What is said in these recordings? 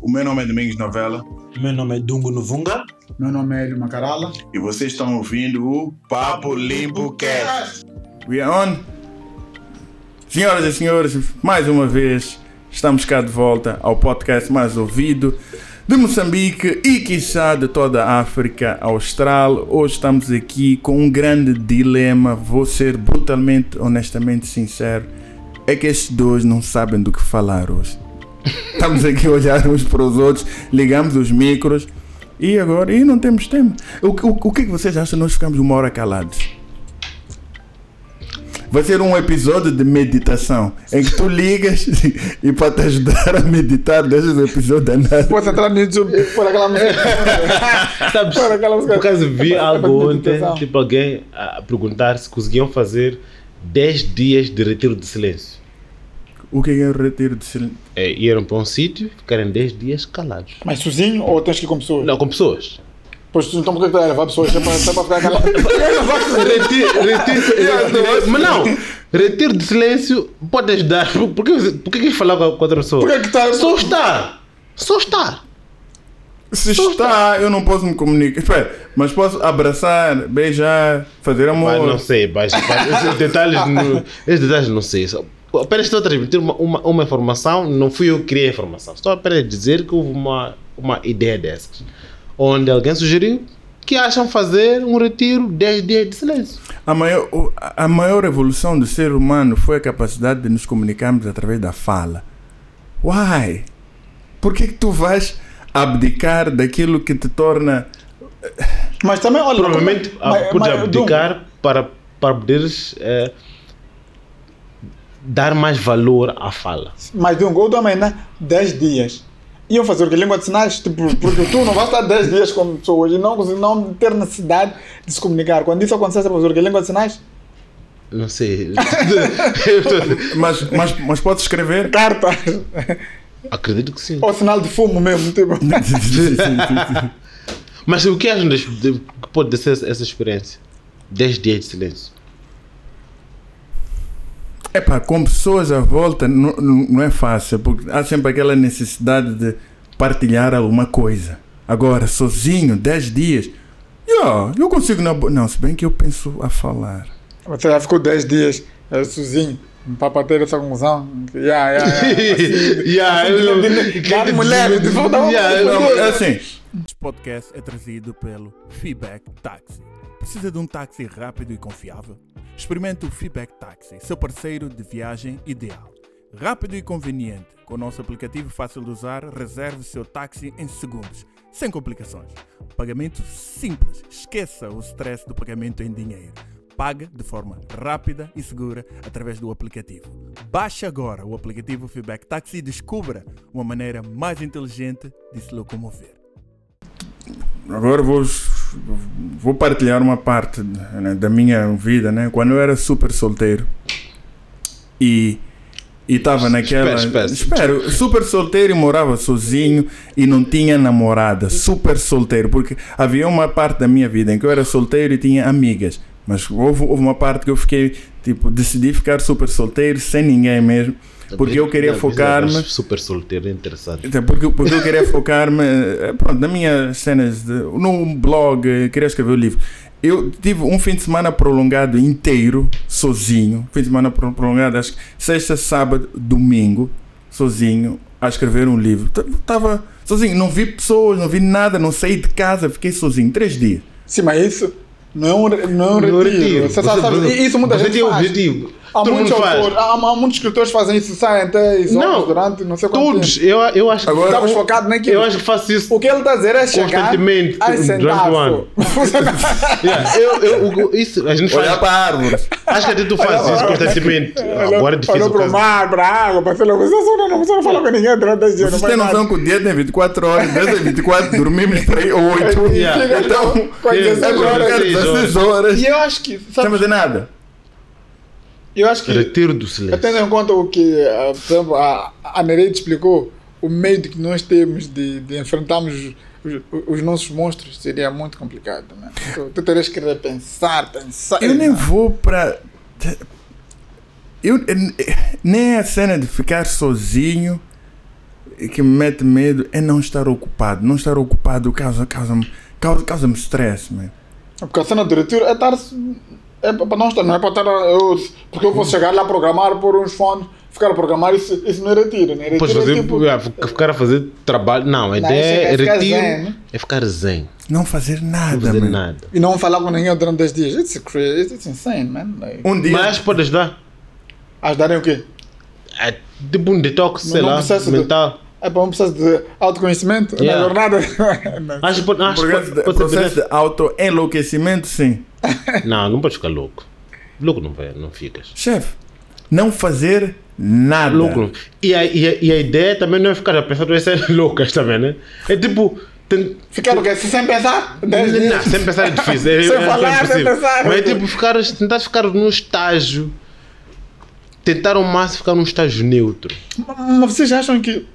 O meu nome é Domingos Novela Meu nome é Dungo Novunga. Meu nome é Hélio Macarala. e vocês estão ouvindo o Papo Limpo Cast. We are on. Senhoras e senhores, mais uma vez estamos cá de volta ao podcast mais ouvido de Moçambique e quiçá de toda a África Austral. Hoje estamos aqui com um grande dilema, vou ser brutalmente, honestamente sincero, é que estes dois não sabem do que falar hoje. Estamos aqui a olhar uns para os outros, ligamos os micros e agora e não temos tema. O, o, o que é que vocês acham? Nós ficamos uma hora calados. Vai ser um episódio de meditação em que tu ligas e para te ajudar a meditar, deixas o episódio da nada. Posso entrar no YouTube por aquela música. Sabes, Por aquela música. por acaso vi É algo ontem, tipo alguém a perguntar se conseguiam fazer 10 dias de retiro de silêncio. O que é o retiro de silêncio? É, iam para um sítio e ficarem 10 dias calados. Mas sozinho ou tens que ir com pessoas? Não, com pessoas. Pois tu então por que tu vai levar pessoas? Só para, só para ficar calado. Eu não gosto de Retiro, mas não, retiro de silêncio pode ajudar. Por que, por que falar com outra pessoa? Por que tá- Só estar. Só estar. Se está, eu não posso me comunicar. Espera, mas posso abraçar, beijar, fazer amor. Mas não sei, mas, mas esses detalhes, não, esses detalhes não sei. Apenas estou a transmitir uma, uma, uma informação, não fui eu que criei a informação. Estou apenas a dizer que houve uma, uma ideia dessas. Onde alguém sugeriu que acham fazer um retiro 10 dias de silêncio. A maior, a maior evolução do ser humano foi a capacidade de nos comunicarmos através da fala. Why? Por que, que tu vais abdicar daquilo que te torna. Mas também, olha. Provavelmente mas- mas, abdicar para, para poderes eh, dar mais valor à fala. Dum, mas Dungo, eu também, né? 10 dias. Iam fazer o que? Língua de sinais? Tipo, porque tu não vais estar 10 dias com pessoas e não, não ter necessidade de se comunicar. Quando isso acontece, vai fazer o que? Língua de sinais? Não sei. Eu Mas, mas, mas podes escrever? Cartas. Acredito que sim. Ou sinal de fumo mesmo. Tipo. Mas o que acham de, que pode ser essa, essa experiência? 10 dias de silêncio. Epá, com pessoas à volta não, não não é fácil, porque há sempre aquela necessidade de partilhar alguma coisa. Agora, sozinho, 10 dias, yeah, eu consigo. Na, bo- não, se bem que eu penso a falar. Você já ficou 10 dias eh, sozinho. Para ter essa conclusão. Yeah, yeah, yeah. Yeah, eu- de mulher, de volta a Yeah, eu- Não, é assim. Este podcast é trazido pelo Feedback Taxi. Precisa de um táxi rápido e confiável? Experimente o Feedback Taxi, seu parceiro de viagem ideal. Rápido e conveniente, com o nosso aplicativo fácil de usar, reserve seu táxi em segundos, sem complicações. Pagamento simples, esqueça o stress do pagamento em dinheiro. Pague de forma rápida e segura através do aplicativo. Baixe agora o aplicativo Feedback Taxi e descubra uma maneira mais inteligente de se locomover. Agora vou, vou partilhar uma parte né, da minha vida, né? Quando eu era super solteiro e e estava naquela. espera. Espero, super solteiro e morava sozinho e não tinha namorada. Super solteiro, porque havia uma parte da minha vida em que eu era solteiro e tinha amigas. Mas houve, houve uma parte que eu fiquei, tipo, decidi ficar super solteiro, sem ninguém mesmo, porque eu queria focar-me. Super solteiro, interessante. Então, porque, porque eu queria focar-me eh, pronto, nas minhas cenas, de, no blog, eh, queria escrever o livro. Eu tive um fim de semana prolongado inteiro, sozinho. Fim de semana pro- prolongado, acho que sexta, sábado, domingo, sozinho, a escrever um livro. Estava sozinho, não vi pessoas, não vi nada, não saí de casa, fiquei sozinho, três dias. Sim, mas isso não é um, re- não é um retiro. retiro. Você, sabe, sabe, isso muita você gente tem faz. objetivo. Há Todo muitos, mundo faz. autores, há, há muitos escritores que fazem isso, saem até as Não, durante não sei quanto Todos. tempo. Eu, eu acho que. Agora- Estavas focado naquilo. eu acho que faço isso. O que ele está a dizer é chegar Constantemente, durante o ano. Yeah, eu, eu, eu- isso, a gente Olhar faz. para a árvore. Acho que até tu fazes isso constantemente. Agora é difícil. Olhou para o mar, para a água, para falar, você só não, você não fala com ninguém durante esse dia. Vocês não têm noção que o dia tem 24 horas, dessas 24 dormimos para aí 8. Yeah. Então, com é, 16 é, horas. é, 16 horas. E eu acho que, Sem sabe, fazer nada. Eu acho que Retiro do silêncio. tendo em conta o que ah, por exemplo, a, a Nereide explicou, o medo que nós temos de, de enfrentarmos os, os nossos monstros seria muito complicado. Né? Tu, tu terias que repensar, pensar. Eu nem vou para. Eu, nem a cena de ficar sozinho que me mete medo é não estar ocupado. Não estar ocupado causa, causa, causa, causa-me stress, man. Porque a cena de retiro é estar. É para não estar, não é para estar. Eu, porque eu vou chegar lá programar por uns fones, ficar a programar, isso, isso não é retiro, né? Retiro é fazer, tipo- é, ficar a fazer trabalho. Não, a Não, ideia é é ficar retiro. zen, né? É ficar zen. Não fazer nada, Não fazer man. nada. E não falar com ninguém durante 10 dias. It's, crazy, it's insane, man. Like, Um dia. Mas pode ajudar. ajudarem o quê? É tipo um detox, sei não lá, precisa de- mental. É para um processo de autoconhecimento Yeah. na jornada. Não. Acho acho que processo de, pode processo de auto-enlouquecimento, sim. Não, não pode ficar louco. Louco não vai, não ficas. Chefe, não fazer nada. Louco não. E a, e, a, e a ideia também não é ficar a pensar duas ser loucas também, né? É tipo. Tem, Ficar o quê? Sem pensar? 10 não, sem pensar é difícil. É, Sem é falar, sem impossível. pensar. Mas é tipo ficar, tentar ficar num estágio. Tentar ao máximo ficar num estágio neutro. Mas vocês acham que.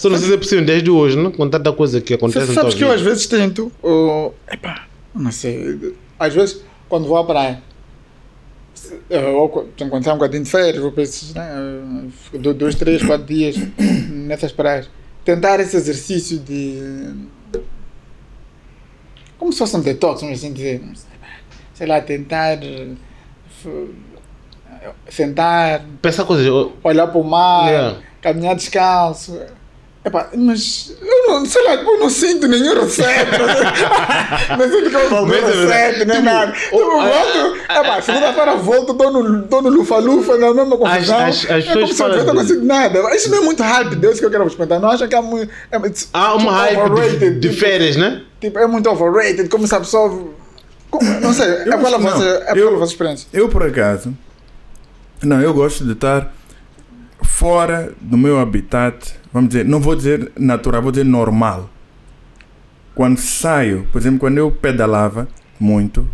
Só não sei se é possível desde hoje, não? Com tanta coisa que acontece Você sabes que eu às vezes tento. Oh, epá, não sei. Às vezes, quando vou à praia, ou sai um bocadinho de férias, vou esses, né, dois, três, quatro dias nessas praias. Tentar esse exercício de. Como se fosse um detox, vamos assim dizer. Sei lá, tentar. sentar, Pensar coisas. olhar para o mar, Yeah. caminhar descalço. Epá, mas eu não sei lá, eu não sinto nenhum receito. não sinto é verdade. receito, nem nada. Eu ah, volto, epá, segunda-feira volto, dou no, lufa-lufa, na mesma confusão. as- as é como se eu não consigo nada. Isso não é muito hype, Deus que eu quero vos perguntar. Não acha que é muito. É, it's Há uma hype de, overrated, de tipo, férias, né? Tipo, é muito overrated, como se a pessoa. como- não sei, é pela vossa, é Eu- pela vossa experiência. Eu, por acaso, não, eu gosto de estar fora do meu habitat, vamos dizer, não vou dizer natural, vou dizer normal. Quando saio, por exemplo, quando eu pedalava muito,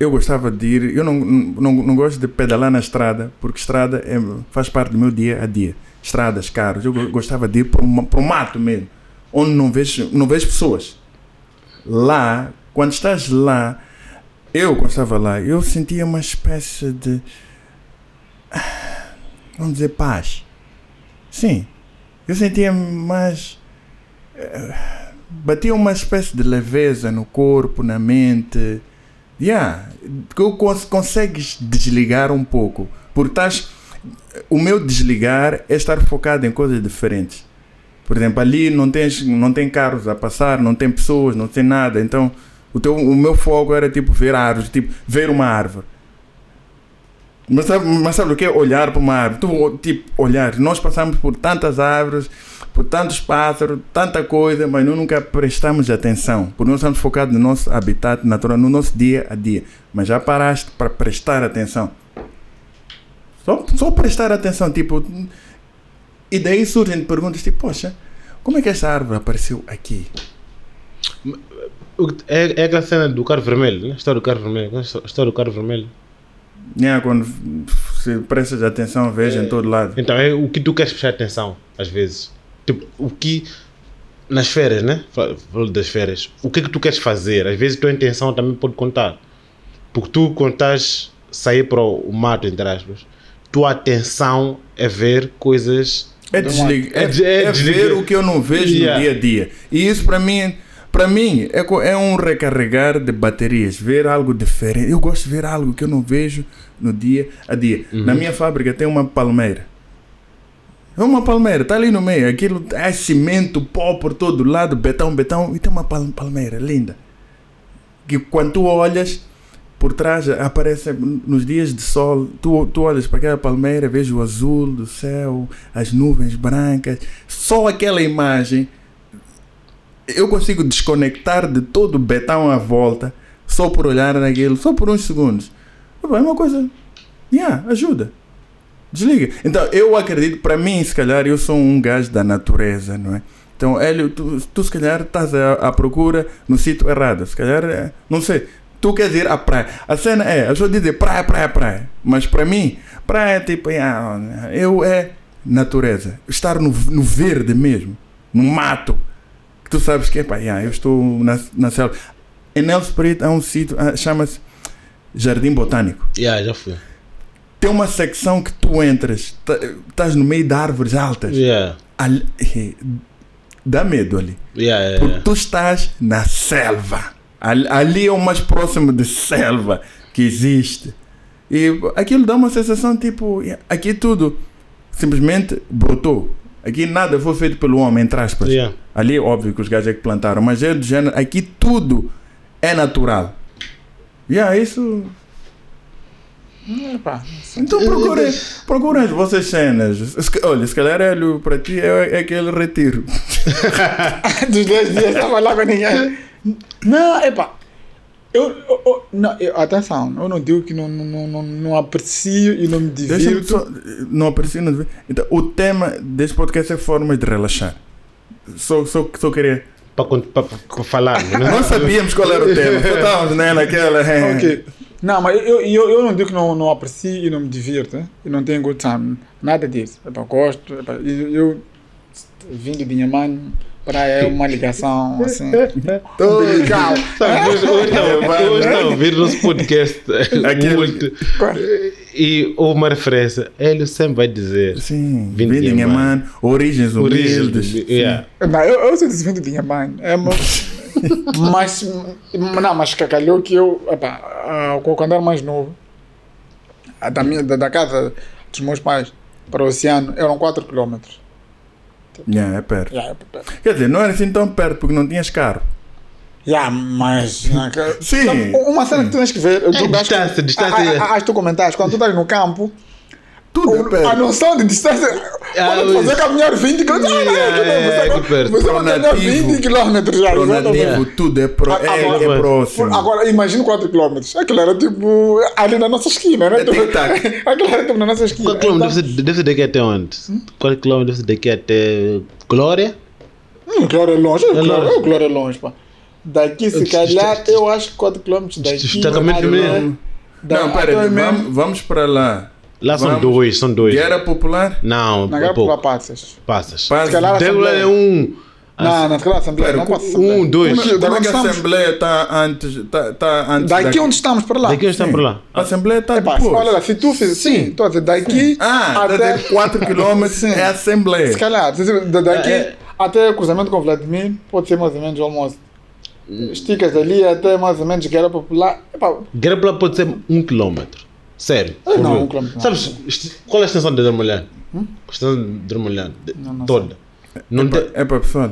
eu gostava de ir, eu não, não, não gosto de pedalar na estrada, porque estrada é, faz parte do meu dia a dia. Estradas, carros, eu go- gostava de ir para o mato mesmo, onde não vejo, não vejo pessoas. Lá, quando estás lá, eu, quando estava lá, eu sentia uma espécie de. Vamos dizer, paz. Sim. Eu sentia mais. eh, Batia uma espécie de leveza no corpo, na mente. Yeah. Que cons consegues desligar um pouco. Porque estás. O meu desligar é estar focado em coisas diferentes. Por exemplo, ali não, tens, não tem carros a passar, não tem pessoas, não tem nada. Então, o, teu, o meu foco era tipo ver árvores, tipo ver uma árvore. Mas sabe, mas sabe o que é olhar para uma árvore? Tu, tipo, olhar. Nós passamos por tantas árvores, por tantos pássaros, tanta coisa, mas nós nunca prestamos atenção. Porque nós estamos focados no nosso habitat natural, no nosso dia a dia. Mas já paraste para prestar atenção. Só, só prestar atenção, tipo. E daí surgem perguntas tipo, poxa, como é que essa árvore apareceu aqui? É, é aquela cena do carro vermelho, né? A história do carro vermelho. A história do carro vermelho. Yeah, quando se prestas atenção, veja em todo lado. Então é o que tu queres prestar atenção, às vezes. Tipo, o que. Nas férias, né? Fa- Falo das férias. O que é que tu queres fazer? Às vezes tua intenção também pode contar. Porque tu, quando estás a sair para o mato, entre aspas, tua atenção é ver coisas. É, desligar, é, É é é ver o que eu não vejo Yeah. no dia a dia. E isso para mim, para mim é, é um recarregar de baterias, ver algo diferente. Eu gosto de ver algo que eu não vejo no dia a dia. Na minha fábrica tem uma palmeira. É uma palmeira, está ali no meio. Aquilo é cimento, pó por todo lado, betão, betão, e tem uma pal- palmeira linda. Que quando tu olhas, por trás aparece nos dias de sol, tu, tu olhas para aquela palmeira, vês o azul do céu, as nuvens brancas, só aquela imagem eu consigo desconectar de todo o betão à volta só por olhar naquilo, só por uns segundos. É uma coisa, yeah, ajuda. Desliga. Então eu acredito, para mim, se calhar, eu sou um gajo da natureza, não é? Então, Hélio, tu, tu se calhar estás à, à procura no sítio errado. Se calhar, é, não sei, tu queres ir à praia. A cena é, as pessoas dizem praia, praia, praia. Mas para mim, praia é tipo, ah, eu é natureza. Estar no, no verde mesmo, no mato. Que tu sabes que, pá, yeah, eu estou na, na selva. Em Nelson Preto há um sítio, ah, chama-se Jardim Botânico Yeah, já fui. tem uma secção que tu entras, tá- estás no meio de árvores altas. Yeah. ali- eh, dá medo ali. Yeah, yeah, Porque tu estás na selva. Ali, ali é o mais próximo de selva que existe. E aquilo dá uma sensação tipo, aqui tudo simplesmente brotou. Aqui nada foi feito pelo homem, entre aspas. Ali é óbvio que os gajos é que plantaram, mas é do género, aqui tudo é natural. E yeah, isso. Epá, Então procurem, procurem as vossas cenas. Olha, se calhar Hélio, para ti é, é aquele retiro. dos 10 dias estava lá com ninguém. Não, epá. Eu, eu- eu- não, eu- atenção, eu não digo que não, não, não, não, aprecio e não me divirto. só. Não apareci, não devia- Então, o tema deste podcast é formas de relaxar. Só, só, só queria. Para falar. Né? Não sabíamos qual era o tema. Só estávamos né, naquela. eh, Ok. Não, mas eu, eu, eu não digo que não, não aprecio e não me divirto. hein? E não tenho good time. Nada disso. Epá, gosto. Epá, eu, eu vindo de Inhamane, para é uma ligação assim. umbilical. Sabe, hoje, está a ouvir nosso podcast Aquele- muito. E uma referência. Ele sempre vai dizer. Sim, Vindo de mano. Origens humildes. Yeah. Não, eu, eu sou desse vindo de Inhamane. É, mas, mas, não, mas calhou que eu, epá, ah, quando era mais novo, a da, minha, da, da casa dos meus pais para o oceano eram 4 km. Yeah, é perto. Já, Quer dizer, não era assim tão perto porque não tinhas carro. Já, mas. Sim. Sabe, Uma cena que tu tens que ver. Eu acho que- distância, distância. a- a- As tu comentaste, quando tu estás no campo, Tudo é o- a perto. noção de distância. Ah, Quando tu fazer caminhar 20 km, ah, Yeah, é, você é você vai caminhar nativo. 20 km já. Tudo é, pro, é, Agora- é próximo. Agora, imagina 4 km. Aquilo era tipo ali na nossa esquina, né? É tic-tac. Aquilo era tipo na nossa esquina. Qual quilômetro Então, deve ser, daqui até onde? Qual quilômetro deve ser daqui até Glória? Hum, Glória é longe, é É Glória, longe. é Glória é longe, pá. Daqui, se calhar, eu acho que 4 km daqui. Destacamento da- Não, pera mesmo- vamos, vamos para lá. Lá são Vamos. dois, são dois. Guerra Popular? Não, Na Guerra pouco. Popular Passas. Passas. Passa. Se calhar a Deve lá Assembleia. é um. Não, não, se calhar a Assembleia. Pera, Não passa Assembleia. um, dois. Como, é- como é que a estamos- Assembleia está antes? Está tá antes Daqui daqui onde estamos para lá. Daqui onde Sim. por lá. A Assembleia está Epá, depois. olha lá, se tu fizer. Sim, estou a dizer, daqui Ah, até. até 4 km Sim. é a Assembleia. Se calhar, daqui É, é. até o cruzamento com Vladimir, pode ser mais ou menos o almoço. Esticas dali até mais ou menos Guerra Popular. Epá, Guerra lá pode ser um quilômetro. Sério. Ah, não, um quilômetro. Sabes, qual é a extensão de Dermolhão? A extensão de Não, não Toda. Não tem. É para pessoal.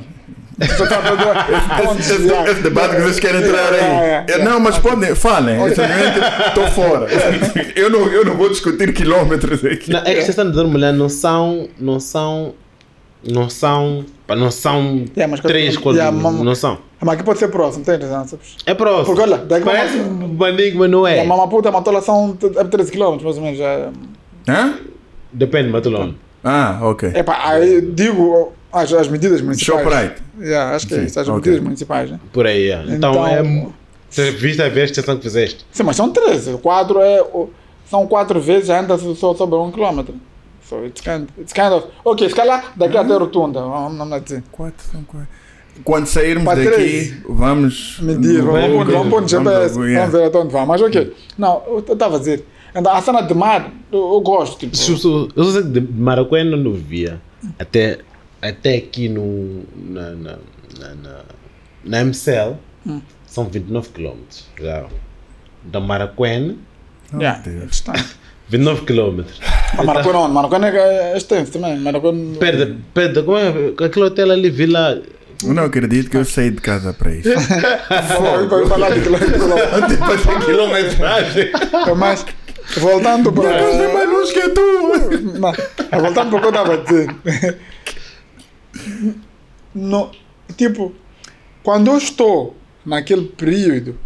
tá Esse, de- esse debate que vocês querem entrar É, é, aí. é. Não, mas podem, falem. Estou fora. Eu não, eu não vou discutir quilómetros aqui. Não, é que a extensão de Dermolhão não são. Não são. Não são. Não são. Três, quatro. Mas- Não são. Mas aqui pode ser próximo, tem razão, sabes? É próximo. Porque olha, daqui Parece uma- um bandinho, mas não A é. Mamaputa, a Matola são t- é 13 km, mais ou menos. Já. Hã? Depende, Matulão. Ah, ok. Epá, aí digo as, as medidas municipais. Shoprite. Yeah, acho que é Sim, isso, as ok. medidas municipais. Né? Por aí, é. Então, Então- é. Você viste a extensão que fizeste? Sim, mas são 13. 4 é. São 4 vezes, já anda só sobre 1 km. So it's kind, it's kind of. Ok, se calhar daqui até a rotunda, vamos vamos dizer. Quatro, são quatro. Quando sairmos daqui, vamos. Medir, vamos, Vamos pôr no GPS, Vamos, yeah. ver até onde vai. Mas ok, não, eu estava a dizer. A cena de mar, eu, eu gosto. Tipo, Se Eu sou- eu sei que de Maracuã eu não via. Até, até aqui no, na, na, na, na, na MCL são 29 km. Já. Da Maracuã, yeah, Deus. é distante. 29 km. Maracó não, Maracó é extenso também. Maracó. Perda, perda, como é? Aquele hotel ali, Vila. Eu não acredito que eu saí de casa para isso. Vou falar de quilômetro. Depois de quilometragem. Mas, voltando para. É mais longe que tu. Não, voltando para o que eu estava a dizer. No, tipo, quando eu estou naquele período,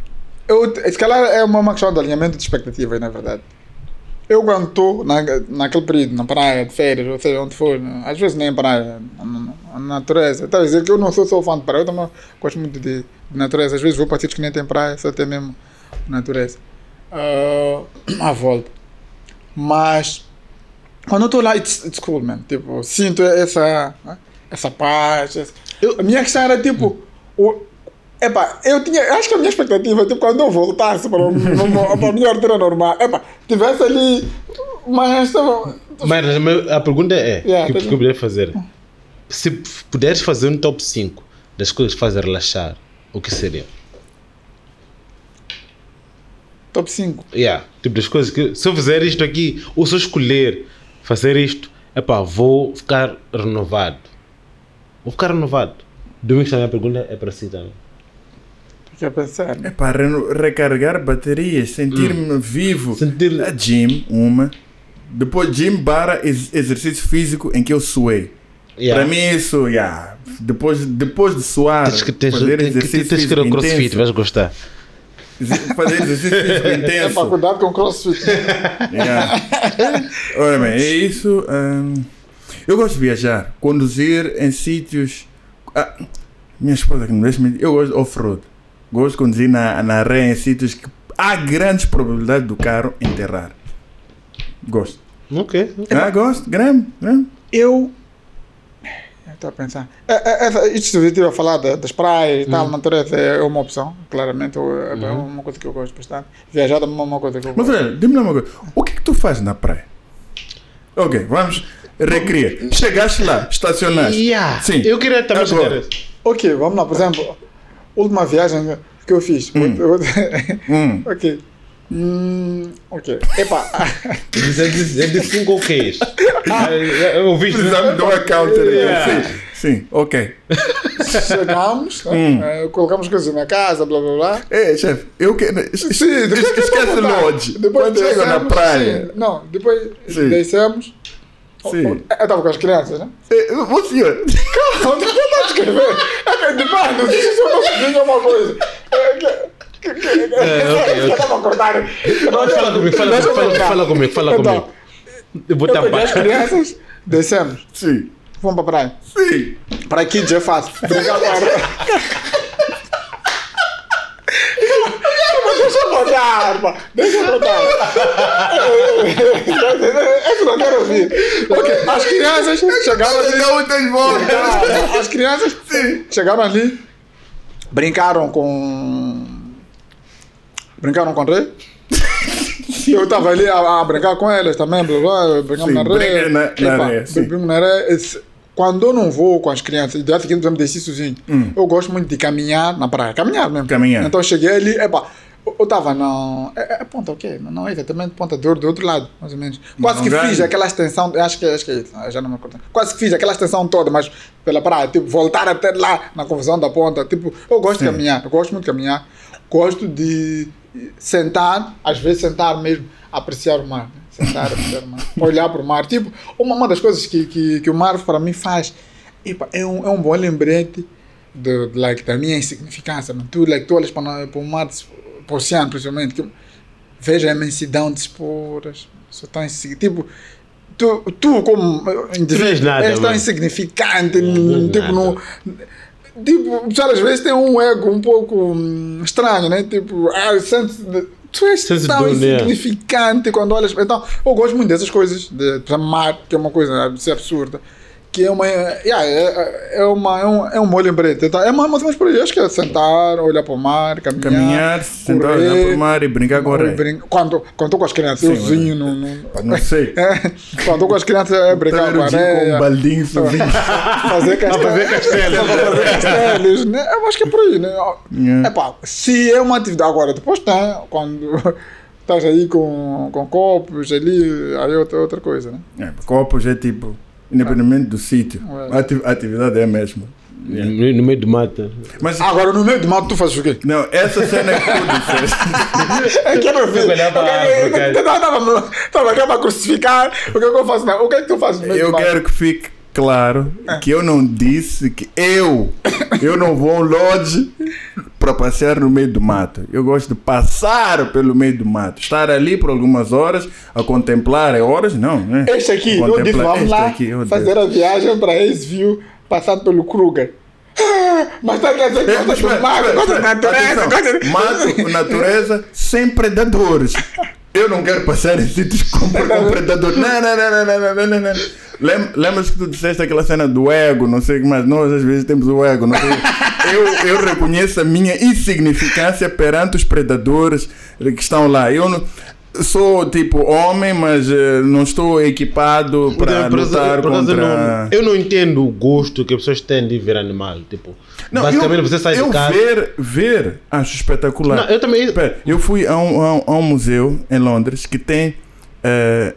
eu, se calhar é uma questão de alinhamento de expectativas, na verdade. Eu quando estou na, naquele período, na praia, de férias, ou seja, onde for, às vezes nem em praia, na, na- na natureza. Estava a dizer que eu não sou só fã de praia, eu também gosto muito de, de natureza. Às vezes vou para sítios que nem tem praia, só tem mesmo natureza. Ah, à volta. Mas quando eu estou lá, it's, it's cool, man. Tipo, sinto essa, essa paz. essa- Eu- A minha questão era tipo. O, Epá, eu tinha. Acho que a minha expectativa, tipo, quando eu voltasse para, no- para a minha rotina normal, epá, tivesse ali. Mas. Mas a pergunta é: Yeah, o que, tá- que eu poderia fazer? Se puderes fazer um top 5 das coisas que fazem relaxar, o que seria? Top 5. Yeah, tipo das coisas que se eu fizer isto aqui, ou se eu escolher fazer isto, epá, vou ficar renovado. Vou ficar renovado. Domingos também a pergunta é para si também. Fiquei a pensar. É para recarregar baterias, sentir-me vivo. Sentir- A gym, uma. Depois gym barra ex- exercício físico em que eu suei. Yeah. Para mim isso, yeah. depois, depois de suar, Tens que, tens, fazer exercício tens que ir ao crossfit, intenso, vais gostar. fazer exercício físico É para intenso. cuidar com crossfit. Yeah. Olha bem, é isso. hum, eu gosto de viajar, conduzir em sítios. Ah, minha esposa que não deixa me. Eu gosto de off-road. Gosto de conduzir na, na areia em sítios que há grandes probabilidades do carro enterrar. Gosto. Ok. Ah, gosto, grande, grande. Eu. Estou a pensar. É, é, essa- isto que eu estive a falar da- das praias e tal, Hum. natureza é uma opção, claramente. É é Uhum. uma coisa que eu gosto bastante. Viajar também é uma coisa que eu Mas gosto. olha, diz-me uma coisa. O que é que tu fazes na praia? Ok, vamos. Recria. Chegaste lá, estacionaste. Yeah. Sim. Eu queria também saber isso. Ok, vamos lá, por exemplo, última viagem que eu fiz. Hum. ok. Hum, ok. Epá, É de 5 OKs. Eu ouvi Precisamos de uma counter. Yeah. Sim, sim, ok. chegamos, né? Hum. Eh, colocamos coisas na casa, blá blá blá. É, chefe, eu quero. Sim, depois Esquece contar. lodge. Depois Quando chega na praia. sim. Não, depois Sim. descemos. Sim. Eu estava com as crianças, né? É, Ô senhor, Onde que eu estou a escrever? É que depois, não sei se eu não escrevi uma coisa. É que- a cortar. Fala comigo, fala Deixa fala, comigo, fala Então, comigo. Eu vou peguei as crianças, descemos, sim, fomos para a praia. sim. Para kids é fácil. Brincar com a Deixa eu contar, pá. Deixa eu. Esse não quero ouvir. As crianças chegaram ali. Não tem volta. Ah, As crianças chegaram ali, brincaram com. Brincaram com rei. E eu estava ali a, a brincar com elas também, blá, blá, brincamos Sim, na areia. na- na sim. brincamos na Quando eu não vou com as crianças, dia seguinte eu me sozinho. Eu gosto muito de caminhar na praia, caminhar mesmo. Hum. Caminhar. Então eu cheguei ali, epa, eu- estava na. É, é ponta o quê? Não, é exatamente ponta ouro do outro lado, mais ou menos. Quase Não, que grande. fiz aquela extensão, acho que, acho que é isso, já não me acordo. Quase que fiz aquela extensão toda, mas pela praia, tipo, voltar até lá na confusão da ponta. Tipo, eu gosto de caminhar, eu gosto muito de caminhar. Gosto de sentar, às vezes sentar mesmo, apreciar o mar. né? Sentar, apreciar o mar. Olhar para o mar. Tipo, uma, uma das coisas que, que, que o mar para mim faz epa, é, um, é um bom lembrete de, de, like, da minha insignificância. Mano. Tu, like, tu olhas para, para o mar, para o oceano, principalmente, que veja a imensidão de esporas. Só tão insig- Tipo, tu, tu como indivíduo, és tão mano. insignificante. Não tipo, no, tipo, pessoal às vezes tem um ego um pouco hum, estranho, né? Tipo, ah, sente tu és Sente tão né? insignificante quando olhas. Então, eu gosto muito dessas coisas, de, de mar, que é uma coisa absurda. Que é uma. Yeah, é, é, uma, é, um, é um bom lembrete. Então, é mais ou menos por aí. Acho que é sentar, olhar para o mar, caminhar. Caminhar, sentar, olhar para o mar e brincar com a areia. Brin- Quando estou com as crianças, eu Sim, sozinho, não, não, Não sei. é, quando estou com as crianças, é brincar com a Estava com areia. um baldinho sozinho. fazer castelo. fazer castelos. fazer castelos, né? Eu acho que é por aí, né? Yeah. Epá, se é uma atividade. Agora, depois tem, quando estás aí com, com copos ali, aí é outra, outra coisa, né? É, copos é tipo, independente do sítio, É. a ati- a atividade é a mesma. No, no meio do mato. Mas Agora, no meio do mato, tu fazes o quê? não, essa cena que tu disseste. Eu quero ver. Cara. Estava aqui para crucificar. O que é que eu faço? Não? O que é que tu fazes no meio Eu do mato? quero que fique claro É. que eu não disse que eu, eu não vou a um lodge para passear no meio do mato. Eu gosto de passar pelo meio do mato, estar ali por algumas horas a contemplar, é horas não, né? Este aqui, eu Contemplar- disse, vamos lá aqui, fazer a viagem para Aceview, passando pelo Kruger. Ah, Mas tá quer dizer que gosta do gosta da espera, natureza, atenção. gosta de... Mato, natureza, sem predadores. Eu não quero passar em sítios com, com predadores. Não, não, não, não, não, não, não, não. Lem- Lembras que tu disseste aquela cena do ego, não sei o que mais. Nós às vezes temos o ego. Não sei. Eu, eu reconheço a minha insignificância perante os predadores que estão lá. Eu não, sou tipo homem, mas eh, não estou equipado para acaso- lutar por contra. não, eu não entendo o gosto que as pessoas têm de ver animal. Tipo, Não, basicamente eu, você sai eu de casa. ver, ver, acho espetacular. Não, eu também. Espera, eu fui a um, a um- a um museu em Londres que tem. eh,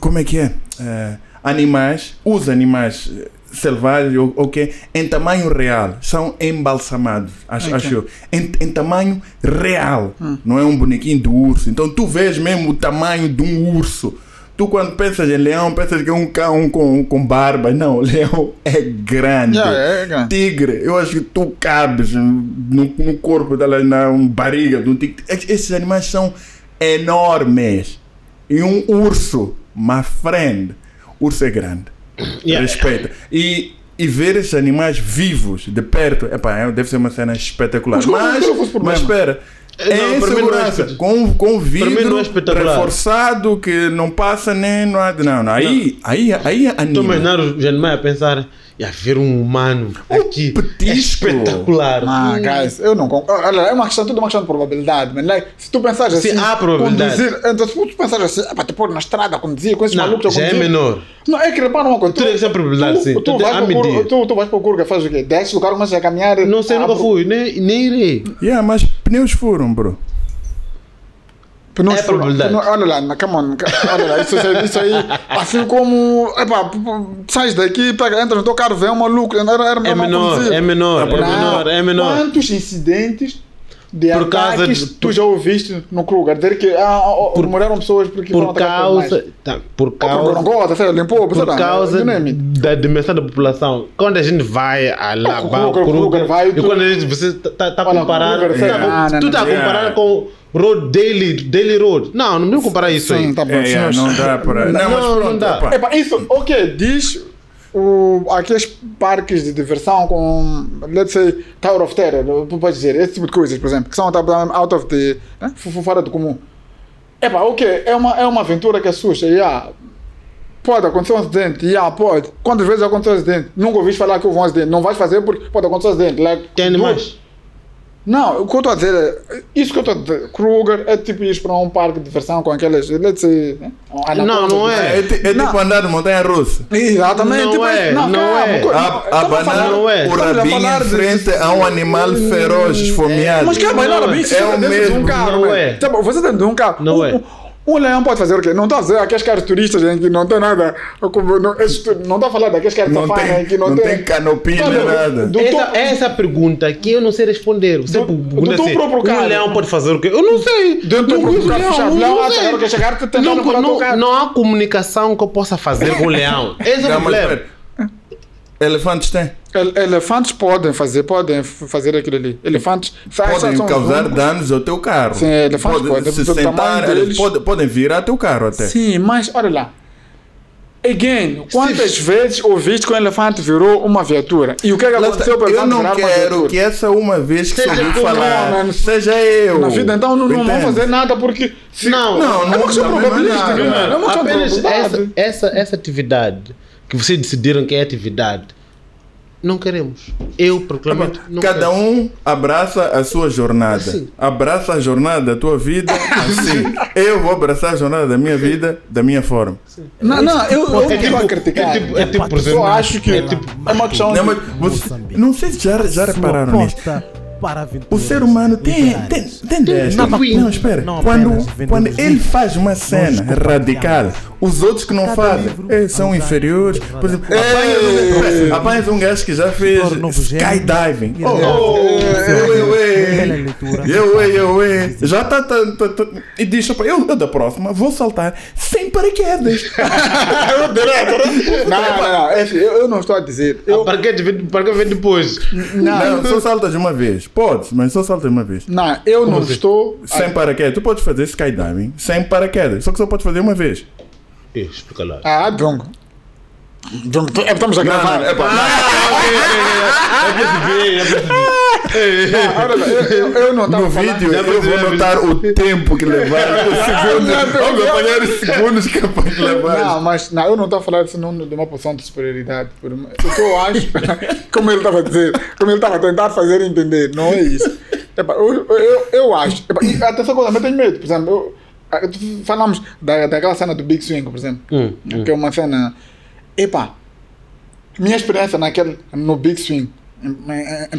como é que é? Eh, animais, os animais eh, selvagens, ou ok, em tamanho real, são embalsamados, acho, acho eu. Em, em tamanho real, não é um bonequinho do urso. Então tu vês mesmo o tamanho de um urso. Tu quando pensas em leão, pensas que é um cão com, com barba. Não, o leão é grande. Yeah, é grande. Tigre, eu acho que tu cabes no, no corpo dela, na barriga de um tigre. Es- Esses animais são enormes. E um urso, my friend, urso é grande. Yeah. Respeita. E, e ver esses animais vivos de perto, epá, é- deve ser uma cena espetacular. Mas qual- Mas, mas espera. Não, É não é segurança, espet- com, com não vidro é reforçado que não passa nem nada. Não, não. Aí, aí, aí Estou a anima. imaginar os animais a pensar e a ver um humano aqui. É petisco. espetacular. Ah, Hum. guys, eu não concordo. Olha, é uma questão, tudo uma questão de probabilidade, mas like, se tu pensares Sim, assim. há probabilidade. Conduzir, então, se tu pensares assim, ah, te pôr na estrada a conduzir, com esses Não, malucos a já é conduzir. menor. Não, é que repara uma coisa. Tudo isso é probabilidade, tu, sim. Tu, Tu vais há para o Kurga, medir. tu, tu vais para o Kurga, fazes o quê? Desce o carro, começas a caminhar. Não sei, ah, nunca pro- fui, nem, nem irei. Yeah, mas pneus furam, bro. É probabilidade. Pneu- Olha lá, na- come on, olha lá, isso, aí- isso aí, assim como, epá, p- sais daqui, pega, entra no teu carro, vem um maluco, era, era É melhor não menor, é menor, é Não. menor, é menor. Quantos incidentes de Por causa de- tu já ouviste no Kruger? Dizer que ah, ah, Por- morreram pessoas porque Por por causa. Tá, por por causa. Gorongota, sei sei Por causa da dimensão da população. Quando a gente vai a lá, O Kruger, o Kruger, Kruger vai, e tu- quando a gente, você está tá Olha, comparando. Tá- não, tu está a não. comparar Yeah. com Road Daily, Daily Road. Não, não me comparar isso Sim, aí. tá bom, É, senhores. não dá para. Não, Não, mas não pronto. dá. epá. Epa, isso, ok, diz o, aqueles parques de diversão com, let's say, Tower of Terror, tu pode dizer, esse tipo de coisas, por exemplo, que são out of the, né, fora do comum. Epa, ok, é uma, é uma aventura que assusta, yeah. Pode acontecer um acidente, yeah, pode. Quantas vezes aconteceu um acidente? Nunca ouviste falar que houve um acidente. Não vais fazer porque pode acontecer um acidente. Like, Tem animais. Não, o que eu estou a dizer é. Isso que eu estou a dizer. Kruger é tipo ir para um parque de diversão com aquelas. Let's say. Né? Não, não é. É, é Não. tipo andar de montanha russa. Exatamente. Não tipo, é, não calma, é. co- A, estamos a a falar- banana, não é. o rabinho em de- frente a um animal feroz, esfomeado. Mas calma, Não não, não, é. É é o mesmo, um carro. não é. Tá bom, você dentro de um carro. Não um, é. Um, um leão pode fazer o quê? Não está a dizer aqueles caras turistas em que não tem nada. como- Não está a falar daqueles caras Não safanas tem, em que não, não tem canopia Tá nem nada. do Essa, topo- essa é pergunta que eu não sei responder. Você Do- pergunta do teu assim, próprio carro. leão pode fazer o quê? Eu não sei. Dentro do não próprio carro leão, não tá não, não, não há comunicação que eu possa fazer com o leão. Esse é o problema. Elefantes têm. Ele- Elefantes podem fazer, podem fazer aquilo ali. Elefantes Podem são- causar danos ao teu carro. Sim, elefantes podem podem, se sentar, eles deles. podem, podem virar teu carro até. Sim, mas olha lá. Again, quantas vezes ouviste que o elefante virou uma viatura? E o que é que aconteceu para Eu não quero que essa uma vez que Seja ouviu falar, Não, mano. seja eu. Na vida, então não, não Entende? fazer nada porque. se- Não, Não, é uma não, questão não, não é probabilística, nada. mano. É uma questão de Apenas essa, probabilidade. essa, essa atividade que vocês decidiram que é atividade, não queremos. Eu, proclamamente, não Cada quero. um abraça a sua jornada. Assim. Abraça a jornada da tua vida assim. eu vou abraçar a jornada da minha vida da minha forma. Não, não, eu, eu É estou a tipo, criticar. é tipo, é tipo, por Eu exemplo, acho que é tipo, é uma questão Não, de. mas você- não sei se já, já repararam nisso. Para O ser humano tem, tem, tem dessa. Não, Não, não espera. não quando quando ele faz uma cena radical, os outros que não Cada fazem eh, são usado inferiores. por Por exemplo, apanhas um- apanhas um gajo que já fez skydiving. Ir Oh, oh, eu, eu, eu. Já está. Tá, tá, tá, e diz: "Opa, eu, eu da próxima vou saltar sem paraquedas. Não, não, não. é assim, Eu, não estou a dizer. Eu, para que vem depois? Não, só saltas uma vez. Podes, mas só saltas uma vez. não, eu não assim? estou. Sem paraquedas. Tu podes fazer skydiving sem paraquedas. Só que só podes fazer uma vez. Explica lá. Ah, Drongo. É, estamos a gravar. é lá, eu, não estava No vídeo eu vou notar o tempo que levaram. Vamos apanhar os segundos que capaz de levar. Não, mas não, eu não estou a falar disso de uma posição de superioridade. O que eu acho, como ele estava a dizer, como ele estava a tentar fazer entender, não é isso. Eu, eu, eu acho. Epá, e atenção, eu também tenho medo. Por exemplo, eu, ah, falamos da, daquela cena do Big Swing, por exemplo. Hum, Que é uma cena. Epá, minha experiência naquele, no Big Swing, em, em, em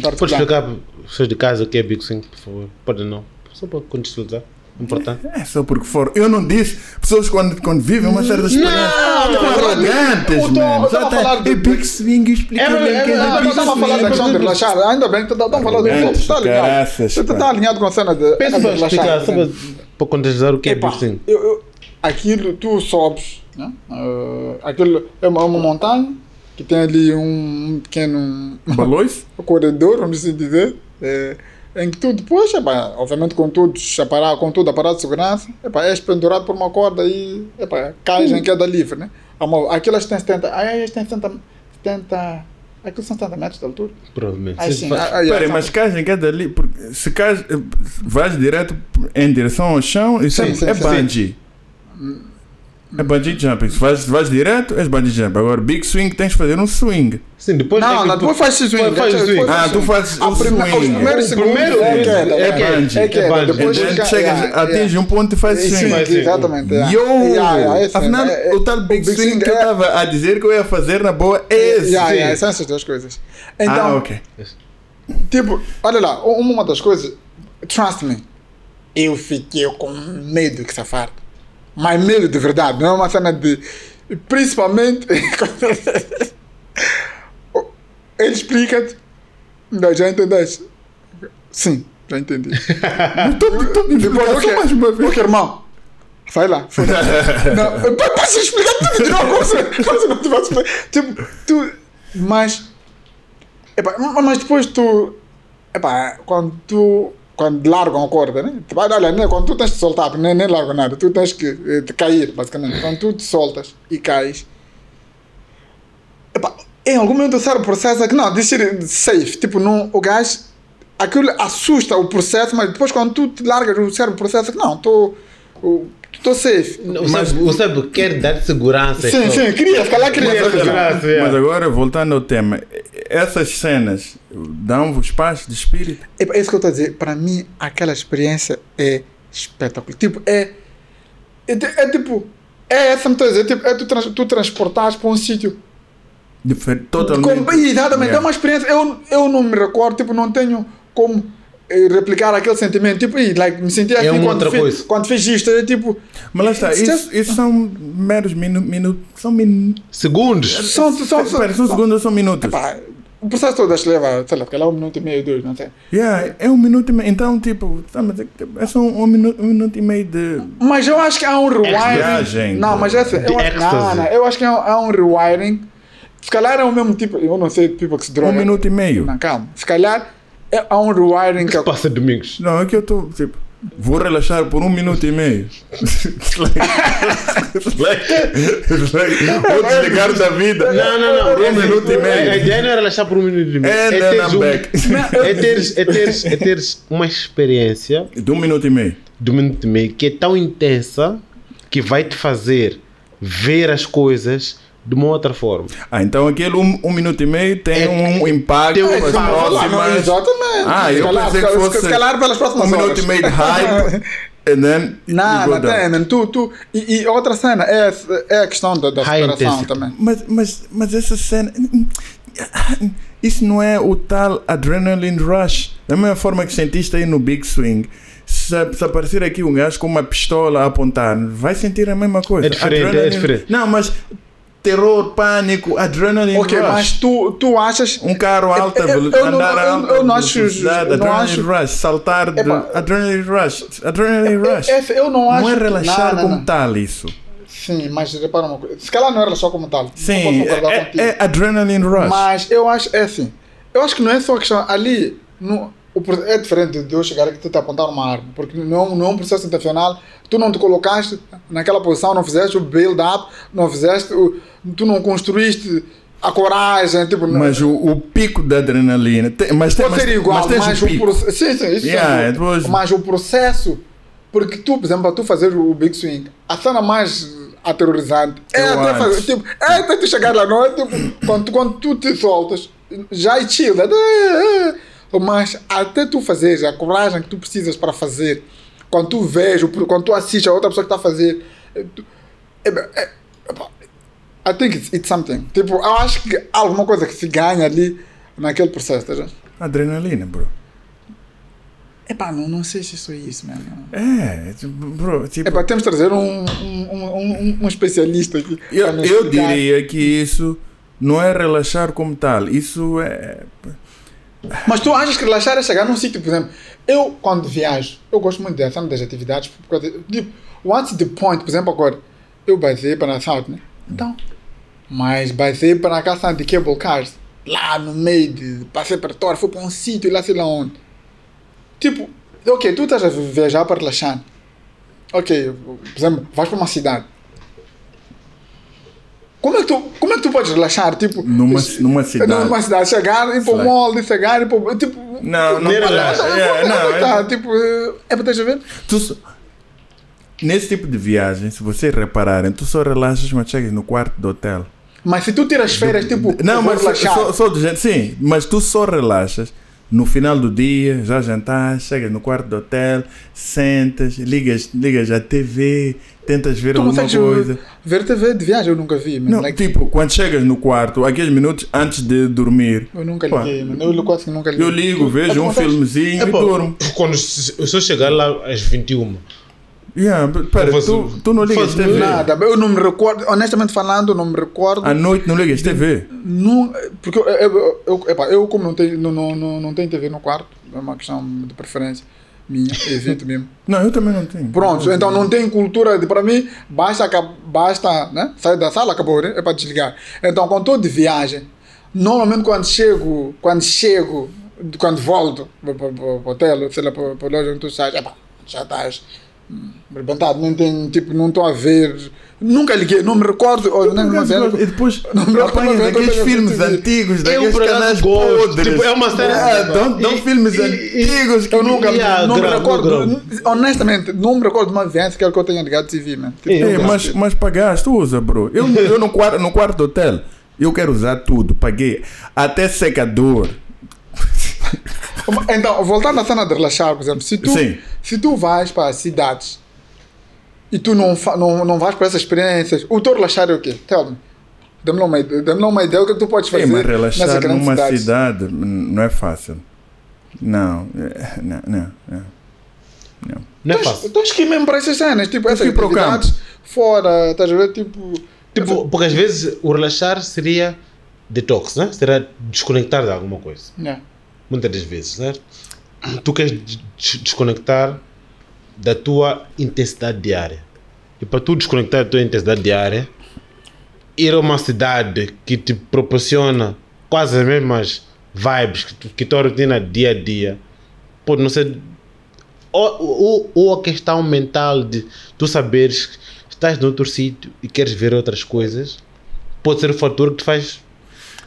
Pode particular. explicar para as pessoas de casa o que é Big Swing, por favor? Pode não. Só para contextualizar. Importante. É só porque for. Eu não disse. Pessoas quando, quando vivem uma certa experiência. não, não, arrogantes, eu tô- mano. eu tava Só a falar tá. do- É Big Swing explica É, é, é é, Não, Big não estava a falar da Swing. questão de relaxar. Ainda bem que estás a falar do Arrogantes, Está alinhado. Você está alinhado com a cena de, Pensa de para relaxar. explicar, só para, contextualizar o que é Big Swing. eu, eu, aquilo, tu sobes, né? Eh, aquilo é uma, uma montanha que tem ali um pequeno Balões? corredor, vamos assim dizer, eh, em que tu depois, epá, obviamente com tudo, aparato, com tudo aparato de segurança, epá, és pendurado por uma corda e epá, cais em queda livre, né? Aquelas têm 70, ai, as têm 70, 70, aquilo são 70 metros de altura. Provavelmente. Vocês sim, mas cais em cada ali. porque Se cais, eh, vais direto em direção ao chão, isso Sim, é, sim, é sim. É bungee jumping. Se vais, vais direto, és bungee jump. Agora, big swing, tens de fazer um swing. Sim, depois. Não, é não, depois faz swing. Faz depois swing. Ah, tu swing. fazes A o prime- Os swing. primeiros O segundos primeiro é queda. é é bungee. É queda. É. Depois chegas, yeah, atinge um ponto e faz yeah. swing. Sim, swing. exatamente. yeah. Yo! Yeah, Afinal, é- é- o tal big, big swing, swing que eu é- estava a dizer que eu ia fazer na boa é esse. Yeah, yeah, são essas duas coisas. Então, ah, ok. tipo, olha lá, uma das coisas, trust me, eu fiquei com medo que safar. Mas medo de verdade, não é uma cena de. Principalmente. Ele explica-te. Já entendeste? Sim, já entendi. Depois, Só mais uma vez. ok, irmão. Sai lá. não, posso explicar tudo de novo, como se, como se não tivesse. Tipo, tu. Mas. Epá, mas depois tu. Epá, quando tu. Quando largam a corda, né? Tipo, olha, né? quando tu tens de soltar, nem, nem largam nada, tu tens que eh, te cair, basicamente. Quando tu te soltas e cais. Epá, em algum momento o cérebro processa que não, deixa ir safe. Tipo, não, o gás. Aquilo assusta o processo, mas depois quando tu te largas, o cérebro processa que não, estou. Estou safe. O cérebro, o cérebro quer dar segurança. Sim, só. sim, queria, se calhar queria. Mas- Graças, é. Mas agora, voltando ao tema, essas cenas dão-vos paz de espírito? É é isso que eu estou a dizer. Para mim, aquela experiência é espetacular. Tipo, é. É, é tipo. É essa me estou a dizer. Tipo, é tu, trans, tu transportares para um sítio. Difer totalmente. Com, exatamente. Yeah. É uma experiência. Eu, eu não me recordo, tipo, não tenho como replicar aquele sentimento. Tipo, e, like, me senti assim uma quando, fiz, quando fiz isto. É tipo. Mas lá está, isso, just- isso são meros minutos. Minu são minutos. Segundos. São, são, são, Espera, são segundos ou são minutos? Pá, o processo todo acho que leva, sei lá, se calhar um minuto e meio, dois, não sei. Yeah, é um minuto e meio. Então, tipo, tá, mas é, é só um, minuto, um minuto e meio de. Mas eu acho que há um rewiring. Viagem, não, mas essa. de Eu, acho- não, não, eu acho que há, há um rewiring. Se calhar é o mesmo tipo. Eu não sei people que se droga. Um minuto e meio. Não, calma. Se calhar é, há um rewiring que. Passa domingos. Não, é que eu estou, tipo, vou relaxar por um minuto e meio. It's like- it's like- it's like, vou desligar da vida. Não, não, não. Por um minuto e A meio. ideia não é relaxar por um minuto e meio. É, É teres, um- é teres, é teres, é teres uma experiência De um minuto e meio. de um minuto e meio que é tão intensa que vai te fazer ver as coisas de uma outra forma. Ah, então aquele um, um minuto e meio tem É- um impacto tem um impacto. próximas. Não, exatamente. Ah, eu calhar- pensei que se- fosse Se calhar pelas próximas um horas. minuto e meio de hype. and then down. tem. Tu, tu, e, e outra cena é, é a questão da, da superação também. Mas, mas, mas essa cena. Isso não é o tal adrenaline rush. Da mesma forma que sentiste aí no Big Swing. Se, se aparecer aqui um gajo com uma pistola a apontar, vai sentir a mesma coisa. É diferente, é diferente. Não, mas terror, pânico, adrenaline Ok, rush. mas tu, tu achas. Um carro alta, Eu- eu- velo- eu não- andar eu- eu não acho- eu não adrenaline acho- rush, saltar de Epá. adrenaline rush, adrenaline rush. Essa eu não acho. não é relaxar não, não, como não. tal isso. Sim, mas repara uma coisa. Se calhar não era só como tal. Não Sim, é, é adrenaline rush. Mas eu acho, é assim. Eu acho que não é só a questão. Ali, no, é diferente de eu chegar aqui e te apontar uma arma. Porque não, não é um processo intencional. Tu não te colocaste naquela posição, não fizeste o build-up, não fizeste. O, tu não construíste a coragem. Tipo, Mas o, o pico da adrenalina. Tem, mas tem, pode mas, ser igual, mas mas, tens o pico. processo. Sim, sim, isso Yeah, sim. depois- Mas o processo. Porque tu, por exemplo, para tu fazer o Big Swing, a cena mais aterrorizante é Eu até fazer. Tipo, é até tu chegar lá, não é? Tipo, quando, tu- quando tu te soltas, já é chill. É, é, Mas até tu fazeres a coragem que tu precisas para fazer, quando tu vês, quando tu assistes a outra pessoa que está a fazer, é, tu- é, é, I think it's, it's something. Tipo, eu acho que há alguma coisa que se ganha ali naquele processo, tá? vendo? Adrenalina, bro. Epá, não, não sei se isso é isso, mano. É, tipo, bro, tipo, Epá, temos de trazer um, um, um, um, especialista aqui. eu, eu diria que isso não é relaxar como tal. Isso é. Mas tu achas que relaxar é chegar num sítio, por exemplo, eu quando viajo, eu gosto muito dessa, das atividades, por causa de, tipo, what's the point, por exemplo, agora, eu basei para a South, né? Então, mas basei para a casa de cable cars, lá no meio de, passei para Tor, fui para um sítio, lá sei lá onde. Tipo, ok, tu estás a viajar para relaxar. Ok, por exemplo, vais para uma cidade. Como é que tu, como é que tu podes relaxar? Tipo, Numa- numa cidade. Numa cidade, chegar, ir para o Sei. mall, e chegar, ir para o- Tipo, Não, não relaxa. é, não, é- tá, tipo, é para estás a ver? Tu nesse tipo de viagem, se vocês repararem, tu só relaxas quando chegas no quarto do hotel. Mas se tu tiras férias, tipo, Não, mas relaxar. só, só do gente, sim, mas tu só relaxas no final do dia, já jantar, chegas no quarto do hotel, sentas, ligas, ligas a TV, tentas ver tu alguma coisa. ver TV de viagem, eu nunca vi. Não, Like, tipo, quando chegas no quarto, aqueles minutos antes de dormir, eu nunca liguei, mano. Eu quase que nunca liguei. eu ligo, vejo Tu um filmezinho É, e pô, durmo. quando se se eu chegar lá às 21, Yeah, pera, tu, tu não ligas TV? Nada, eu não me recordo, honestamente falando, eu não me recordo. À noite não ligas TV? Não, porque eu, eu, eu, epá, eu como não tenho, não, não, não, não tenho TV no quarto, é uma questão de preferência minha, evito mesmo. Não, eu também não tenho. Pronto, então não tem cultura de para mim, basta, basta né? sair da sala, acabou, né? é para desligar. Então, quando estou de viagem, normalmente quando chego, quando chego, quando volto para o hotel, sei lá, para a loja onde tu estás, já estás hum, arrebentado, não tem, tipo, não estou a ver, nunca liguei, não me recordo, olha. E depois Não me recordo apanhas uma vez aqueles que filmes antigos, Eu, daqueles canais podres. Tipo, é uma série- É, dão, dão E- filmes e- antigos que Eu nunca, Yeah, não me recordo, honestamente, não me recordo de uma viagem que eu tenha ligado TV, man. Tipo, É, É, mas, mas pagaste, usa, bro. Eu, eu no, quarto, no quarto do hotel, eu quero usar tudo, paguei. Até secador. Então, voltando à cena de relaxar, por exemplo, se tu, Sim. se tu vais para cidades e tu não, não, não vais para essas experiências, o teu relaxar é o quê? Tell me. Dê-me lá uma, uma ideia, o que é que tu podes fazer Sim, mas relaxar numa cidades? cidade não é fácil. Não, é, não, não. não. não é Tens- fácil. Tens que ir mesmo para essas cenas, tipo, essas atividades fora, estás a ver, tipo... Tipo, porque às vezes o relaxar seria detox, né? Seria desconectar de alguma coisa. Yeah. Muitas das vezes, né? Tu queres des- desconectar da tua intensidade diária. E para tu desconectar da tua intensidade diária, ir a uma cidade que te proporciona quase as mesmas vibes que, tu, que tua rotina dia a dia, pode não ser. Ou, ou, ou a questão mental de tu saberes que estás noutro sítio e queres ver outras coisas, pode ser o fator que te faz.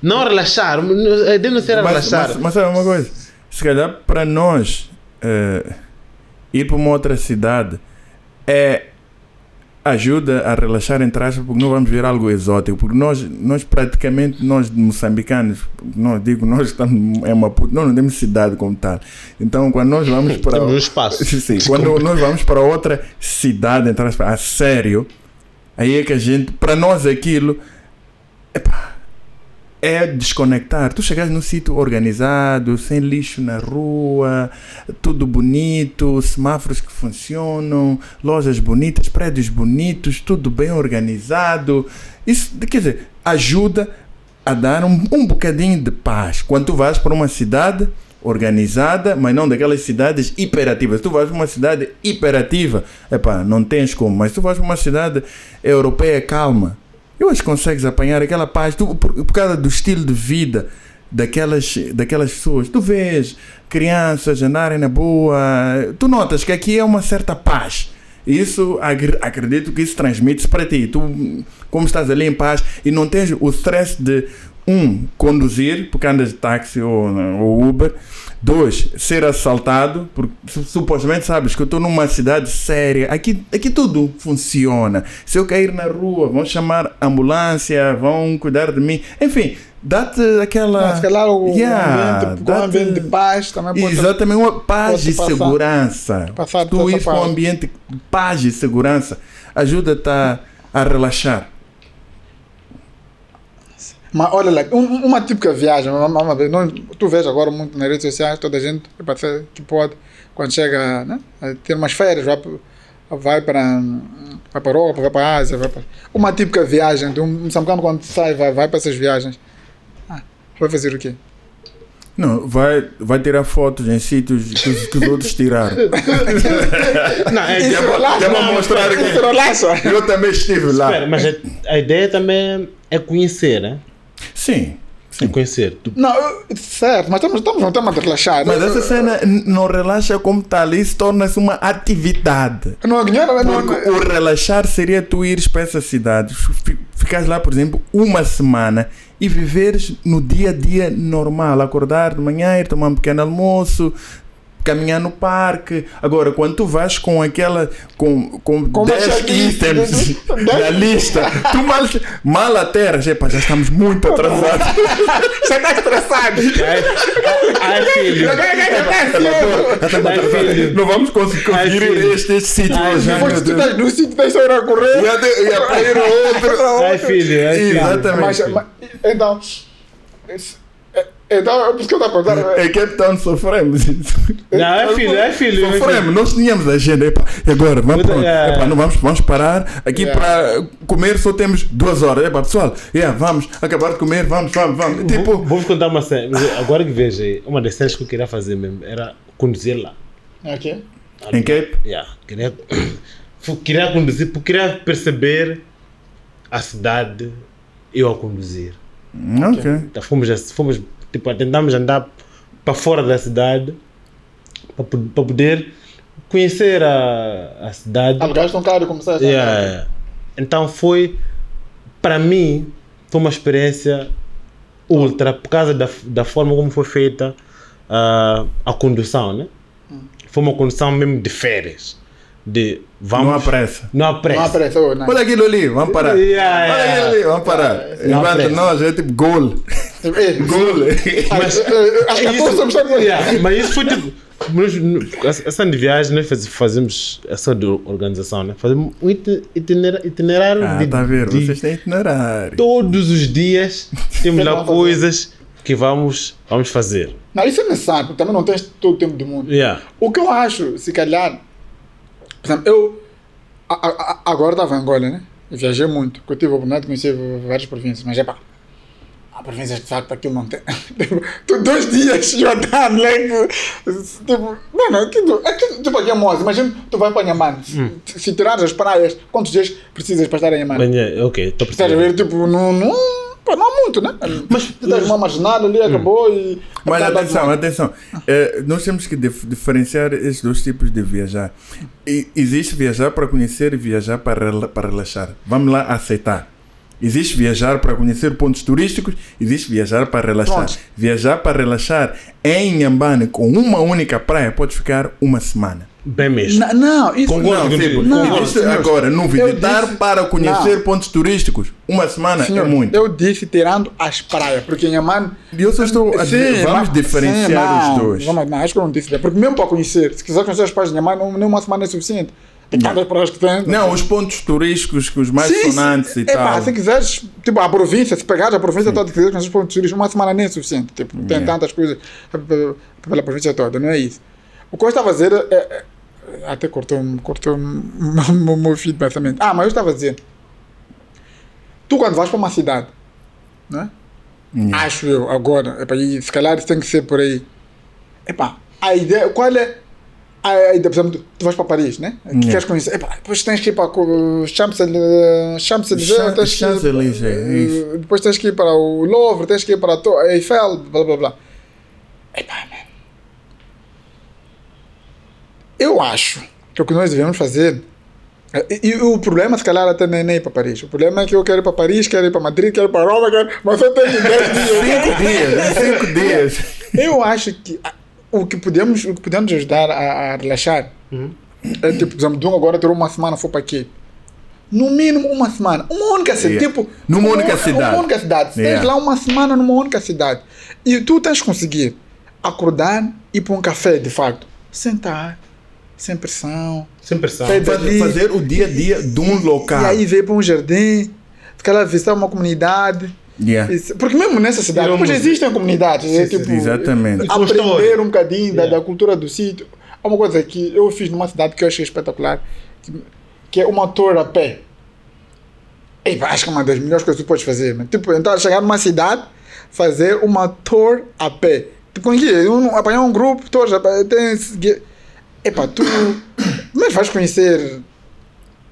Não relaxar, deve não ser a Mas, relaxar. mas, mas sabe uma coisa? Se calhar para nós eh, ir para uma outra cidade é ajuda a relaxar entre aspas porque não vamos ver algo exótico porque nós nós praticamente nós moçambicanos nós digo nós estamos é Maputo nós não temos cidade como tal então quando nós vamos para Temos um espaço. Sim. Quando nós vamos para outra cidade, entre aspas, a sério, aí é que a gente, para nós aquilo, epá, é desconectar. Tu chegas num sítio organizado, sem lixo na rua, tudo bonito, semáforos que funcionam, lojas bonitas, prédios bonitos, tudo bem organizado. Isso, quer dizer, ajuda a dar um, um bocadinho de paz. Quando tu vais para uma cidade organizada, mas não daquelas cidades hiperativas. Tu vais para uma cidade hiperativa, epá, não tens como, mas tu vais para uma cidade europeia calma. Eu acho que consegues apanhar aquela paz tu, por, por causa do estilo de vida daquelas, daquelas pessoas. Tu vês crianças andarem na boa, tu notas que aqui é uma certa paz. Isso acredito que isso transmite-se para ti. Tu, como estás ali em paz e não tens o stress de um conduzir, porque andas de táxi ou, ou Uber. Dois, ser assaltado, porque su- supostamente sabes que eu estou numa cidade séria. Aqui, aqui tudo funciona. Se eu cair na rua, vão chamar ambulância, vão cuidar de mim. Enfim, dá-te aquela. Se calhar o Yeah, ambiente, um ambiente de paz também pode Exatamente, uma paz e passar- segurança. passar tu ir para um ambiente de paz e segurança ajuda-te a, a relaxar. Mas olha lá, um- uma típica viagem, uma, uma nós- tu vês agora muito nas redes sociais, toda a gente se- que pode, quando chega né, a ter umas férias, vai, vai para vai para a Europa, vai para a Ásia, vai para... Uma típica viagem, de um moçambicano quando sai, vai, vai para essas viagens, ah, vai fazer o quê? Não, vai, vai tirar fotos em sítios que, os- que os outros tiraram. Não, é, relaxa, já vou não, mostrar aqui. Isso relaxa. Eu também estive lá. espera, mas a, a ideia também é conhecer, né? Sim, sim. conhecer. Tu- Não, certo, mas estamos, estamos tema de relaxar. Mas essa cena não relaxa como está ali, se torna-se uma atividade. Não não, Porque não, o relaxar seria tu ires para essa cidade, fi- ficares lá, por exemplo, uma semana e viveres no dia a dia normal. Acordar de manhã, ir tomar um pequeno almoço, caminhar no parque. Agora, quando tu vais com aquela. com, com Com uma 10 checklist, itens dez- na lista, tu mal, mal aterras, epa, já estamos muito atrasados. Você está estressado. Ai, filho. Já. Não vamos conseguir filho. este, este sítio já, no sítio, deixa eu ir a correr. Ia para ir outro. Ai, filho. Ai, filho. Exatamente. Mas, mas, então, esse- então, é por isso que eu estava a perguntar. Em Cape Town sofremos. Não, é filho, é filho. é Sofremos, nós tínhamos agenda. Epa, e agora, vamos, onde? yeah. Epa, não vamos, vamos parar. Aqui Yeah. para comer só temos duas horas. Epa, pessoal, yeah, vamos acabar de comer, vamos, vamos, vamos. Tipo, Vou- Vou-vos contar uma cena. Agora que vejo, uma das cenas que eu queria fazer mesmo era conduzir lá. Ok. em Cape, Yeah, queria, queria conduzir, porque queria perceber a cidade eu a conduzir. ok. Então, fomos, fomos tipo, tentamos andar para fora da cidade para, para poder conhecer a, a cidade. Alugaste um carro e começaste a Yeah, andar. yeah. Então foi, para mim, foi uma experiência ultra por causa da, da forma como foi feita ah, a condução, né? Foi uma condução mesmo de férias. De vamos. Não há pressa. Não há pressa. Não aparece, oh, não. Olha aquilo ali, vamos parar. Yeah, Olha yeah. aquilo ali, vamos parar. Não há Enquanto pressa. nós é tipo gol. Ei, Gol. Mas, eh, acho que Isso- todos somos todos- Yeah, mas isso foi tipo. nós- de viagem, nós faz- fazemos essa de organização, né? Fazemos um itinerário Ah, de, tá a ver, de vocês têm itinerário. todos os dias. Temos lá coisas que vamos, vamos fazer. Não, isso é necessário, porque também não tens todo o tempo do mundo. Yeah. O que eu acho, se calhar, por exemplo, eu a- a- a- agora estava em Angola, né? Eu viajei muito, porque eu tive a oportunidade de conhecer várias províncias, mas é pá, há províncias de facto aquilo não tem. Tipo, tu, dois dias e andando, like, tipo, não, não, aquilo, aquilo, tipo aqui é Moça, imagina tu vai para Nhamane, se, se tirares as praias, quantos dias precisas para estar em Nhamane? Mas, yeah, ok, estou Estás a ver, tipo, não, não, pá, não há muito, né? Mas- estás uma marginal ali, acabou e. Mas atenção, atenção. Eh, nós temos que dif- diferenciar esses dois tipos de viajar. E, existe viajar para conhecer e viajar para, para relaxar. Vamos lá aceitar. Existe viajar para conhecer pontos turísticos, existe viajar para relaxar. Pronto. Viajar para relaxar em Inhambane com uma única praia pode ficar uma semana. Bem mesmo. Não, não, isso Concordo Não, tipo, Não, existe senhores, agora, no visitar disse- para conhecer Não. pontos turísticos, uma semana Senhor, é muito. eu disse tirando as praias, porque em Amman. Eu só estou a dizer, vamos mas- diferenciar sim, não, os dois. Vamos, não, acho que eu não disse. Porque mesmo para conhecer, se quiser conhecer as praias de Amman, não, nem uma semana é suficiente. Tem praias que tem. Não, os pontos turísticos, que os mais Sim, sonantes sim. e É, pá, tal. se quiseres, tipo, a província, se pegares a província toda, se quiseres conhecer os pontos turísticos, uma semana nem é suficiente. Tipo, tem Yeah. tantas coisas pela- província toda, não é isso. O que eu estava a dizer é. é- até cortou-me cortou o meu fio de pensamento. Ah, mas eu estava a dizer. Tu, quando vais para uma cidade, né? Yeah. Acho eu, agora, epá, e se calhar isso tem que ser por aí. Epá, a ideia, qual é a ideia, por exemplo, tu, vais para Paris, né? Que Yeah. queres conhecer, epá, depois tens que ir para o Champs-Élysées, Champs- é eh, depois tens que ir para o Louvre, tens que ir para a Eiffel, blá blá blá. Epá, man. Eu acho que o que nós devemos fazer. E, e o problema, se calhar, até nem, nem ir para Paris. O problema é que eu quero ir para Paris, quero ir para Madrid, quero ir para Roma, quero, mas só tenho 10 dias. Cinco dias, cinco dias. Eu acho que ah, o que podemos, o que podemos ajudar a, a relaxar é tipo, por exemplo, Dunga agora tirou uma semana, foi para aqui. no mínimo uma semana. Uma única cidade. Yeah. Tipo, Numa uma única cidade. Uma única cidade. Yeah. Tens lá uma semana numa única cidade. E tu tens que conseguir acordar e ir para um café, de facto. Sentar, sem pressão. Sem pressão. Fazer, fazer o dia a dia de um local. E aí ver para um jardim, se calhar visitar uma comunidade. Yeah. Isso- Porque mesmo nessa cidade, museu. existem comunidades. é, tipo, Exatamente. Aprender um bocadinho da, Yeah. da cultura do sítio. Há uma coisa que eu fiz numa cidade que eu achei espetacular, que, que é uma tour a pé. Acho que é uma das melhores coisas que tu podes fazer. Mas, tipo, então, chegar numa cidade, fazer uma tour a pé. Tipo? Um, apanhar um grupo, tours a pé. Tem, epá, tu mas vais conhecer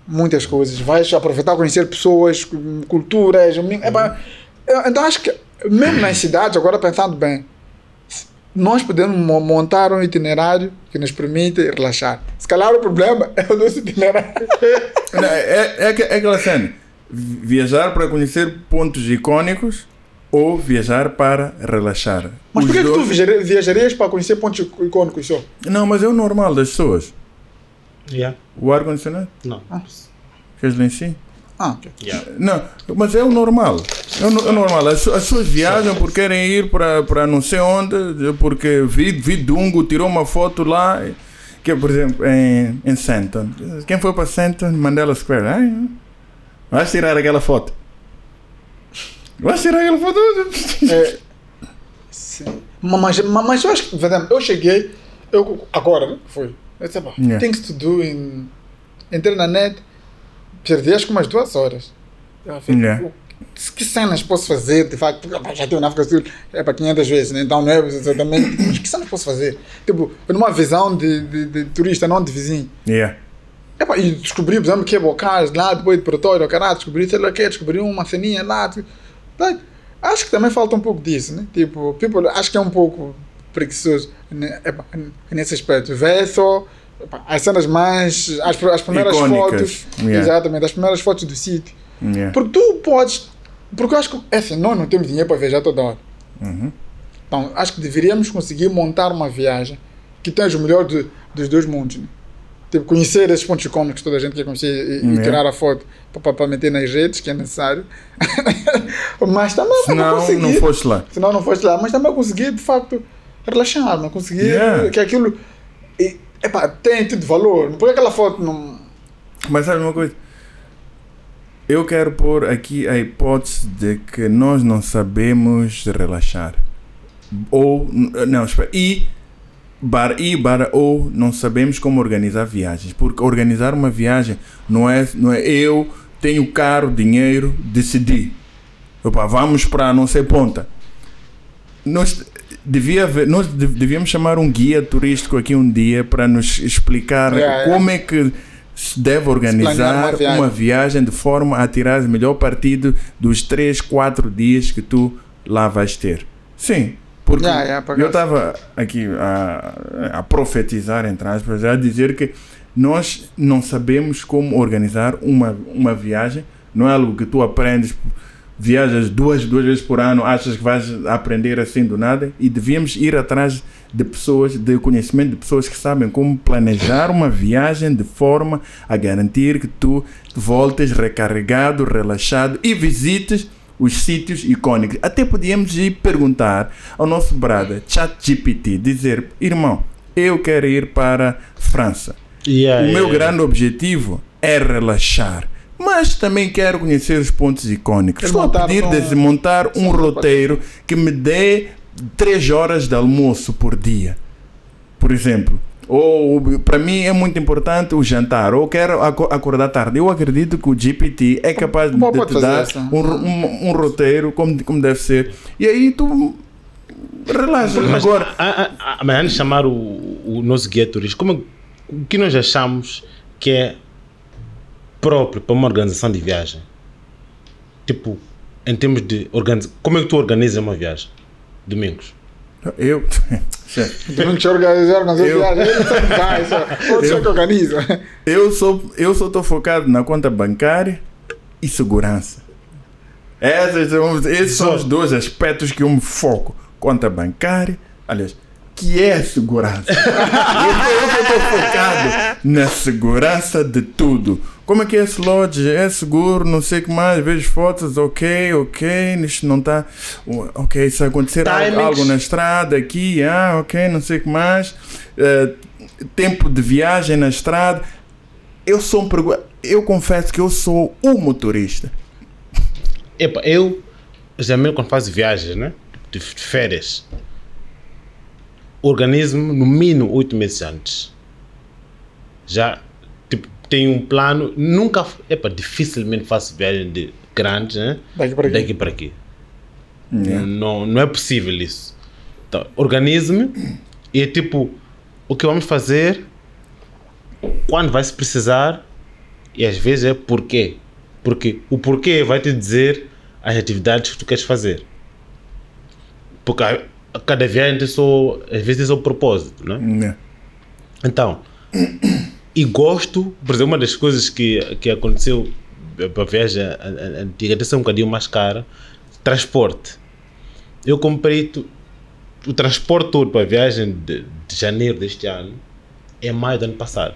muitas coisas. Vais aproveitar conhecer pessoas, culturas. Epá, eu- então acho que mesmo nas cidades, agora pensando bem, nós podemos mo- montar um itinerário que nos permite relaxar. Se calhar o problema é o nosso itinerário. Não, É, é, é aquela cena. Vi- Viajar para conhecer pontos icónicos ou viajar para relaxar. Mas por que, que tu viajarias para conhecer pontos icônicos só? Não, mas é o normal das pessoas. Yeah. O ar-condicionado. Não. Queres lá em cima? Ah. Yeah. Não, mas é o normal. É o, é o normal. As, as pessoas viajam porque querem ir para, para não sei onde, porque vi, vi Dungo, tirou uma foto lá, que é, por exemplo, em, em Santon. Quem foi para Santon? Mandela Square. Ai, vais tirar aquela foto. Vais tirar aquela foto. É, sim. Ma- Mas, ma- mas eu acho que, verdade, eu cheguei, eu, agora, né, foi. Eu disse, pá, Yeah. things to do in. Entrei na net, perdi acho que umas duas horas. Falei, Yeah. o- que cenas posso fazer, de facto? Já estive na África do Sul é para 500 vezes, né? então não é exatamente. Mas que cenas posso fazer? Tipo, numa visão de, de, de turista, não de vizinho. Yeah. E descobri, por exemplo, que é Bocage lá, depois de Pretório, caralho, descobri, sei lá o que, descobri uma ceninha lá. tipo, Acho que também falta um pouco disso, né? Tipo, people, acho que é um pouco preguiçoso né? Epá, nesse aspecto. Vê só as cenas mais. As, as primeiras Icónicas, fotos. yeah. Exatamente, as primeiras fotos do sítio. Yeah. Porque tu podes. Porque eu acho que. É assim, nós não temos dinheiro para viajar toda hora. Uhum. Então, acho que deveríamos conseguir montar uma viagem que tenha o melhor de- dos dois mundos. Né? Tipo, conhecer esses pontos icônicos que toda a gente quer conhecer e, e É. tirar a foto para meter nas redes, que é necessário. Mas também Senão conseguir. não foste lá. Senão não foste lá. Mas também conseguir, de facto, relaxar. Não conseguir Yeah. que aquilo. E, epá, tem tudo valor. Porque aquela foto não. Mas sabe uma coisa? Eu quero pôr aqui a hipótese de que nós não sabemos relaxar. Ou, não, espera. E, bar, e barra ou não sabemos como organizar viagens. Porque organizar uma viagem não é, não é eu tenho caro, dinheiro, decidi. Opa, vamos para não sei ponta. Nós, devia haver, nós de- devíamos chamar um guia turístico aqui um dia para nos explicar Yeah, yeah. como é que se deve organizar uma uma viagem. viagem. de forma a tirar o melhor partido dos 3, 4 dias que tu lá vais ter. Sim, porque Yeah, yeah, por eu estava aqui a, a profetizar, entre aspas, a dizer que nós não sabemos como organizar uma, uma viagem, não é algo que tu aprendes viajas duas, duas vezes por ano, achas que vais aprender assim do nada e devíamos ir atrás de pessoas, de conhecimento de pessoas que sabem como planejar uma viagem de forma a garantir que tu voltes recarregado, relaxado e visites os sítios icônicos. Até podíamos ir perguntar ao nosso brother ChatGPT, dizer, irmão, eu quero ir para França. Yeah, O meu yeah. grande objetivo é relaxar. Mas também quero conhecer os pontos icônicos. Quero Estou a pedir de montar um roteiro que me dê 3 horas de almoço por dia. Por exemplo. Ou para mim é muito importante o jantar. Ou quero aco- acordar tarde. Eu acredito que o GPT é capaz de, Pode de te dar um, um- um roteiro como, como deve ser. E aí tu relaxa. Mas, Agora, a- a- a- mas antes de chamar o, o nosso guia turístico, como, o que nós achamos que é próprio para uma organização de viagem? Tipo, em termos de organização. Como é que tu organizas uma viagem? Domingos. eu. Te organizar, organizar Eu- viagem. Ele vai, só. Só que organiza. Eu sou eu sou tô focado na conta bancária e segurança. Essas são, esses são os dois aspectos que eu me foco. Conta bancária, aliás, que é segurança. eu estou focado na segurança de tudo. Como é que é esse lodge? É seguro, não sei o que mais. Vejo fotos, ok, ok, isto não está. Ok, se acontecer algo, Timings. algo na estrada aqui, ah, ok, não sei o que mais. Eh, tempo de viagem na estrada. Eu sou um pergu- Eu confesso que eu sou o motorista. Epa, eu, geralmente quando faço viagens, né? De férias, organizo no mínimo oito meses antes. Já, tipo, tenho um plano. Nunca, epa, dificilmente faço viagem de grandes, né? Daqui para aqui. Daqui para aqui. Não, não é possível isso. Então, organizo-me e é tipo, o que vamos fazer, quando vai se precisar, e às vezes é porquê. Porque o porquê vai te dizer as atividades que tu queres fazer. Porque a, a cada viagem tem seu, às vezes tem seu propósito, né? Né? Então, e gosto, por exemplo, uma das coisas que, que aconteceu para a viagem antiga, até ser um bocadinho mais cara, transporte. Eu comprei o transporte todo para a viagem de, de janeiro deste ano é maio do ano passado.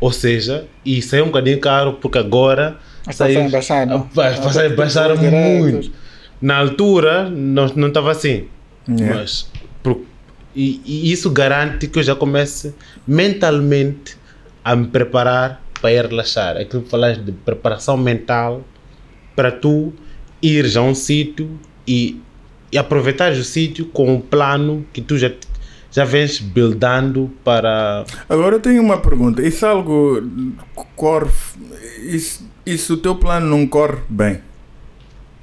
Ou seja, e saiu um bocadinho caro porque agora Mas passar em baixar, não? Vai passar em baixar Voos diretos. muito. Na altura não não estava assim. Yeah. Mas e, e isso garante que eu já comece mentalmente a me preparar para ir relaxar. Aquilo que falaste de preparação mental para tu ires a um sítio e, e aproveitares o sítio com um plano que tu já, já vens buildando para. Agora eu tenho uma pergunta. Isso algo corre. Isso, isso o teu plano não corre bem.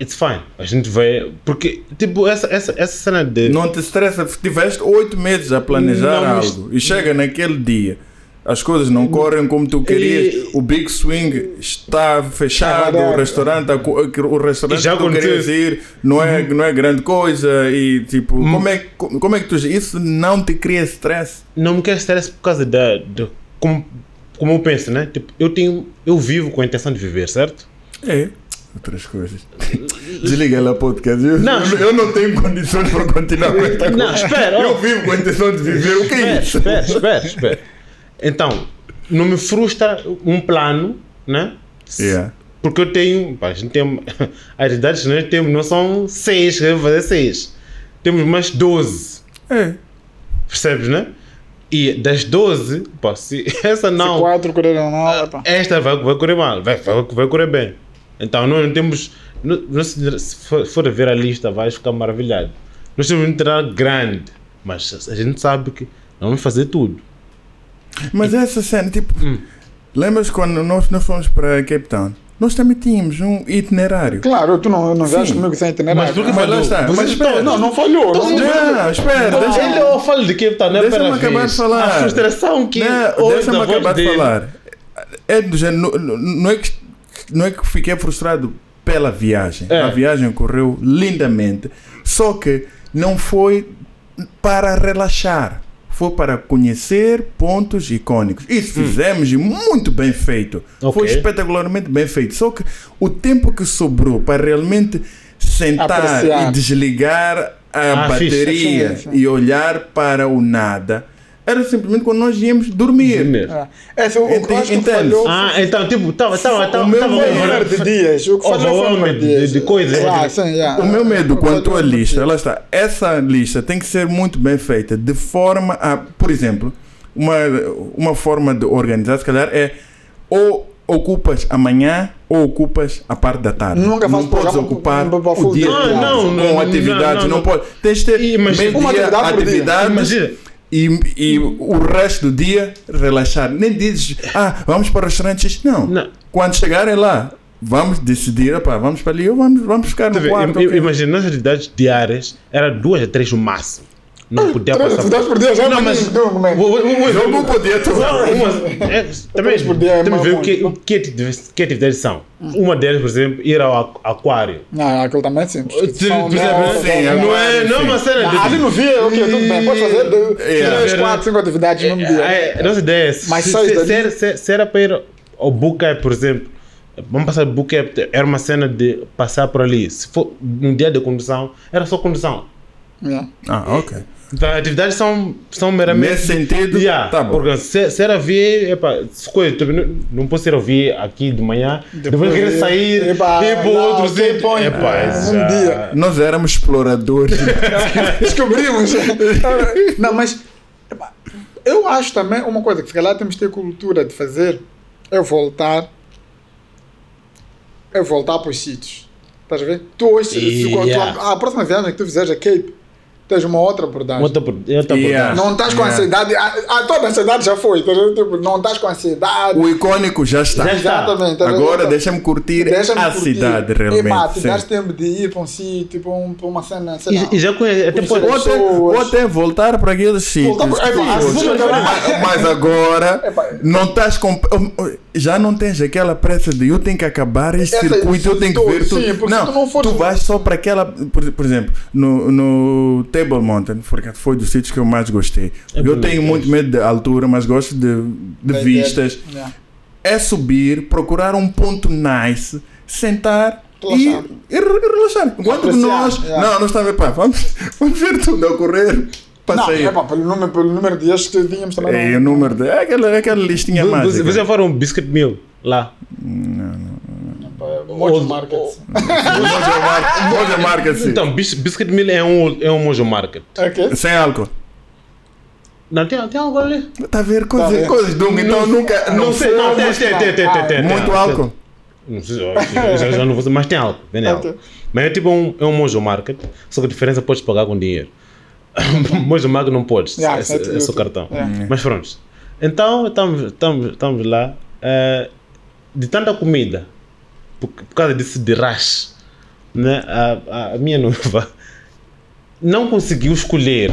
It's fine. A gente vai. Porque, tipo, essa, essa, essa cena de. Não te estressa. Se tiveste oito meses a planejar Não, algo e chega naquele dia, as coisas não correm como tu querias, E- o Big Swing está fechado, o restaurante, o restaurante que tu querias ir não é, não é grande coisa e tipo, como, é, como é que tu. Isso não te cria stress? não me quero estresse por causa da. de como, como eu penso, né? Tipo, eu tenho. Eu vivo com a intenção de viver, certo? É. Outras coisas. Desliga lá o podcast. Eu Não. eu não tenho condições para continuar com esta Não, coisa. espera, Eu vivo com a intenção de viver. O que é Espera, isso? espera, espera, espera. Então, não me frustra um plano, né? Yeah. Porque eu tenho. Pá, a gente tem. As idades que nós temos não são seis, eu vou fazer seis. Temos mais 12. É. Percebes, né? E das 12, pá, se essa Se não. quatro correram mal, esta vai, vai correr mal, vai, vai, vai correr bem. Então nós não temos. Não, não se, se for, for a ver a lista, vais ficar maravilhado. Nós temos um intervalo grande, mas a gente sabe que não vamos fazer tudo. Mas essa cena, tipo, Hum. lembras quando nós, nós fomos para Cape Town? Nós também tínhamos um itinerário. Claro, tu não, não viajas comigo sem itinerário. Mas que Mas lá falhou? está. Vocês Mas estão- espera. Não, não falhou. Não, Não, espera, Ele deixa, eu falo de que tá, não é deixa-me acabar vez. de falar. A frustração que deixa-me acabar de dele. falar. É do género, não, não é que, não é que fiquei frustrado pela viagem. É. A viagem correu lindamente. Só que não foi para relaxar. Foi para conhecer pontos icônicos. Isso fizemos e muito bem feito. Foi Hum. Ok. espetacularmente bem feito. Só que o tempo que sobrou para realmente sentar Apreciar. e desligar a Ah, fixe. bateria Sim, sim. e olhar para o nada era simplesmente quando nós íamos dormir. Dormir. É, esse, o, o que eu acho que Entende? falhou Ah, então, tipo, estava, estava, estava, O meu foi o Não, número de dias. O que falhou foi de de- de coisas. Ah, sim, yeah. O meu medo quanto à lista, lá está, essa lista tem que ser muito bem feita de forma a, por exemplo, uma, uma forma de organizar, se calhar, é ou ocupas amanhã ou ocupas a parte da tarde. Nunca não podes ocupar o dia Ah, não, com não, atividades, não, não, não. pode. Tens de ter Imagina- meio Uma dia atividade por dia. E, e o resto do dia relaxar. Nem dizes, ah, vamos para o restaurante. Não. Não. Quando chegarem lá, vamos decidir, opá, vamos para ali ou vamos, vamos ficar Tá no quarto. Im- ok? Imagina, nas atividades diárias, era duas a três no máximo. Não podia Três passar. atividades por dia já é Não, mas. magnífico, como é? o- o- o- Eu não podia. Uma- é, também Três por dia é temos que ver o que, o que, atividades- que atividades são. Uma delas, por exemplo, ir ao aqu- aquário. Não, aquilo também é percebe? hora, Sim, agora- Não é, não é uma cena de. Ah, Ali no dia, ok, tudo bem. Pode fazer de- Yeah. três, quatro, cinco atividades no mesmo dia. É, nossa ideia é. Mas se, era- para ir ao Bookcap, por exemplo, vamos passar Bookcap, era uma cena de passar por ali. Se for um dia de condução, era só condução. Yeah. Ah, ok. Então, as atividades são, são meramente. Nesse sentido, Yeah, tá bom. Porque se, se era ver, epa, se coisa, tipo, não, não posso ir ouvir aqui de manhã, depois, querer ir- sair, Epá, ir para não, outro quem sítio. Epá, Ah, um dia. Nós éramos exploradores. Descobrimos. Não, mas epá, eu acho também uma coisa que se calhar temos que ter cultura de fazer é voltar. É voltar para os sítios. Estás a ver? Tu hoje, Yeah. tu- a próxima viagem que tu fizeres a Cape, tens uma outra abordagem. Outra, por- outra Yeah. abordagem. Não estás com Yeah. ansiedade. A, a, toda a ansiedade já foi. ver? Tipo, não estás com ansiedade. o icônico já está. Já está. Exatamente. Agora Então, deixa-me curtir deixa-me a curtir. cidade realmente. tu sim. dás tempo de ir para um sítio, para, um, para uma cena. Sei. E, e já conhece, até Conhecer pode. Ou até, ou até voltar para aqueles sítios. Tipo, sim, mas, agora Epá. não estás com. Já não tens aquela pressa de eu tenho que acabar este Essa- circuito, eu tenho que ver tudo. sim, não, tu não fores- vais só para aquela. Por, por exemplo, no, no Table Mountain, porque foi dos sítios que eu mais gostei. eu bonito, tenho é. muito medo de altura, mas gosto de, de vistas. Yeah. É subir, procurar um ponto nice, sentar. E, Relaxar. e re- e relaxar. Enquanto Apreciar, nós. yeah. Não, nós estamos. Pá, vamos, vamos ver tudo a correr. Para Não, é pá, pelo número, pelo número de dias que tínhamos também. É, não- o número de. É aquela, aquela listinha Você, mágica. você já foram um biscuit meal lá? pá, Mojo. Moja marca, Moja marca assim. Então, bis, biscuit meal é um, é um mojo market. Ok. Sem álcool. Não, tem, tem algo ali. Está a ver coisas, Tá coisas de um. Então nunca. Não sei, não, tem, tem, tem, tem, tem, tem. Muito tem. álcool. Não sei, eu já, já não vou dizer, mas tem álcool, vende álcool. Mas é tipo um, é um mojo market, só que a diferença é podes pagar com dinheiro. mojo market não podes, Yeah, é, isso é é, só cartão. Yeah. Mas pronto. Então, estamos, estamos, estamos lá, eh, de tanta comida, por, por causa desse de rush, né, a, a minha noiva não conseguiu escolher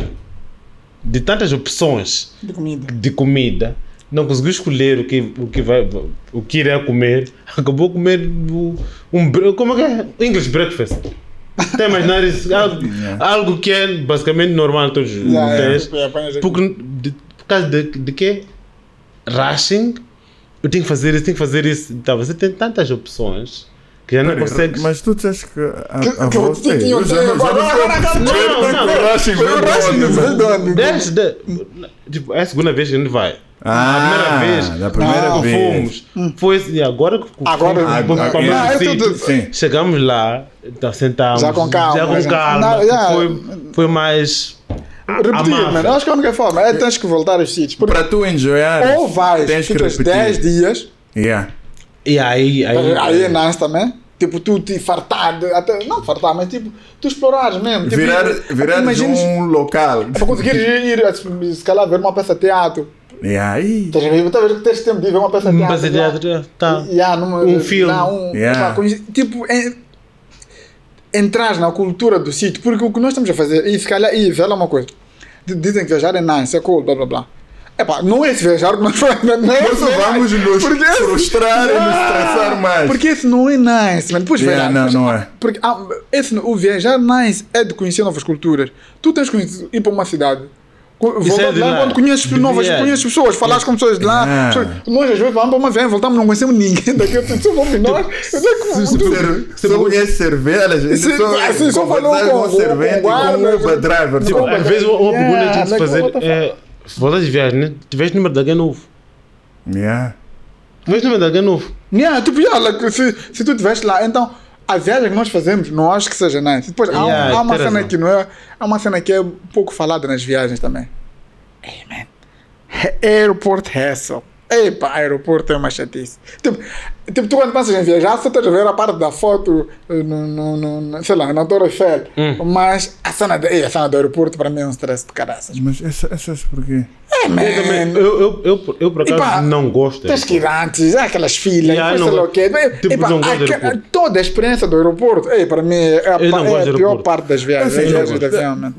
de tantas opções De comida. de comida, não conseguiu escolher o que, o que, vai, o que irá comer, acabou a comer o- um, como é que é? English breakfast. Tem imaginar isso? Algo, algo que é basicamente normal todos os Yeah, yeah, dias. yeah. Porque, de, por causa de, de quê? Rushing, eu tenho que fazer isso, tenho que fazer isso. Tá, você tem tantas opções que já não consegue. Mas tu disseste que a, Que- a que voz. eu tinha um eu já já não agora- a agora- Não, é não. Tipo, é a segunda vez que a gente vai. Ah, a primeira vez. da primeira Ah, que vez. fomos. Foi e agora que Agora- fomos Agora- o Ah, é sítio, tudo- sim. Chegamos lá, tá, sentamos. Já com calma, Já com calma. Não, já. Foi, foi mais. Repetir, mano. Acho que a única forma é tens que voltar aos sítios. Porque Para tu enjoyar. ou vais, tens que ficas repetir. 10 dias, Yeah. E aí. aí, aí é nice também. Tipo, tu te fartar, de, até, não fartar, mas tipo, tu explorares mesmo. Tipo, Virar, virar de imagines- um local. Para conseguir ir, ir, se calhar, ver uma peça de teatro. E aí. Estás a ver? Talvez tens tempo de ver uma peça de teatro. Mas lá. ele tá. E há numa- Um filme. lá, um- Yeah. conhe- tipo, é, entrar na cultura do sítio, porque o que nós estamos a fazer, e se calhar, e vê lá uma coisa, dizem que viajar é nice, é cool, blá blá blá. Epá, não é esse viajar que nós é Nós esse viajar. vamos nos Porque esse- frustrar e nos estressar mais. Porque esse não é nice, mano. Depois Yeah, não, não é. Porque ah, esse, o viajar nice é de conhecer novas culturas. Tu tens que ir para uma cidade. Voltar é lá, lá. quando conheces novas, conheces pessoas, falas com pessoas de lá. Yeah. pessoas- Nós às vezes vamos para uma viagem, voltamos, não conhecemos ninguém daqui. Eu só vamos nós. Eu sei que- Se, conhece cerveja, a gente Se- só, assim, só falou com- servente com Uber driver. Tipo, às vezes uma, pergunta que se fazer é. Se voltar de viagem, né? Tiveste número de alguém novo. Yeah. Tiveste número de alguém novo. Yeah, tipo, se, se tu estiveste lá, então a viagem que nós fazemos, não acho que seja nice. Depois, há, um- há uma cena razão. que não é. Há uma cena que é um pouco falada nas viagens também. Hey, man. Airport hassle. Epa, aeroporto é uma chatice. Tipo, tipo, tu quando pensas em viajar, só estás a ver a parte da foto, no, no, no, no- sei lá, na Torre Eiffel. Hum. Mas a cena, de, a cena do aeroporto para mim é um stress de caraças. Mas essa, essas porquê? É, man. Eu, também, eu, eu, eu, eu, por acaso, Epá, não gosto. Tens que ir antes, há aquelas filas, Yeah, não sei lá o quê. Tipo, não aque- aeroporto. toda a experiência do aeroporto, ei, para mim é a, não é a pior parte das viagens, Assim, viagens gosto. avião, man.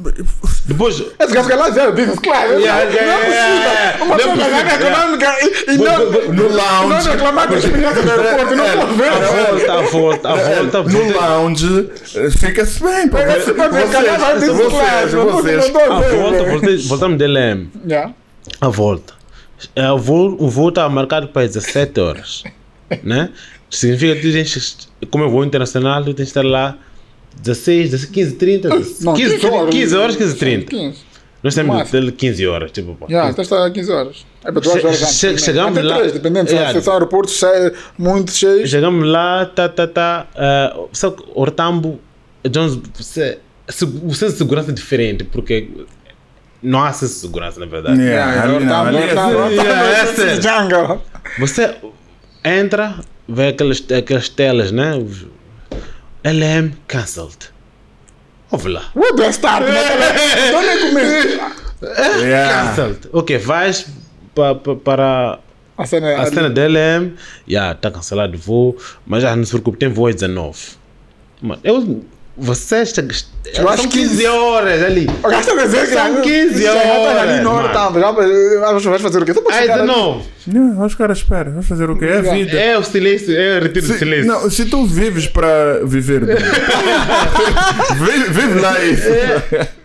Depois. Esse gajo que lá é business class. Yeah, não yeah, é yeah, possível. Uma não é coisa possível, econômica e, não, vou- no lounge. não reclamar com a experiência aeroporto, não estou a ver. A volta, a volta, a volta, No lounge, eh, fica-se bem. pá. Mas esse- mas esse cara vai Vocês, vocês, a ver. volta, voltamos de LM. Yeah. A volta. É, O voo, o voo estava marcado para 17 horas. Né? Significa que tu tens, como é voo internacional, tu tens que estar lá 16, 16 15, 30, 15, 15 15 horas, 15, 30. 15. Nós temos dele 15 horas. Tipo, pá. Já, então está a 15 horas. É para 2 Che- horas antes. chegamos Até lá- três, dependendo. Se É. se são aeroportos cheios, muito cheios. Chegamos lá, tá, tá, tá. Uh, só que Ortambo, Jones, você, se- o senso de segurança é diferente, porque não há senso de segurança, na verdade. Yeah, ali não, ali é- Yeah, é sério. Jungle. Você entra, vê aquelas, aquelas telas, né? LM cancelled. Ouve lá. What do I start? Nem começo. Yeah. Cancelled. Ok, vais para A cena a cena da LM, já está cancelado o voo, mas já não se preocupe, tem voo às 19. Mano, eu. Às São 15 15 horas ali. O gajo está a dizer que São 15 já está ali horas, na hora, mano. tá, já vai- vais fazer o quê? Chegar ali. 19. Não, os caras esperam. Vai fazer o quê? É a vida. É o silêncio, é o retiro do Se, silêncio. não, se tu vives para viver vive, vive lá isso.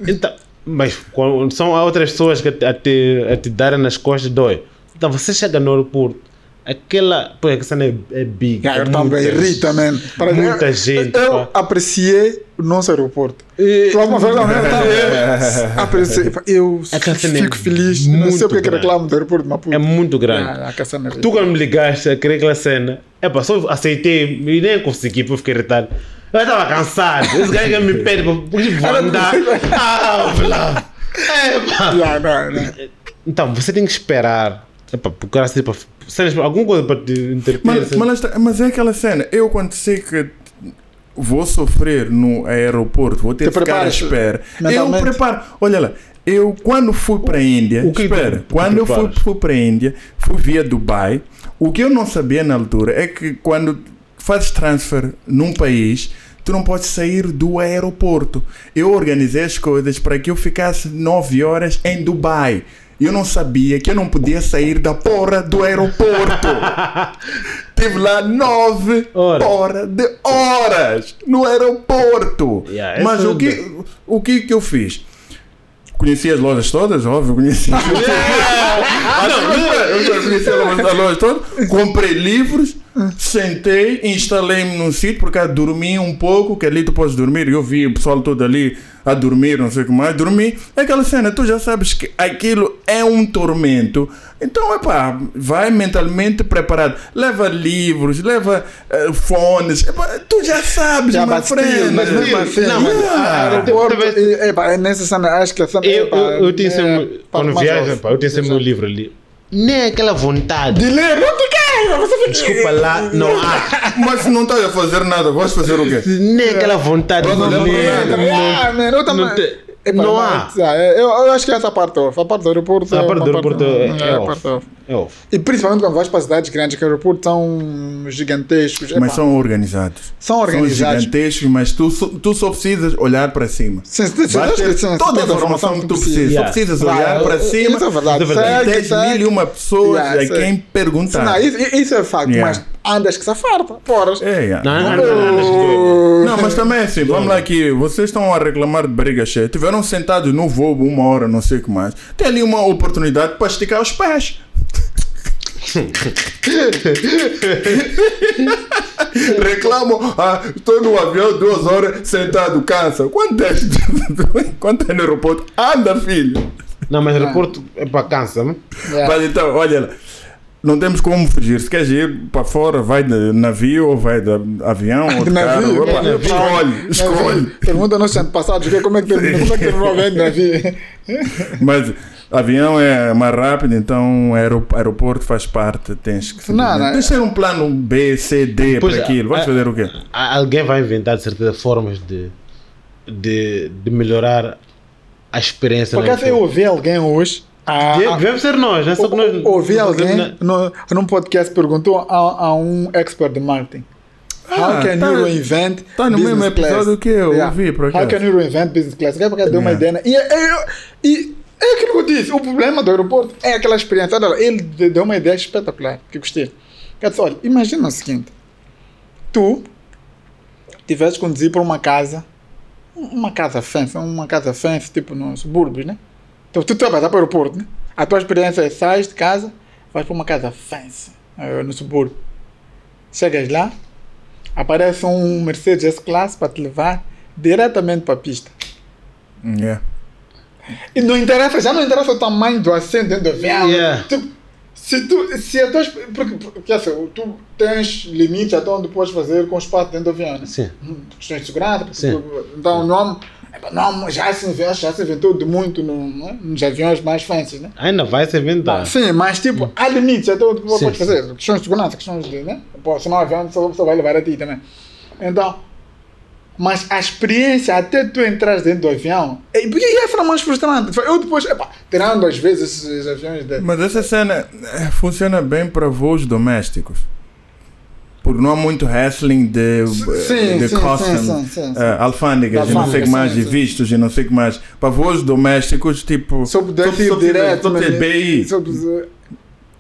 Então, mas quando são outras pessoas que a te, a te darem nas costas, dói. Então você chega no aeroporto, aquela. Pô, a cena é, é big. É Eu também irrita, man. Para muita eu, gente, Eu pá. apreciei o nosso aeroporto. E- vez não eu apreciei. Eu é fico feliz. Não sei porque que grande. reclamo do aeroporto Maputo. É muito grande. Ah, cena Tu quando me ligaste a querer aquela cena, é pá, só aceitei e nem consegui, porque fiquei irritado. Eu estava cansado. Esse gajo que me pede para vou andar. Ah, blá. É pá. Já, não, não. Então, você tem que esperar. É pá, procurar assim, para cenas, alguma coisa para te interpretar. Mas, mas, lá está- mas é aquela cena. Eu, quando sei que vou sofrer no aeroporto, vou ter Te que ficar à espera. Eu preparo. Olha lá. Eu, quando fui para a Índia, O que espera, tu- tu quando eu fui, fui para a Índia, fui via Dubai, o que eu não sabia na altura é que quando fazes transfer num país, tu não podes sair do aeroporto. Eu organizei as coisas para que eu ficasse 9 horas em Dubai. Eu não sabia que eu não podia sair da porra do aeroporto. Tive lá nove Ora. horas de horas no aeroporto. Yeah, Mas essa- o que, o que que eu fiz? Conheci as lojas todas, óbvio, conheci. Ah, eu conheci as as lojas todas, comprei livros, sentei, instalei-me num sítio, porque dormi um pouco, que ali tu podes dormir, eu vi o pessoal todo ali a dormir, não sei o que mais, dormi. É aquela cena, tu já sabes que aquilo é um tormento. Então, epá, vai mentalmente preparado. Leva livros, leva eh, fones, epá, tu já sabes, Já my friend. mas mesmo assim, Não, mas- ah, aeroporto, talvez- é, pá, é nessa cena, acho que a cena Eu, é, eu, é, sempre, quando mais viajo, jovem. pá, eu tenho sempre meu livro ali. Nem aquela vontade. De ler, não te quero, você fica... Desculpa lá, não há. Mas não estás a fazer nada, vais fazer o quê? Nem aquela vontade de Não, não, ler. não, Ah, man, eu também... não te- Epá, não há. ah, eu, eu acho que essa parte off, a parte do aeroporto A é parte do aeroporto é- é a off. parte off. É off. E principalmente quando vais para cidades grandes, que o aeroporto são gigantescos. Mas são organizados. São organizados. São gigantescos, mas tu, só- tu só precisas olhar para cima. Sim, sim, sim, sim, toda a informação que tu precisas. Só Yeah. precisas Vai, olhar para isso cima. é verdade. Isso é verdade. Tens mil e uma pessoas Yeah, a quem perguntar. Não, isso, isso é facto, Yeah. mas andas que se farta. Poras. É, yeah. Não, não, não, não, Não, mas também é assim, vamos lá aqui, vocês estão a reclamar de barriga cheia, tiveram sentados no voo uma hora, não sei o que mais. Tem ali uma oportunidade para esticar os pés. Reclamam, ah, estou no avião duas horas sentado, cansa. Quanto é, quanto é no aeroporto? Anda, filho. Não, mas aeroporto é para cansa, não? Yeah. Mas então, olha lá. Não temos como fugir. Se queres ir para fora, vai de navio ou vai de avião ou de, De carro. navio, Opa, navio. escolhe, escolhe. Pergunta nos antepassados que como é que como é de navio. Mas avião é mais rápido, então aero- aeroporto faz parte. Tens que Não, não, Tens de ter um plano B, C, D Pois, para aquilo. Vais ah, fazer o quê? Alguém vai inventar de certeza formas de, de, de melhorar a experiência. Por acaso eu ouvi alguém hoje. Ah, Deve ah, deve ser nós, não é só que nós. ouvi nós alguém na- no, num podcast perguntou a, a um expert de marketing. How Ah, can tá- you reinvent tá no business mesmo episódio class? que eu ouvi, por How acaso. can you reinvent business class? Que é porque deu uma Yeah. ideia. né? E, e, e é aquilo que eu disse. O problema do aeroporto é aquela experiência. Olha, lá, ele de- deu uma ideia espetacular que eu gostei. Ele disse, olha, imagina o seguinte. Tu tivesse de conduzir para uma casa, uma casa fancy, uma casa fancy, tipo nos subúrbios, né? Então tu, tu vai passar para o aeroporto, né? A tua experiência é sais de casa, vais para uma casa fancy, eh, no subúrbio. Chegas lá, aparece um Mercedes S-Class para te levar diretamente para a pista. Yeah. E não interessa, já não interessa o tamanho do assento dentro do avião. Yeah. Tipo, se tu, se a tua, porque, porque assim, tu tens limites até onde podes fazer com o espaço dentro do avião. Né? Sim. Hum, Questões de segurança. porque Sim. tu- Então, não, epá, não, já se inventou, já se inventou de muito no, né? nos aviões mais fancy, né? Ainda vai se inventar. Sim, mas tipo, há limites até onde tu Sim, podes sim. fazer. Questões de segurança, questões de, né? Pô, senão o avião só, só vai levar a ti também. Então, mas a experiência até tu entrar dentro do avião, é, porque ia ser mais frustrante. Eu depois, epá, tirando às vezes esses aviões de, Mas essa cena eh, funciona bem para voos domésticos. Porque não há muito wrestling de, Sim, de sim, customs, sim, sim, sim, sim. eh, alfândegas e não sei o que mais, sim, e sim. vistos e não sei o que mais. Para voos domésticos, tipo. Só precisa- direto. Mas- BI. precisa-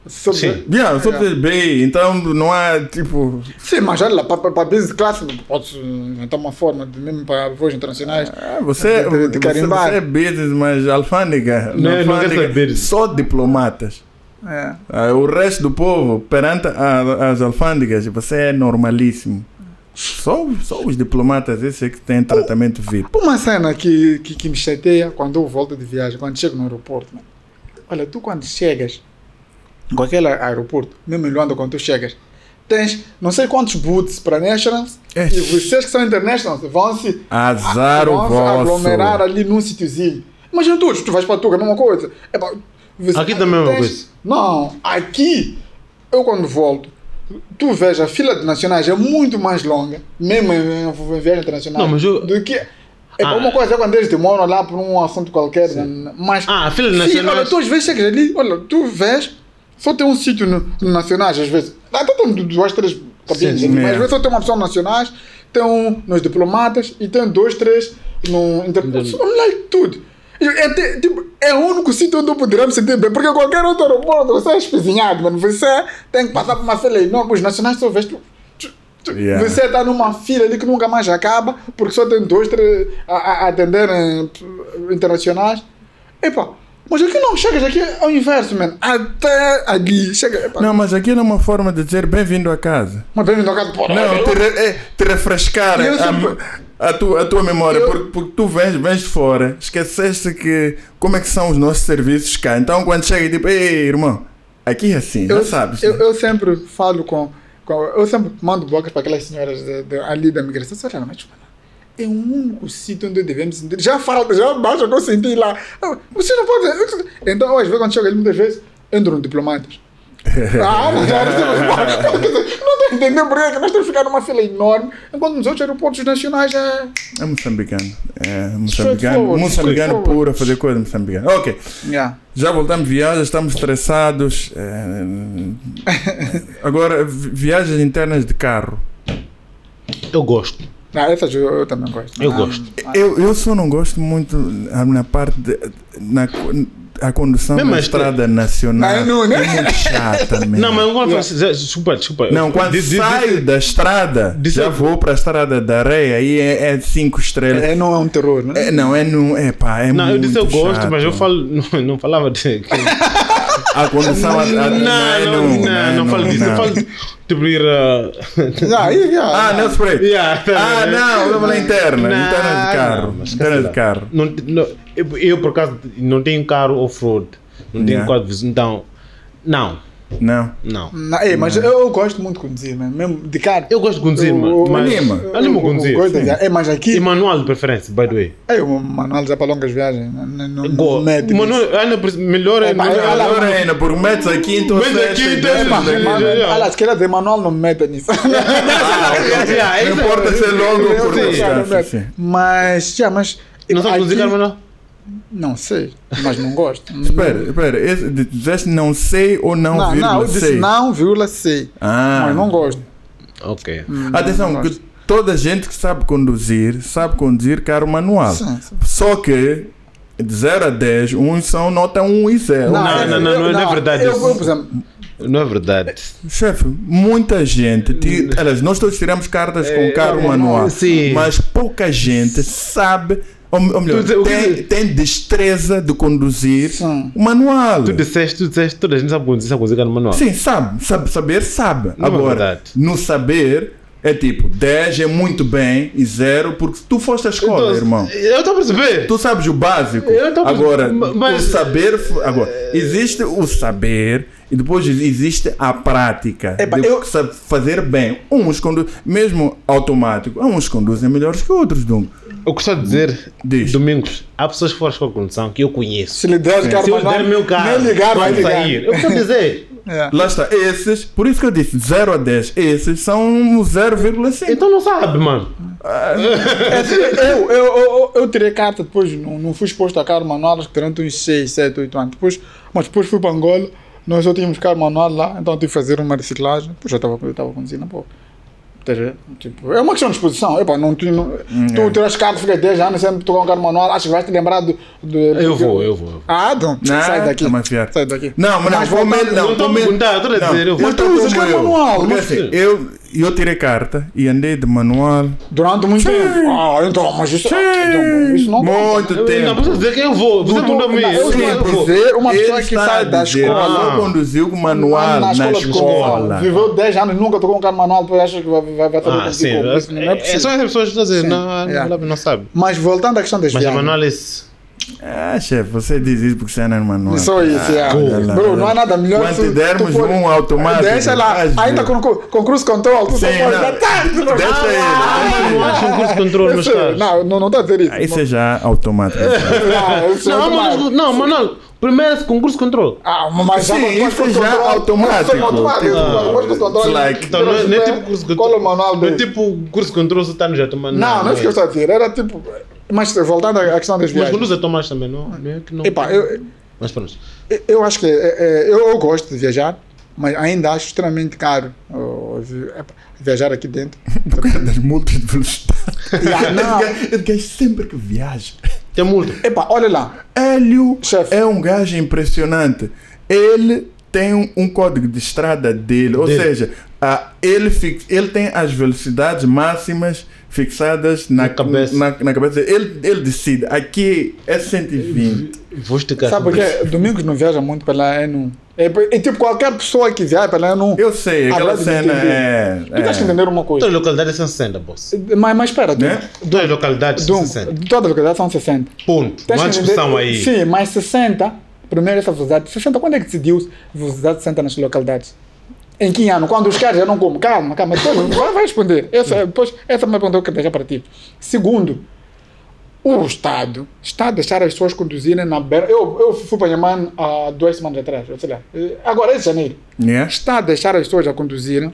só Sim. Yeah, só Yeah. BI. Então não há tipo. Sim, mas olha lá, para, para business class, pode inventar uma forma, de, mesmo para voos internacionais. Ah, você, De- de- de você, você é business, mas alfândega. Não, na não alfândega, saber. Só diplomatas. É. Ah, o resto do povo, perante a- as alfândegas, você é normalíssimo. Só, só os diplomatas, esses é que têm tratamento VIP. Uma cena que, que, que me chateia quando eu volto de viagem, quando chego no aeroporto. Olha, tu quando chegas em qualquer aeroporto, mesmo em Luanda, quando tu chegas, tens não sei quantos booths para nationals É. e vocês que são internationals vão se Azar vão se aglomerar ali num sítiozinho. Imagina tu, tu vais para é a mesma coisa. Epá, você- Aqui também é a mesma coisa. Não, aqui, eu quando volto, tu vês a fila de nacionais é muito mais longa, mesmo em, em viagem internacional, Não, mas eu- do que. É Ah. uma coisa é quando eles demoram lá por um assunto qualquer, né? mas. Ah, fila de Sim, nacionais- olha, tu às vezes chegas ali, olha, tu vês, só tem um sítio no, no nacionais, às vezes. Até tem duas, três cabines, Sim, sim, mas é. às vezes só tem uma opção nacionais, tem um nos diplomatas e tem dois, três no inter... Like tudo. É, te- tipo, é o único sítio onde eu poderia me sentir bem, porque qualquer outro aeroporto você é espezinhado, mano. Você tem que passar por uma fila enorme. Os nacionais só tu- Yeah. Você está numa fila ali que nunca mais acaba, porque só tem dois, três a, a, a atender internacionais. Epa, mas aqui não, chegas aqui é o inverso, mano. Até ali, chega. Epa, Não, mas aquilo é uma forma de dizer bem-vindo a casa. mas bem-vindo ao caso, porra. Não, te, re- é, te refrescar Eu a, sempre- a tua, a tua memória, Eu- porque, porque tu vens, vens de fora, esqueceste que como é que são os nossos serviços cá. Então quando chega, tipo, ei, irmão, aqui é assim, já eu, sabes. Eu, né? eu sempre falo com, com- Eu sempre mando bocas para aquelas senhoras de- de- ali da migração. Você olha, mas é o único sítio onde devemos sentir. Já falta, já basta que eu senti lá. Eu- Você não pode. Então, às vezes, quando chega ali, muitas vezes, entro no diplomatas. ah, mas já não estou entendendo por que nós temos que ficar numa fila enorme, enquanto nos outros aeroportos nacionais já. É moçambicano. É moçambicano. Moçambicano puro a fazer coisa moçambicana. Ok. Yeah. Já voltamos de viagem, estamos estressados. é, Agora, vi- viagens internas de carro. Eu gosto. Ah, essas eu, eu também gosto. Eu Ah, gosto. Eu, eu só não gosto muito na parte de, na a condução Mesmo da estrada nacional. Não, não, né? É muito chata mesmo. Não, mas eu gosto. Desculpa, desculpa. Não, quando Diz- saio diz- da estrada, diz- já vou para a estrada da areia, aí é, é cinco estrelas. É, não é um terror, né? É, não, é no. É pá, é Não, eu muito disse eu gosto, chato. mas eu falo. Não, não falava de. A condução. a- a- Não, não, não, não no- falo disso. Eu não. falo tipo ir a. Yeah, yeah, Ah, não, spray. Yeah, Ah, não, eu na interna. Não, interna de carro. não, mas interna de carro. Não, não, eu, eu, por acaso, não tenho carro off-road. Não tenho Yeah. quadro de visão. Então, não, Não. não. Não, é, mas eu, eu gosto muito de conduzir, mano. Mesmo de carro. Eu gosto de conduzir, Eu- mano. eu- Mas, Anima. Anima a conduzir. É, mas aqui. E manual de preferência, by the way. É, o manual já para longas viagens. Não, não, não, não mete. Manual, ainda por- melhor é. É, melhor- ainda, por metes aqui, então Metes aqui, e então É, mano. Aliás, quer dizer, manual não me meta nisso. Não importa ser longo ou cara, sim. Mas, já, mas. Não sabes conduzir manual? Não sei, mas não gosto. Espera, espera. esse- Dizeste não sei ou não, Não, vírgula não, eu disse sei? não, vírgula, sei. Ah. Mas não gosto. Ok. Atenção, não que gosto. toda gente que sabe conduzir, sabe conduzir carro manual. Sim, sim. Só que de 0 a 10, uns são nota 1 e 0. Não, não, não, não, não é verdade Eu, isso. eu, por exemplo, Não é verdade. Chefe, muita gente. Aliás, nós todos tiramos cartas com carro é, manual. sim. Mas pouca gente sabe. Ou, ou melhor, Tu- que tem, tu- tem destreza de conduzir Sim. o manual. Tu disseste, tu disseste, toda a gente sabe conduzir, sabe conduzir carro manual. Sim, sabe, sabe. Saber, sabe. Não é Agora, verdade. no saber, É tipo, 10 é muito bem e 0 porque tu foste à escola, Então, irmão. Eu estou a perceber. Tu sabes o básico. Eu tô- Agora, mas- o saber. Agora, existe o saber e depois existe a prática. Epa, de eu- fazer bem. Uns conduzem, mesmo automático, uns conduzem melhores que outros, Dum. Eu gostaria de dizer, Diz. Domingos, há pessoas que foram escola de condução que eu conheço. Se lhe der carro Se eu der meu carro, nem ligar, vai ligar. sair. Eu quero dizer. É. Lá está, esses, por isso que eu disse 0 a 10, esses são 0,5. Então não sabe, mano. É assim, eu, eu, eu, eu tirei carta depois, não, não fui exposto a carro manual, acho que durante uns 6, 7, 8 anos. Depois, mas depois fui para Angola, nós só tínhamos carro manual lá, então tive que fazer uma reciclagem, depois já estava eu estava conduzindo, a ver? Tipo, é uma questão de exposição. Epá, não, tu, não, tu tiras carro, fica 10 anos, sempre tocar um carro manual, acho que vais te lembrar do. do Eu vou, eu vou. eu vou. Ah, então, Não, sai daqui. tá mais fiado. Sai daqui. Não, mas não, Mas vou mesmo- não, não tô vou a perguntar, tô a não, dizer, eu vou. Mas tu usas carro manual, Porque mas- assim, eu, eu tirei carta e andei de manual Durante muito tempo. Ah, então, mas isso, então, isso não conta, muito? Eu- tempo. Não, precisa dizer que eu vou. Você Não, não, eu Eu estou a vou. dizer uma Ele pessoa que sai a da dizer, escola. Não conduziu com manual na escola. de condução. Viveu 10 anos, nunca tocou um carro manual, depois acha que vai, vai, vai Ah, sim. isso. Não é É, é possível. só as pessoas que dizem, Sim, não, não, é. não, não sabe. Mas voltando à questão das Mas a viagens. manual é esse. Ah, chefe, você diz isso porque você anda no manual. Só isso, ah, é. olha lá, Bro, não há nada melhor Quando tu- dermos tu pode- um automático. Deixa lá, ainda com, com, cruise control, tu só Sim, pode não. dar. Não- Deixa ele, Ah, não acho um curso de controle eu nos sei. carros. Não, não, não estou a dizer isso. Ah, Isso é já automático. Não, isso é Não, mas, não, Manolo, primeiro concurso de controle. Ah, mas já Sim, não pode isso é já control. automático. É automático. Ah, like- Então não é, não é tipo curso de o manual Não é tipo curso de controle, você está no mas Não, não é isso que eu estou a dizer. Era tipo. Mas voltando à questão das Mas viagens. conduz a Tomás também, não? não é que não. Epá, eu, Mas pronto. eu- eu acho que. é, é, eu, eu gosto de viajar, mas ainda acho extremamente caro oh, viajar aqui dentro. Por causa das multas de velocidade. Yeah, não. Esse gajo sempre que viaja. Tem multa. Epá, olha lá. Hélio Chefe. é um gajo impressionante. Ele tem um, um código de estrada dele, ou Dele. seja, ah, ele, fix, ele tem as velocidades máximas fixadas na, Na cabeça. Na, na cabeça. Ele, ele decide, aqui é 120. Vou esticar. Sabe porque Domingos não viaja muito pela ENU. É, é tipo qualquer pessoa que viaja pela ENU. Eu sei, aquela Agrada de cena é. Tu tens que é entender uma coisa. Toda localidade são 60, boss. Mas, mas espera. Né? Todas localidades são Dum, 60. todas as localidades são 60. Ponto. Tens Não há que discussão aí. Sim, mas 60, primeiro essa velocidade, 60, quando é que decidiu velocidade 60 nas localidades? Em que ano? Quando os caras já não como? Calma, calma, depois vai, vai responder. Essa, depois, essa é uma pergunta que eu quero deixar para ti. Segundo, o Estado está a deixar as pessoas conduzirem na beira. Eu, eu fui para Yaman há duas semanas atrás, eu sei lá. Agora é janeiro. Yeah. Está a deixar as pessoas a conduzirem,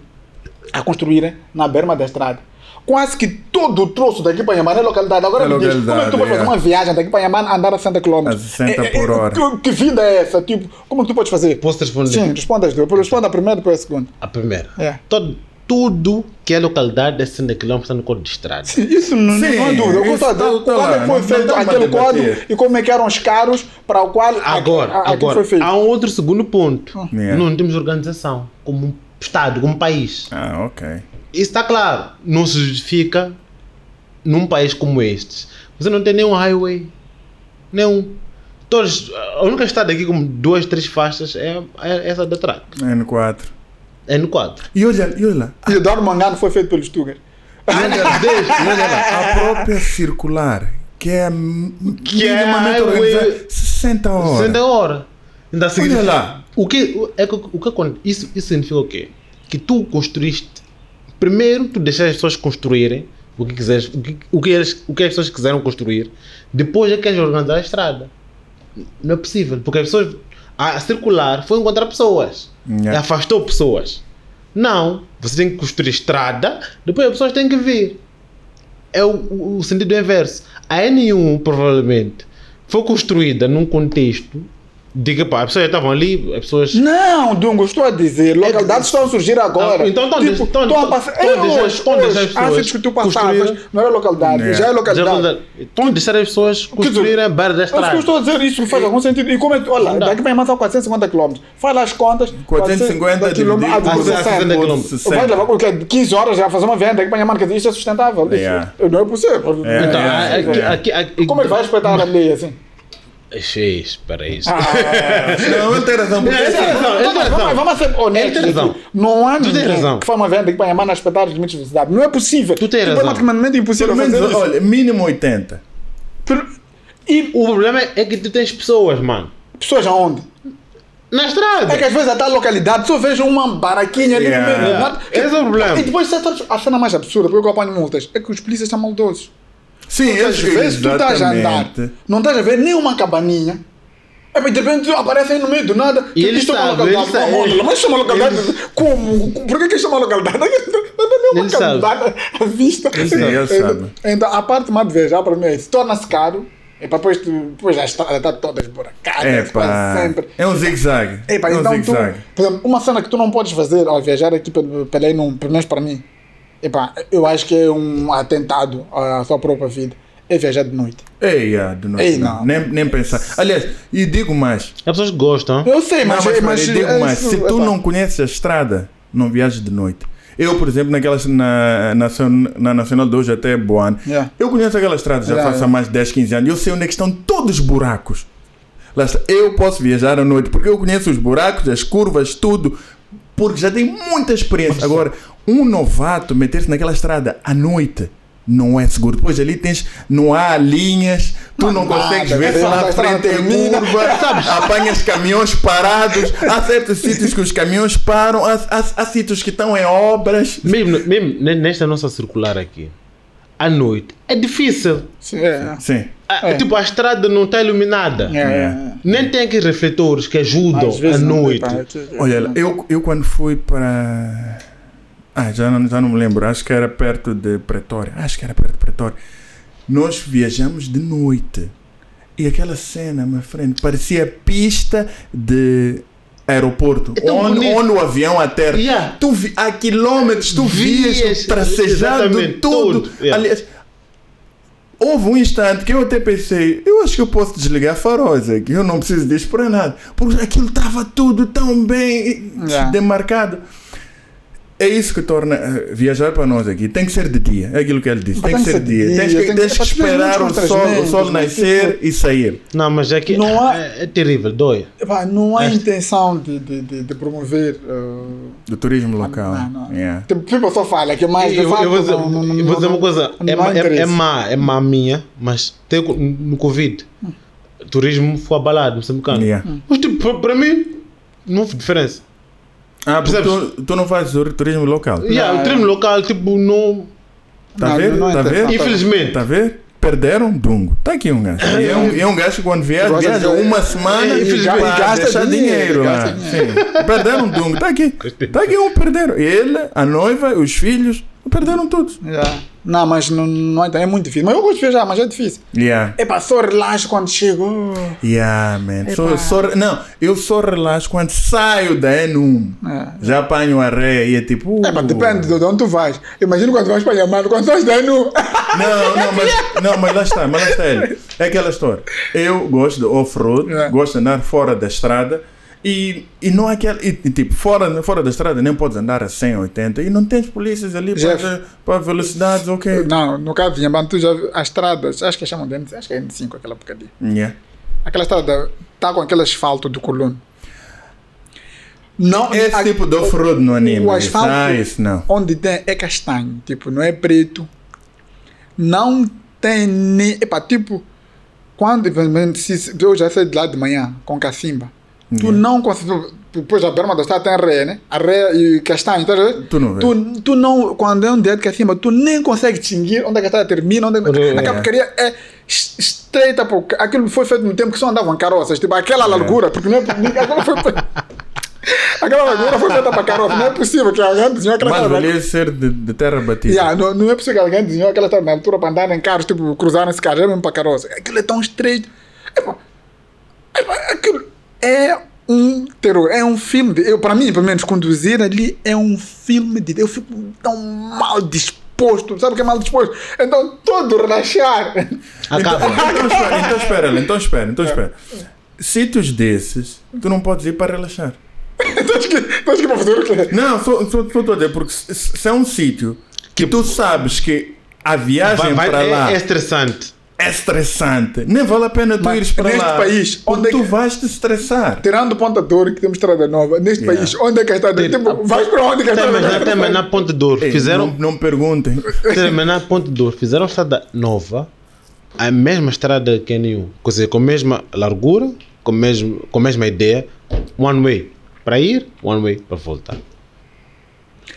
a construírem na berma da estrada. Quase que todo o troço daqui para Yaman é localidade. Agora É me diz, como é que tu podes fazer é. uma viagem daqui para Yaman andar a 60 km? A 60 por hora. Que, que vida é essa? Tipo, como é que tu podes fazer? Posso responder? Sim, responda as duas. Responda a primeira, depois a segunda. A primeira. É. Todo, tudo que é localidade é 60 km está no código de estrada. Isso não, Sim, não é dúvida. Eu estou a dizer, tá- tá quando lá, é que foi não- não feito pra aquele código e como é que eram os carros para o qual a- Agora, a- aquilo agora foi feito. há um outro segundo ponto. Yeah. Não temos organização como um Estado, como um país. Ah, ok. Isso está claro. Não se justifica num país como este. Você não tem nenhum highway. Nenhum. Todos, a única estrada aqui com duas, três faixas é, é essa da track. N4. É no 4. E olha, e olha, E o Eduardo Mangano foi feito pelos Tugas. a própria circular, que é Que é minimamente highway- organizada, 60 horas. 60 horas. Ainda significa- lá. O que, é, que- o que acontece? Isso, isso significa o quê? Que tu construíste. Primeiro, tu deixas as pessoas construírem o que, quiseres, o, que, o, que eles, o que as pessoas quiseram construir. Depois é que queres organizar a estrada. Não é possível. Porque as pessoas. A circular foi encontrar pessoas. Yeah. Afastou pessoas. Não. Você tem que construir estrada, depois as pessoas têm que vir. É o- o sentido inverso. A N1, provavelmente, foi construída num contexto que pá, as pessoas já estavam ali, as pessoas. Não, Dungo, estou a dizer, localidades estão a surgir agora. Então estão a tipo, estão- estão a estão- passar. estão a É estão a assets que tu passavas, construírem- não era localidade, Yeah. já é localidade. Estão a deixar as pessoas construírem a beira da É isso que eu estrada. estou a dizer, isso faz algum sentido. E como é que, olha, Não daqui para Yaman são 450 km. Faz lá as contas. 450 quilômetros, dividido ah, por 60. 60 por quilômetros. 60. Vai levar porque 15 horas já fazer uma venda daqui para Yaman, quer dizer, isto é sustentável. Isso. Não é possível. É, Então, é, aqui- aqui- aqui- Como é que vai respeitar a lei assim? Ixi, espera aí. Não, ele tem razão. porque- Ele tem razão, ele tem Vamos, razão. vamos ser honestos. Ele tem razão. Não há Tu tens ninguém razão. que faz uma venda que vai amar nas espetáculos de limites de velocidade. Não é possível. Tu tens razão. É impossível Pelo menos, isso. olha, mínimo 80. Pero- E O problema é é que tu tens pessoas, mano. pessoas aonde? Na estrada. É que às vezes a tal localidade só vejo uma baraquinha ali Yeah. no meio Yeah. Esse é o problema. E depois sabes, a cena mais absurda, porque eu apanho multas, é que os polícias são maldosos. Sim, Às vezes tu estás a andar, exatamente. não estás a ver nenhuma cabaninha. É, mas de repente aparecem no meio do nada. E ele é uma localidade. ele sabe, Como? ele- Mas chama localidade. Como? Por que que chama localidade? Não é uma Ele sabe. localidade à vista. Ele sabe. Ele sabe. Então, a parte mais de viajar para mim é se torna-se caro. E para depois, tu, depois a estrada está toda esburacada. É pá. sempre. É um zigue-zague. Epá, É um então tu, zigue-zague. por exemplo, uma cena que tu não podes fazer ao viajar aqui pelo, pela aí, pelo menos para mim, epá, eu acho que é um atentado à sua própria vida, é viajar de noite. Ei, ah, de noite. Ei, não. não. Nem, nem pensar. Aliás, e digo mais. As pessoas gostam. Eu sei, Não, mas, mas, mas, eu digo é mais. isso, Se tu epá. não conheces a estrada, não viajes de noite. Eu, por exemplo, naquelas, na, na, na Nacional de hoje até Boan, Yeah. eu conheço aquela estrada já Yeah, faço há yeah. mais de 10, 15 anos. Eu sei onde é que estão todos os buracos. Lá está. Eu posso viajar à noite porque eu conheço os buracos, as curvas, tudo. Porque já tenho muita experiência. Agora, um novato meter-se naquela estrada à noite não é seguro. Depois ali tens, não há linhas, tu não, nada, consegues né? ver se lá A à frente é curva, sabes? Apanhas caminhões parados. Há certos sítios que os caminhões param, há, há, há sítios que estão em obras. Mesmo, mesmo ne- nesta nossa circular aqui, à noite, é difícil. Sim, é. Sim. É. Tipo, a estrada não está iluminada. É, é. Nem tem aqueles refletores que ajudam à não, noite. é- Olha, eu, eu quando fui para. Ah, já não, já não me lembro. Acho que era perto de Pretória. Acho que era perto de Pretória. Nós viajamos de noite. E aquela cena, meu friend, parecia pista de aeroporto. É onde, onde o avião aterra. Yeah. Tu vi, há quilômetros, tu vias, Vias, tracejado tudo, yeah. Aliás, houve um instante que eu até pensei, eu acho que eu posso desligar faróis aqui, eu não preciso disso para nada. Porque aquilo estava tudo tão bem Yeah. demarcado. É isso que torna eh, viajar para nós aqui. Tem que ser de dia. É aquilo que ele disse. Tem, que ser de dia. Tens que, tem tens que tens esperar o sol, o sol nascer Tipo, e sair. Não, mas aqui Não há- é, é terrível, dói. epá, não há intenção de, de, de, de promover. uh, Do turismo local. não, não. Yeah. Tipo, people só fala que mais de eu, eu vou dizer, não- não- eu vou dizer não- uma coisa, é, não é, é má, é má minha, mas tem, no Covid, o turismo foi abalado, moçambicano. Yeah. Mas tipo, para- para mim, não houve diferença. Ah, porque Percebes? tu, tu não fazes o turismo local. Yeah, Não, o turismo local, tipo, não. Tá Não, não é Tá a ver? interessante. Infelizmente. Tá a ver? Perderam Dungo. Tá aqui um gajo. E é um, e é um gajo que quando viaja, Gosta viaja de- uma semana É, e infelizmente. para gasta deixar dinheiro, dinheiro lá. gasta Sim. Perderam Dungo. Tá aqui. Tá aqui um perderam. Ele, a noiva, os filhos, perderam todos. Yeah. Não, mas não, não é, é muito difícil. Mas eu gosto de viajar, mas é difícil. Yeah. Epá, só relaxo quando chego. Yeah, man. Só, Epá. só, não, eu só relaxo quando saio da Enum. É. Já apanho a ré e é tipo. uh. É, mas depende de onde tu vais. Imagina quando vais para Yamano, quando estás daí no. Não, não, mas, não, mas lá está, mas lá está ele. É aquela história. Eu gosto de off-road, É. gosto de andar fora da estrada e, e não há aquela. E, tipo, fora, fora da estrada nem podes andar a 100, 80 e não tens polícias ali Jeff. para, para velocidades, ok. Não, no caso de Yamano, tu já as estradas, acho que chamam de N- acho que é N5 aquela porcaria. Yeah. Aquela estrada está com aquele asfalto do coluno. Não, Esse a- tipo de off-road no anime. O asfalto ah, isso não. onde tem é castanho, tipo, não é preto. Não tem nem. Epá, tipo, quando eu já saí de lá de manhã com cacimba, tu não consegue. Depois a berma da estrada tem ré, né? A ré e castanho, tá a ver? Tu não vê. Tu, tu não, quando é um dia de cacimba, tu nem consegue distinguir onde é que a estrada termina, onde é que. É. Aquela porcaria é es- estreita, pô. Aquilo foi feito no tempo que só andavam carroças, tipo, aquela largura, porque não é. Aquela foi. Aquela largura foi feita para carroça, não é possível que alguém desenhou aquela Mas valia ser de, de terra batida. Yeah, não, não é possível que alguém desenhou aquela estrada na altura para andar em carros, tipo, cruzar esse carro, é mesmo para carroça. Aquilo é tão estreito. Epá, epá, aquilo é um terror, é um filme. De, eu, para mim, pelo menos, conduzir ali é um filme de. Eu fico tão mal disposto, sabe o que é mal disposto? Então, todo relaxar. Acaba. Então espera, então espera, então espera, então espera. Sítios desses, tu não podes ir para relaxar. então, então, acho que para fazer o quê? Não, estou a dizer, porque se, se é um sítio que tu sabes que a viagem Vai- vai- para lá é, é estressante. É estressante. Nem vale a pena tu Mas ires para neste lá. país, onde é tu que- vais te estressar. Tirando Ponta Douro, que temos estrada nova, neste Yeah. país, onde é que a estrada tipo, Vais para onde que a Até, estrada até mas na Ponte Douro fizeram. Não, não me perguntem. Até mas na Ponte Douro fizeram estrada nova, a mesma estrada que a nenhum. Quer dizer, com a mesma largura, com, o mesmo, com a mesma ideia, one way para ir, one way para voltar.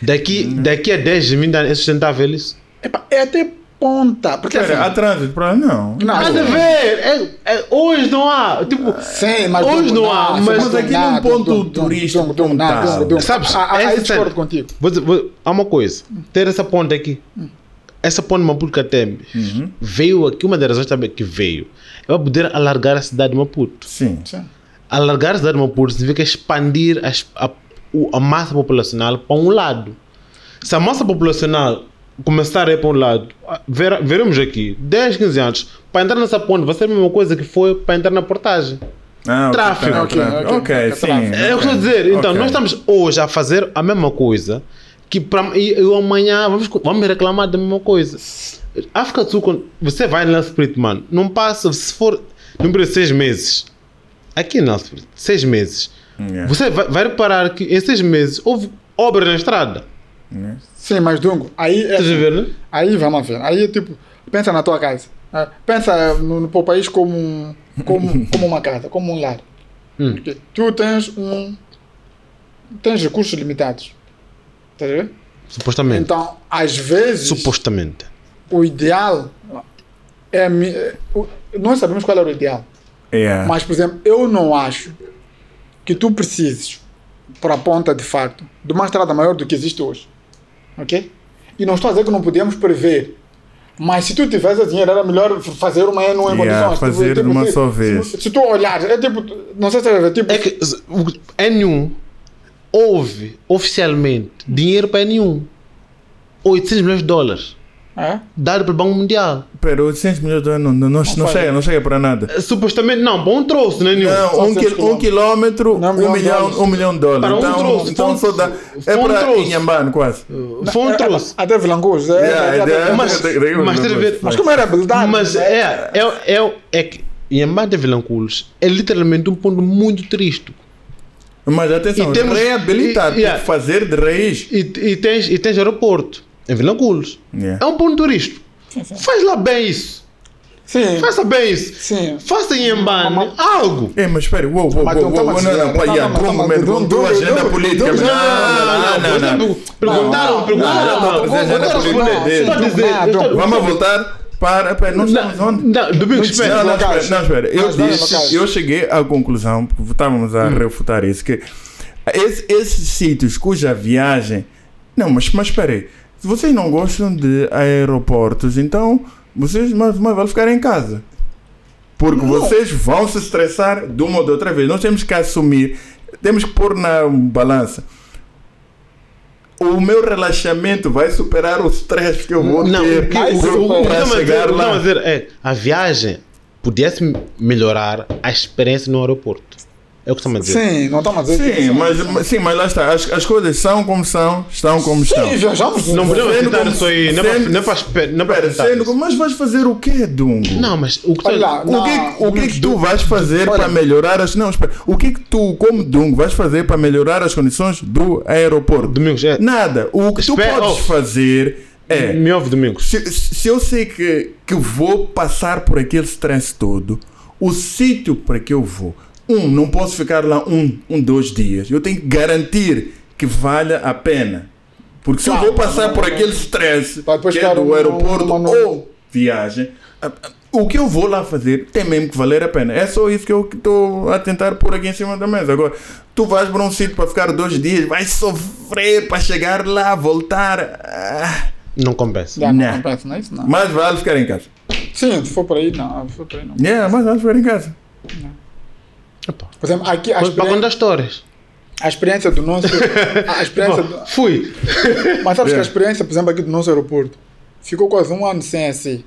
Daqui, daqui a 10, 20 anos é sustentável isso? Epá, é até ponta. Porque Espera, há assim, trânsito para? Não. não, Nada a ver! É, é- hoje não há. Tipo, Sim, mas Hoje não há, mas mas aqui num ponto turístico. Sabes, Ah, ah, essa Aí discordo cena- contigo. Vou dizer- vou- há uma coisa. Ter essa ponte aqui. Essa ponte Maputo Catembe veio aqui, uma das razões também que veio é para poder alargar a cidade de Maputo. Sim. Sim. Alargar a cidade de Maputo significa expandir a, o- a massa populacional para um lado. Se a massa populacional começar a ir para um lado, ver- veremos aqui, 10, 15 anos, para entrar nessa ponte vai ser a mesma coisa que foi para entrar na portagem. Ah, tá, Ok, tráfego. ok, Ok, ok, sim. tráfego. É o que eu estou a dizer. Então, Ok. nós estamos hoje a fazer a mesma coisa que para e, e amanhã vamos, vamos reclamar da mesma coisa. África do Sul, quando você vai na Spirit, mano, não passa, se for no de seis meses, aqui na Spirit, seis meses, Yeah. você vai, vai reparar que em seis meses houve obra na estrada. Sim, mas Dungo, aí é, Estás a ver, né? aí vamos ver. Aí é tipo, pensa na tua casa. Ah, Pensa no, no teu país como, um- como, como uma casa, como um lar. Hum. Porque Tu tens um. Tens recursos limitados. Estás a ver? Supostamente. Então, às vezes, Supostamente. o ideal é. é, Nós sabemos qual era o ideal. Yeah. Mas, por exemplo, eu não acho que tu precises, para a ponta de facto, de uma estrada maior do que existe hoje. Ok? E não estou a dizer que não podíamos prever. Mas se tu tivesse dinheiro, era melhor fazer uma em uma Yeah, condições. fazer de uma se, só se- vez. Se, tu olhares, é tipo, não sei se é tipo. É que s- o N1 houve oficialmente dinheiro para N1. 800 milhões de dólares. É? Dado pelo Banco Mundial. Pero 800 milhões de dólares não, não, não, não faz. chega, não chega para nada. Eh, Supostamente, não, para um troço, não é nenhum. Não, um, 700 quil, um quilômetro, Não, um milhão de milhão, dólares. um milhão de dólares. Para um então, troço, então foi só um- dá. foi É um para troço. Inhambane quase. Foi um É, troço. Até. É, Yeah, é, é, é, Mas, é, como era habilidade? Mas é, é, é, é que Inhambane de Vilanculos é literalmente um ponto muito triste. Mas atenção, E temos- reabilitar, e- fazer de raiz. E, e, tens, e tens aeroporto em Vilanculos. Yeah. É um ponto turístico. Faz lá bem isso. Sim. Faça bem isso. Sim. Faça em Mas- algo. É, mas espera, uou, uou, Mas uou, não tá uou, não, não, pá, não, não, não, man, tua Dungo, agenda política, não, não, não, não. Perguntaram, perguntaram. não, não, não, não, não, a não, não, eu estou- não. Vamos voltar para. Pera, nós estamos onde? Não, Domingos, espera. Não, não, espera, não, espera. Eu, disse, eu cheguei à conclusão, porque estávamos a refutar isso, que esse- esses sítios cuja viagem. Não, mas, mas espera aí. Se vocês não gostam de aeroportos, então vocês mais, mais vale ficar em casa. Porque vocês vão se estressar de uma ou de outra vez. Nós temos que assumir, temos que pôr na balança. O meu relaxamento vai superar o stress que eu vou Não, ter para chegar lá. dizer é a viagem pudesse melhorar a experiência no aeroporto. É o que estamos a dizer. Sim, não estamos a dizer Sim, mas, mas- sim, mas lá está. As, as coisas são como são, estão como estão. Sim, viajamos. Não podemos citar isso aí, não é para- sendo- não é para espe- não é tentar sendo mas vais fazer o quê, Dungo? Não, mas o que Olha lá, O que, o que, que tu vais fazer olha- para melhorar as. Não, espera. O que, que tu, como Dungo, vais fazer para melhorar as condições do aeroporto? Domingos, é, Nada. O que Espera, tu podes oh. fazer é. me ouve, Domingos. Se, se eu sei que, que vou passar por aquele stress todo, o sítio para que eu vou, um, não posso ficar lá um, um, dois dias. Eu tenho que garantir que valha a pena. Porque se eu Claro, vou passar não, por não, aquele stress que é do um- aeroporto uma ou viagem, o que eu vou lá fazer tem mesmo que valer a pena. É só isso que eu estou a tentar pôr aqui em cima da mesa. Agora, tu vais para um sítio para ficar dois dias, vais sofrer para chegar lá, voltar. Ah, Não compensa. Já, não, Não. não penso nisso, não. mais vale ficar em casa. Sim, se for por aí, não. Se for por aí, não. Yeah, mais vale ficar em casa. Epá, Por exemplo, aqui a Para contar histórias. a experiência do nosso. A experiência do, Fui. mas sabes que Yeah. a experiência, por exemplo, aqui do nosso aeroporto ficou quase um ano sem assim.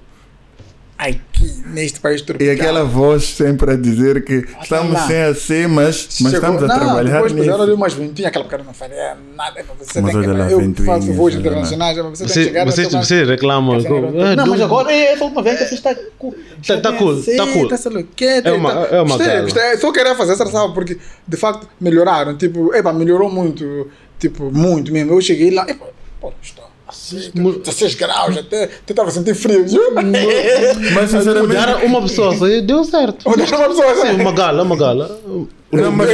Aqui neste país E tropical. aquela voz sempre a dizer que estamos lá. sem assim, mas, mas Chegou- estamos a não, trabalhar depois nisso. umas ventinhas, aquela cara não faria nada. Você Mas tem que, olha lá, eu faço voz olha lá. internacionais, mas você, tem que Você, chegar vocês, naquela- vocês reclamam. Era- ah, não, mas agora é essa última vez que você está cool. Tá- tá cool, tá cool. Tá o quê, É uma- tá- é uma gostei, gostei. Só queria fazer essa ressalva porque de facto melhoraram. Tipo, epa, melhorou muito. Tipo, muito mesmo. Eu cheguei lá, epa, pô, está Mu- 16 graus, até até estava sentindo frio. Mas sinceramente, Mudaram uma pessoa só e deu certo. Onde uma pessoa Sim, assim. uma gala, uma gala. não, mas,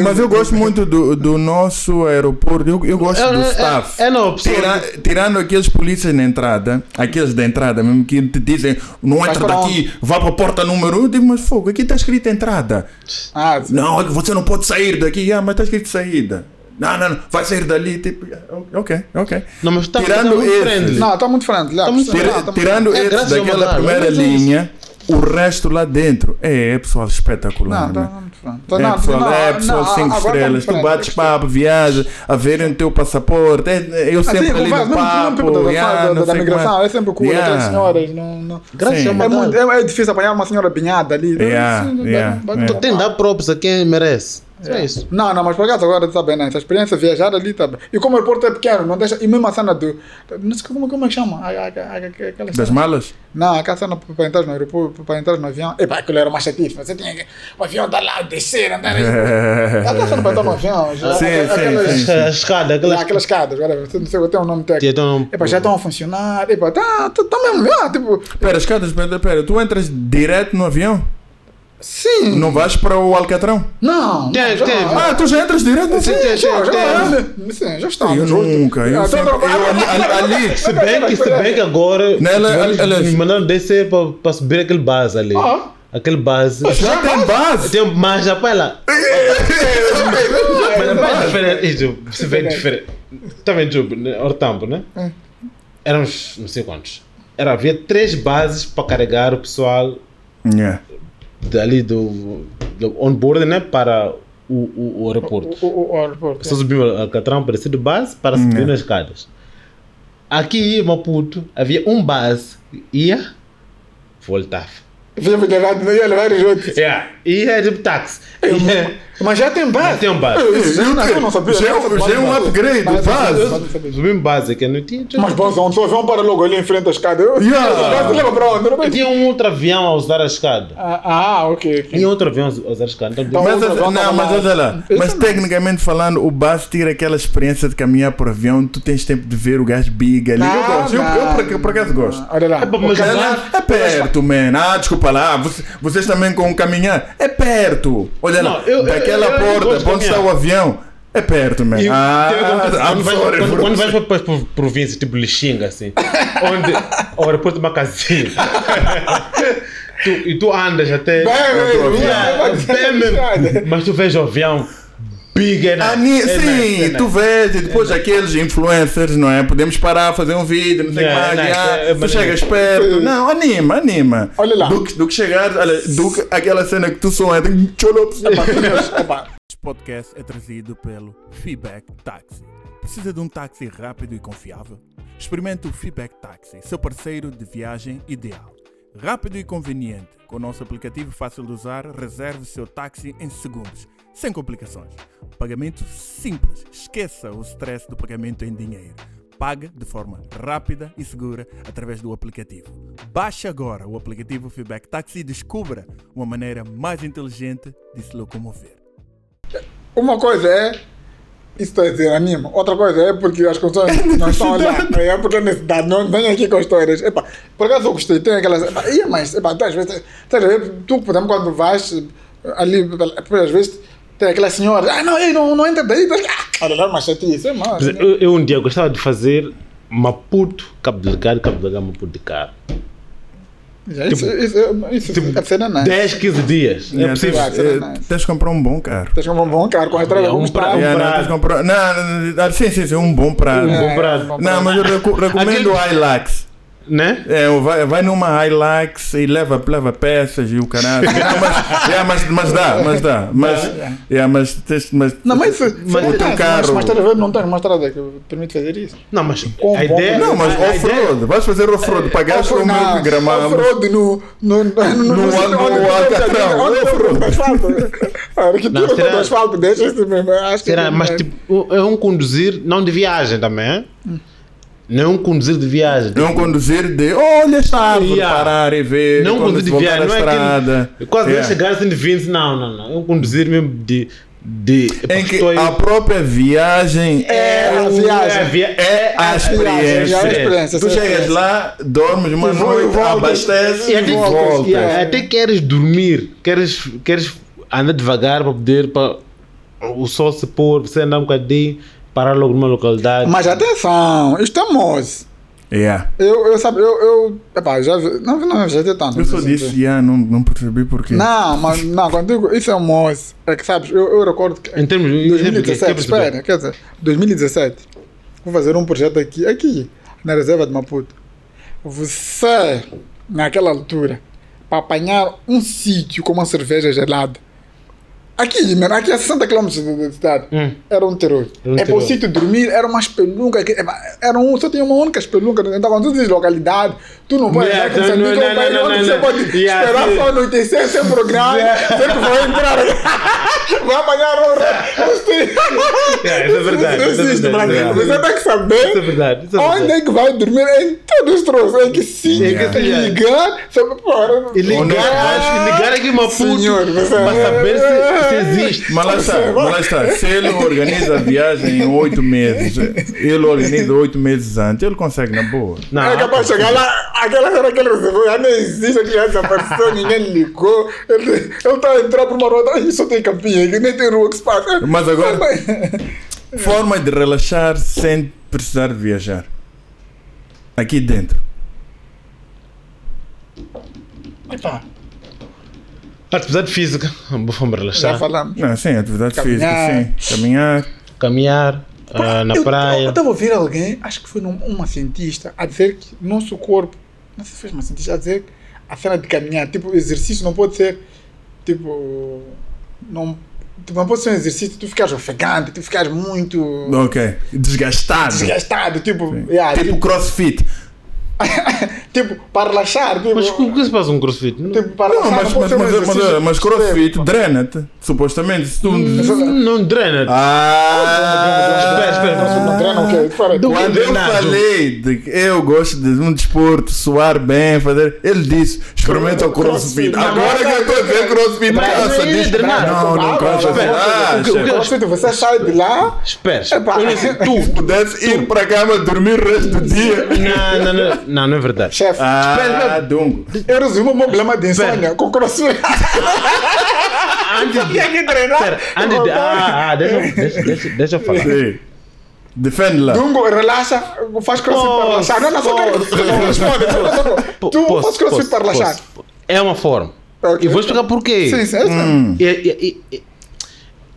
mas eu gosto muito do, do nosso aeroporto, eu, eu gosto do staff. É, é não. Tira- tirando aqueles polícias na entrada, aqueles da entrada mesmo que te dizem não entra daqui, vá para a porta número 1, eu digo, mas fogo, aqui está escrito entrada. Ah. Não, você não pode sair daqui, ah, mas está escrito saída. Não, não, não, vai sair dali, tipo, ok, ok. Não, mas tá, Tirando tá friendly. Não, está muito frente. Tá muito Tira- tá tirando É, esse daquela primeira é isso. linha, o resto lá dentro é, é pessoal espetacular. Não, tá né? muito frente. É Não, pessoal, não, é pessoal não, 5 agora tá estrelas, tu bates papo, viaja, a verem o teu passaporte, é, é, eu sempre Assim, ali no papo, da, yeah, da, não da, da sei migração, como é sempre cool, Yeah. aquelas senhoras, não, não. Graças Sim. a É, Deus. muito, é, é difícil apanhar uma senhora binhada ali. Yeah, Sim, yeah, yeah. Tem dar props a quem merece. É isso. Não, não, mas por acaso agora está bem, né? Essa experiência viajar ali está bem. E como o aeroporto é pequeno, não deixa. E mesmo a cena do. Não sei como, como é que chama? A- a- a- Aquela Das cena. malas? Não, aquela cena para entrar no aeroporto, para entrar no avião. Epá, aquilo era uma chatice. Você tinha que. O avião está lá, descer, andar. Aquela cena para entrar no avião. já- Sim, sim, aquelas- sim. A escada, Lá, aquelas. Aquelas escadas, agora, não sei, tem um nome técnico. Então, Epá, já estão a funcionar. Epá, tá, tá, tá mesmo. Ah, tipo, Pera, escadas, pera, pera, tu entras direto no avião? Sim. Não vais para o Alcatrão? Não. Já- tem- Ah, tu já entras direto Sim, avião? já, já, tem- sim, já estamos. Eu nunca, eu Ah, sempre, então, eu ali, ali, Se bem que, se bem que agora. Nela- me mandaram descer para, para subir aquele base ali. Ah. Aquele base. já tem base. Tem mais já para lá. Mas é bem diferente. Isto, se bem diferente. Também, Júlio, né? Hortampo, né? Hum. Éramos não sei quantos. Era, havia três bases para carregar o pessoal Yeah. Dali do, do onboard, né? Para o, o, o aeroporto. O, o, o aeroporto. Só subiu a Alcatrão para de base para subir Hum. nas escadas. Aqui em Maputo havia um base, ia, voltava. Vinha me levar, não ia levar os outros. Yeah. Ia de táxi. Ia, Mas já tem base. Já tem um base. Eu, não, eu não sabia. Já é um- não é um upgrade, Mas- base. não subimos base que não tinha. Mas bom, se um avião para logo ali em frente à escada. Eu, base leva para onde? Não Tinha um outro avião a usar a escada. Ah, ah, ok. Tinha outro avião a usar a escada. Então, volta não, mas olha lá, mas não. tecnicamente falando, o bus tira aquela experiência de caminhar por avião, tu tens tempo de ver o gajo big ali. eu Não, gosto, eu, por, ac- por acaso gosto. Olha lá. É, É perto, man. Ah, desculpa lá. Você- vocês também com caminhar. É perto. Olha lá. Não, eu- eu- daquela eu- eu porta, onde está o avião. É perto, man. E ah, quando, vais, sorry, quando, quando vais para as províncias tipo Lixinga, assim, onde o aeroporto de Macazine, tu, e tu andas até. Bem, bem, bem. mas tu vês o avião big, é Ah, nice, ni- é sim, nice, é tu vês, e depois aqueles influencers, não é? Podemos parar, fazer um vídeo, não sei o Yeah, que mais. é nice, ah, é- é tu chegas perto. Sim. Não, anima, anima. Olha lá. Do, que- do que chegar, olha, do que aquela cena que tu só. Epá, Este podcast é trazido pelo Feedback Taxi. Precisa de um táxi rápido e confiável? Experimente o Feedback Taxi, seu parceiro de viagem ideal. Rápido e conveniente, com o nosso aplicativo fácil de usar, reserve seu táxi em segundos, sem complicações. Pagamento simples, esqueça o stress do pagamento em dinheiro. Pague de forma rápida e segura através do aplicativo. Baixe agora o aplicativo Feedback Taxi e descubra uma maneira mais inteligente de se locomover. Uma coisa é. Isso está a dizer anima. Outra coisa é porque as condições não estão lá. É porque a necessidade. Não vem aqui com histórias. Epá, por acaso eu gostei. Tem aquelas. Epá, ia, mas. Epá, tu, às vezes. Estás a ver? Tu, por exemplo, quando vais ali. Às vezes. Tem aquela senhora. Ah, não, ei, não, não entra daí. Ah, olha lá, mas chatice. É mais. Eu, eu um dia gostava de fazer Maputo, Cabo Delgado, Cabo Delgado, Maputo de carro. Isso, isso, isso, isso, a cena não é. 10, 15 dias. É Yeah, possível. eh, nice. tens de comprar um bom carro. Tens um bom carro com a estrada É, um como está. pra- um Yeah, não, de comprar. Não, sim, sim, sim, um bom prazo. Um bom prazo. bom Não, mas eu recu- recomendo o Hilux. Né? É, vai, vai numa Hilux e leva, leva peças e o caralho. Yeah, mas, yeah, mas, mas dá, mas dá. Mas, yeah, mas, mas, Não, mas, mas o teu mas, carro. mas ver, não tens uma estrada que permite fazer isso. Não, mas Com a ideia. Não, mas off-road. Vais fazer off-road. Pagaste o meu que gramamos. Off-road no... No, no, no, No al- no Alcatrão, off-road. Arquitetura do asfalto deixa isso mesmo. Acho que Será? é- Mas tipo, é um conduzir, não de viagem também, é? Não é conduzir de viagem. Não conduzir de olha esta árvore, Yeah. parar e ver. Não conduzir de viagem, não é estrada. aquele. Quase Yeah. não chegar a 120, não, não, não. É um conduzir mesmo de. de Em que estou a própria viagem É a o- viagem. é a via- é a viagem, experiência. é a experiência, Tu chegas lá, dormes uma noite, voltas. abasteces E e até, voltas. e até queres dormir, queres, queres andar devagar para poder para o sol se pôr, você andar um bocadinho, parar logo numa localidade. Mas atenção, isto é Moz. Yeah. Eu, eu, sabe, eu, eu, epá, já vi, não, não, já tem tanto. Eu só disse, yeah, não, não percebi porquê. Não, mas não, quando digo isso é um Moz, é que sabes, eu, eu recordo que Em termos de 2017, espera, quer dizer, 2017, vou fazer um projeto aqui, aqui, na reserva de Maputo. Você, naquela altura, para apanhar um sítio com uma cerveja gelada, aqui, mano, aqui a 60 km da cidade, Hum. era um terror. Era um é para o sítio dormir, era uma espelunca, era um, só tinha uma única espelunca, então quando tu diz localidade, tu não vai Yeah, entrar com não, não, não, onde não, você não. pode Yeah, esperar sim. só anoitecer sem programa, você que vai entrar, vai apanhar um Yeah, isso é verdade, isso é existe, verdade, yeah. Você tem que saber Isso é verdade, isso é onde verdade. é que vai dormir em todos os troços. É que sim, Yeah. tem que ligar, sabe, fora. E ligar, ligar aqui uma puta para saber se, se existe. Mas lá está, mas lá está. Se ele organiza a viagem em oito meses, ele organiza oito meses antes, ele consegue na boa. Não, É capaz de chegar lá, aquela hora que ele recebeu, já não existe, que já desapareceu, ninguém ligou. Ele está a entrar por uma rota, "Ai, só tem campinha aqui, nem tem rua que se passa. Mas agora- Forma de relaxar sem precisar de viajar. Aqui dentro. Epá, Atividade física, vamos já relaxar. falamos. Não, sim, atividade Caminhar. física, sim. Caminhar. Caminhar ah, na eu, praia. Eu estava a ouvir alguém, acho que foi num- uma cientista, a dizer que nosso corpo, não sei se foi uma cientista, a dizer que a cena de caminhar, tipo, exercício não pode ser, tipo, não, tipo, não pode ser um exercício, tu ficares ofegante, tu ficares muito Ok. Desgastado. desgastado, tipo, yeah, Tipo tipo, crossfit. tipo, para relaxar, tipo, Mas o que se faz um crossfit? Não, tipo, para Não, relaxar, mas, não mas, mas, mas, mas crossfit drena-te. Supostamente, se tu. não drena. Ah! Espera, espera, Não, não treina o quê? Quando eu falei de que eu gosto de um desporto, suar bem, fazer. Ele disse: experimenta o crossfit. Agora que eu estou a ver crossfit, Mas nossa, é diz. Não, não Ah, cansa. Crossfit, você sai de lá, Espera, Se tu. pudesse ir para a cama dormir o resto do dia. Não, não, não, não, não é verdade. chefe, Ah, dungo. eu resumo o meu problema de insônia com crossfit. Antes de. Tinha que treinar. Espera, antes de. Ah, ah, deixa, deixa, deixa, deixa eu falar. Sim. Defende lá. Dungo, relaxa, faz crossfit para relaxar. Não, não, só quero. Responde, responde. Po- Tu faz crossfit para relaxar. É uma forma. Ok. E vou explicar porquê. Sim, sim, é isso mesmo. E, e, e,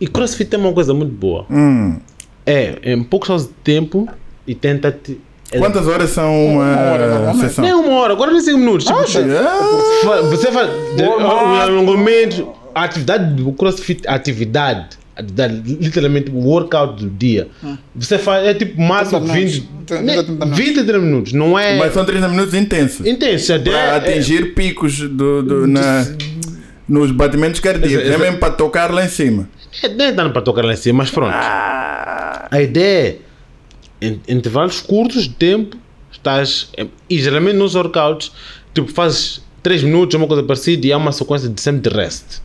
e crossfit é uma coisa muito boa. Hum. É, em poucos horas de tempo e tenta te. Quantas horas são uma, Uma hora, sessão? Nem uma hora, agora nem 5 minutos. Tipo, Ah, chefe. Ah, fa- você faz Uma o alongamento, a atividade do crossfit, a atividade, atividade, literalmente o workout do dia. Você faz, é tipo máximo 30 minutos. 20, 30 né, minutos. 20 30 minutos, não é Mas são 30 minutos intensos. intenso. Até, Para é- atingir picos do, do- na, nos batimentos cardíacos. É mesmo para tocar lá em cima. É, nem dando para tocar lá em cima, mas pronto. A ideia é, em intervalos curtos de tempo, estás. E geralmente nos workouts, tipo, fazes 3 minutos, uma coisa parecida, e há uma sequência de sempre de rest.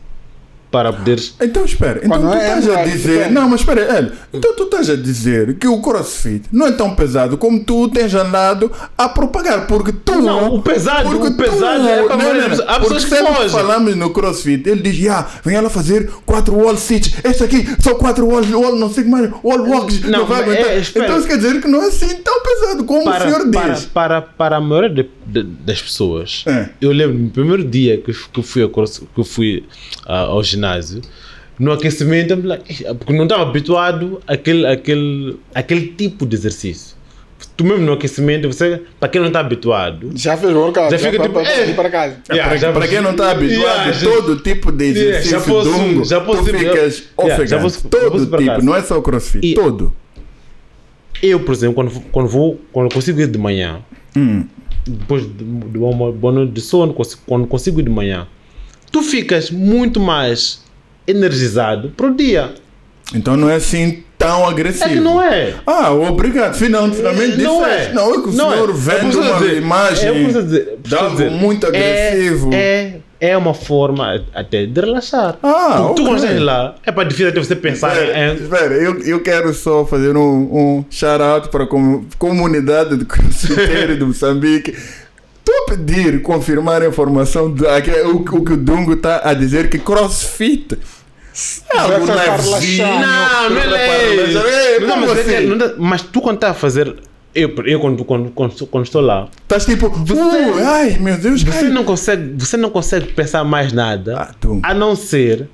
Para poderes. Então espera, então Quando tu é estás a dizer. depende. Não, mas espera, Hélio, então tu estás a dizer que o crossfit não é tão pesado como tu tens andado a propagar, porque tu. Não, o pesado- porque o pesado é para não, não, pessoas. Há Porque pessoas que sempre fogem. falamos no crossfit, ele diz, ah, venha lá fazer 4 wall sits, este aqui são 4 wall, wall, não sei o mais, wall walks. Não, Não, vai é, aguentar. então isso quer dizer que não é assim tão pesado como o Para, senhor para, diz. para, para a maioria de- de- das pessoas, É. eu lembro no primeiro dia que, que fui, ao, cross- que fui ah, ao ginásio, no aquecimento, eu me like, porque não estava habituado àquele, àquele, àquele tipo de exercício. tu mesmo no aquecimento, você, para quem não está habituado, Já fez workout. Já fica para, tipo, para, é. casa. Yeah, para, já para quem não está habituado, Yeah, já- todo tipo de Yeah, exercício já posso- dungo, já posso tu ficas yeah, já já todo posso para tipo, casa. não é só crossfit, E- todo. eu, por exemplo, quando, quando vou, quando consigo ir de manhã, depois de, de uma boa noite de sono, quando consigo ir de manhã, tu ficas muito mais energizado para o dia. Então não é assim tão agressivo. É que não é. Ah, obrigado. Final, finalmente Não disseste. é. Não, é que o Não senhor é. vende uma dizer- imagem preciso dizer- de preciso algo dizer, muito é- agressivo. É, é uma forma até de relaxar. Ah, tu, tu ok. quando estás lá, é para difícil até você pensar Espera, em. espera, eu, eu quero só fazer um, um shout-out para a com- comunidade de crossfiteiros de Moçambique. A pedir, confirmar a informação do aqui, o, que- o que o Dungo está a dizer que crossfit é algo levezinho. relaxado. Não, não é. Ei, Não, mas, é assim? não mas tu quando estás a fazer. Eu, eu quando, quando, quando, quando estou lá, Estás tipo, uh, ai meu Deus, você ai. não consegue, você não consegue pensar mais nada Ah, a não ser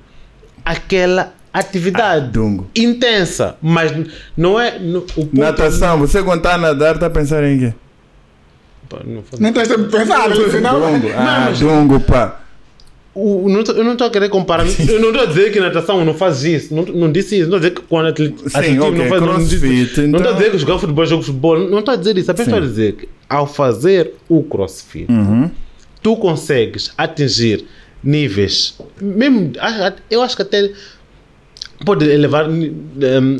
aquela atividade Dungo. intensa. Mas não é. no- o ponto- Natação, você quando está a nadar, está a pensar em quê? Pá, não tens tempo de pensar, no final. Dungo, ah, mas- Dungo, pá. O- não eu não estou a querer comparar. Eu não estou a dizer que natação não faz isso. Não, não disse isso. Não estou a dizer que quando atlet- atletismo ok, não faz não, disse- crossfit, não estou então- a dizer que jogar futebol, jogo futebol. Não estou a dizer isso. Apenas Sim. estou a dizer que ao fazer o crossfit, Uhum. tu consegues atingir níveis. Mesmo, eu acho que até pode elevar em,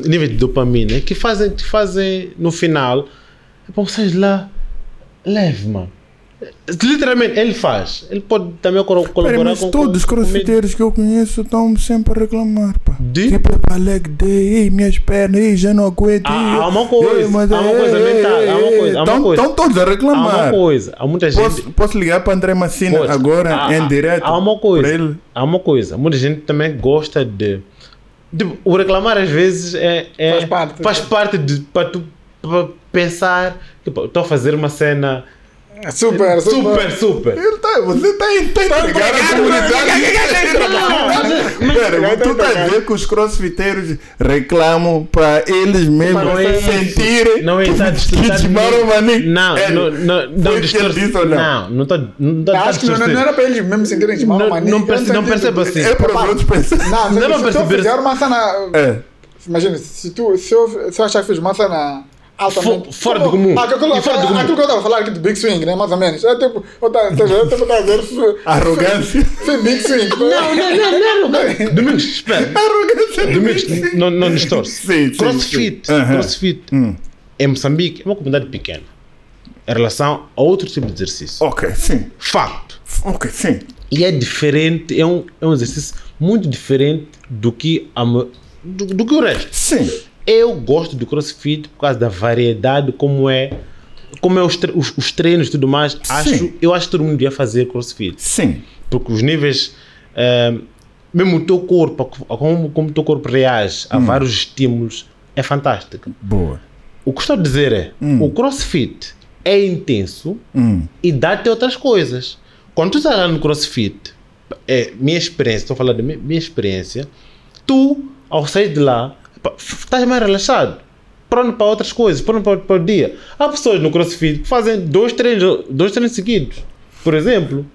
níveis de dopamina que fazem, que fazem no final. Bom, sais lá, leve, mano. Literalmente, ele faz. Ele pode também colo- Pera, colaborar mas com todos os com- com- crossfiteiros que eu conheço estão sempre a reclamar, pá. De? Tipo, pá, leg day, ei, minhas pernas, ei, já não aguento. Há- ei, há uma coisa, ei, mas há uma ei, coisa ei, mental, ei, há uma coisa, há uma Estão coisa. estão todos a Há uma reclamar. coisa, há muita gente. Posso, posso ligar para André Massina agora Há- em há- direto? Há uma Para coisa. ele. Há uma coisa. Muita gente também gosta de. de- o reclamar às vezes é. é- Faz parte. Faz parte de. para tu pra pensar. Tipo, estou a fazer uma cena Super, super, super. super. Ele tá, você está a entregar a comunidade. Pera, tu estás a ver que os crossfiteiros reclamam para eles mesmos Não é sentirem Não é tá que tá- desmaram o. Não, É, não, não, não que distorce- não? Não, não está. Não, tá- Acho que não, não era para eles mesmo sentirem de mal, Não- maninho. não perce- não entendi. perceba assim. É para os outros pensar. Não, Não não, se para tu fizer uma cena. É. Imagina, se, tu, achar que fiz uma cena altamente. Fo- fora do comum. Aquilo, E fora do comum. aquilo que eu estava a falar aqui do Big Swing, né? Mais ou menos. É tipo. Eu estava a dizer. fi- Arrogância. Fiz Big Swing. Não, não, não, não. Domingos, espera. Arrogância. Domingos, não, não distorce. Sim, sim, Crossfit. sim. Crossfit. Hum. Em Moçambique é uma comunidade pequena. Em relação a outro tipo de exercício. Ok, sim. Facto. Ok, sim. E é diferente, é um, é um exercício muito diferente do que, a, do, do que o resto. Sim. Eu gosto do crossfit por causa da variedade, como é, como é os, tre- os, os treinos e tudo mais. Acho, eu acho que todo mundo devia fazer crossfit. Sim. Porque os níveis, eh, mesmo o teu corpo, como, como o teu corpo reage a vários estímulos, é fantástico. Boa. O que estou a dizer é, o crossfit é intenso Hum. e dá-te outras coisas. Quando tu estás lá no crossfit, é minha experiência, estou a falar da minha, minha experiência, tu, ao sair de lá, estás mais relaxado. Pronto para outras coisas, pronto para, para o dia. Há pessoas no crossfit que fazem dois treinos, dois treinos seguidos. Por exemplo,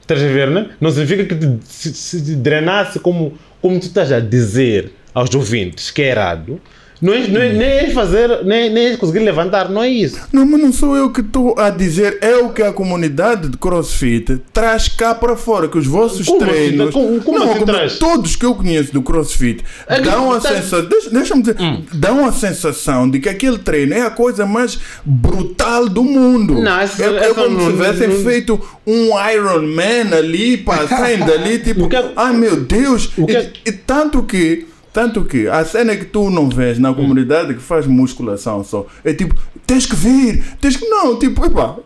estás a ver, né? Não significa que te, se, se drenasse como, como tu estás a dizer aos ouvintes que é errado. Não é, não é, nem é fazer, nem, nem é conseguir levantar, não é isso. Não, mas não sou eu que estou a dizer, é o que a comunidade de CrossFit traz cá para fora, que os vossos Como assim? treinos, Como- como não, assim como todos que eu conheço do CrossFit, É dão a tá- sensação, deixa, deixa-me dizer, Hum. dão a sensação de que aquele treino é a coisa mais brutal do mundo. Não, essa- é, é essa como não- se tivessem feito um Iron Man ali, pá, saem dali, tipo, ai meu Deus, e, e tanto que tanto que a cena que tu não vês na comunidade que faz musculação só é tipo, tens que vir, tens que. Não, tipo, epá,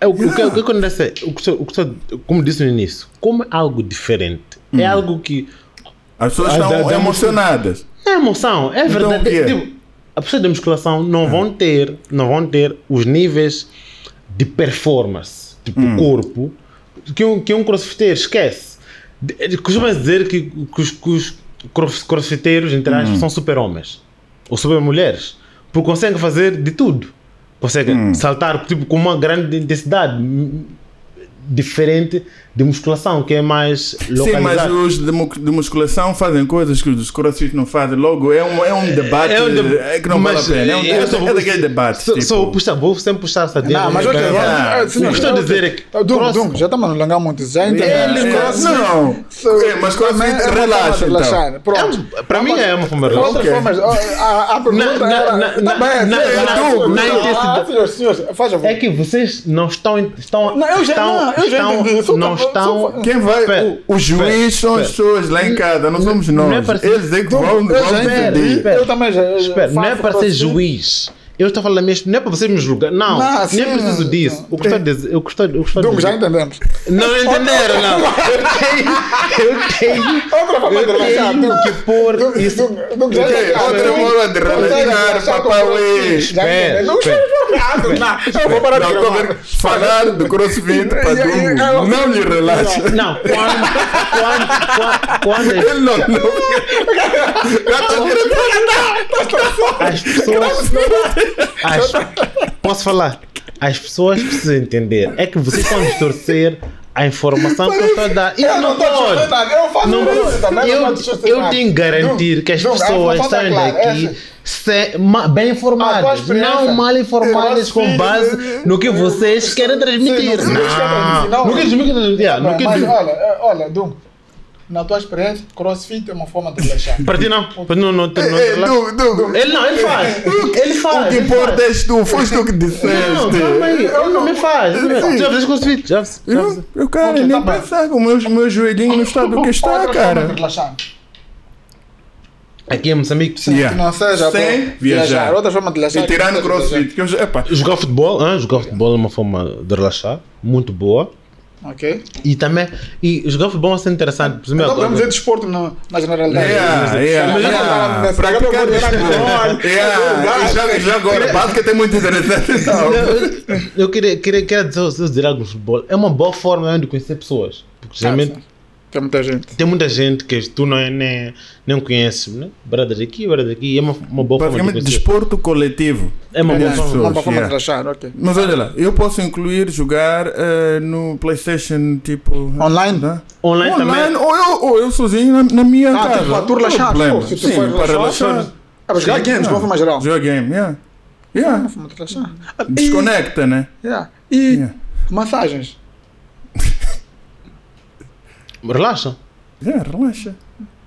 É, o, o que, o que acontece é, o que, o que como disse no início, como é algo diferente, é algo que as pessoas Ah, estão da emocionadas. é emoção, é verdade. o que é? Tipo, a pessoa da musculação não vão ter, não vão ter os níveis de performance, tipo corpo, que um, que um crossfiteiro esquece. De- Costuma dizer que, que os, que os crossfiteiros, entre aspas, são super-homens ou super-mulheres, porque conseguem fazer de tudo. consegue Hum. saltar tipo, com uma grande intensidade hum, diferente de musculação, que é mais Sim, mas localizado. os de, mu- de musculação fazem coisas que os crossfit não fazem. Logo, é um, é um debate É um deb- é que não vale a pena. É, um, eu é, só é daquele debate. Só, tipo, só vou, puxar, vou sempre puxar essa Não, mas ah, o que estou a dizer é que Dung, cross- Dung, já estamos a alongar muito. Já é, entendemos. é, Crossfit, não, so- É, mas crossfit é forma de relaxa, então. Pronto. É para mim é uma forma de relaxar. Outras Ok. formas. A, a, a pergunta Na- era. na- Tá intensidade- ah, senhor, senhor, faz favor. É que vocês não estão. estão Não, eu já- não, eu já estão- entendi. Não estão. Quem vai? Espera, o, o juiz são as pessoas lá em casa, não somos não é nós. Eles é que vão, vão decidir. Eu também já. Espera, não é para ser juiz. Eu estou falando mesmo, não é para vocês me julgar. Não, Não, nem sim, preciso disso. O que estou a dizer. Eu gostou, eu gostou Dung, de já entendemos. Não entenderam, não. Eu tenho. Eu tenho. Outra forma de relaxar. tenho que pôr isso. Dung, já entendemos. outra forma de relaxar, papauê. Já Espera. Não, espera. não, eu vou parar de vendo- falar do crossfit para yeah. não lhe relaxa. Não, quando. Quando. Quando. Ele não, não. As pessoas. As- posso falar? As pessoas precisam entender. É que vocês estão a distorcer a informação que eu estou a dar. E Eu não estou pode. distorcendo nada, eu faço Não, isso também, eu, não eu tenho que garantir que as Dung, a pessoas daqui essa- se- ma- bem A tua informadas, não mal informadas com base no que vocês querem transmitir. Sim, não, não, Não, não, não não olha, eh, olha, Dung, na tua experiência, crossfit é uma forma de relaxar. Para ti não. Para não, não, não, É, não, Dungo. Ele não, ele faz. Ele faz. O que importa és tu, foste tu que Não, disseste. calma aí. Ele não me faz. não Já fizeste crossfit? Já fiz. Eu, cara, nem tá pensar com o meu, meu joelhinho no estado que está, Outra forma cara. de relaxar. Aqui em Moçambique. Sim, Yeah. que não seja Sem para viajar. Outra forma de relaxar. E tirando não seja crossfit, que eu já. Epa, Jogar futebol, hein? jogar futebol é uma forma de relaxar, muito boa. Ok. E também, e jogar futebol é sempre interessante. Por exemplo, Então podemos dizer desporto na, na generalidade. Yeah, yeah, Mas eu yeah. Praticar desporto. Yeah, e já, já agora, basquete é muito interessante. Então. eu, eu queria, queria, queria dizer, dizer algo no futebol, é uma boa forma mesmo de conhecer pessoas. Porque geralmente Ah, sim. Tem muita gente. tem muita gente que tu não, é- nem, nem conheces, né? Brothers aqui, brothers aqui, é uma, uma boa forma de desporto coletivo. É uma boa pessoas, Uma boa forma de yeah. relaxar, ok. Mas olha lá, eu posso incluir jogar eh, no PlayStation tipo. Online? né? Online, também. ou eu, ou eu sozinho na, na minha Ah, casa. tipo, para tu Não tem relaxar, pô, se tu Sim, for para relaxar. Ah, mas jogar games, de uma forma geral. Jogar game, yeah. Yeah. Uma forma de relaxar. Ah, e- Desconecta, né? Yeah. E Yeah. massagens. Relaxa. Yeah, relaxa.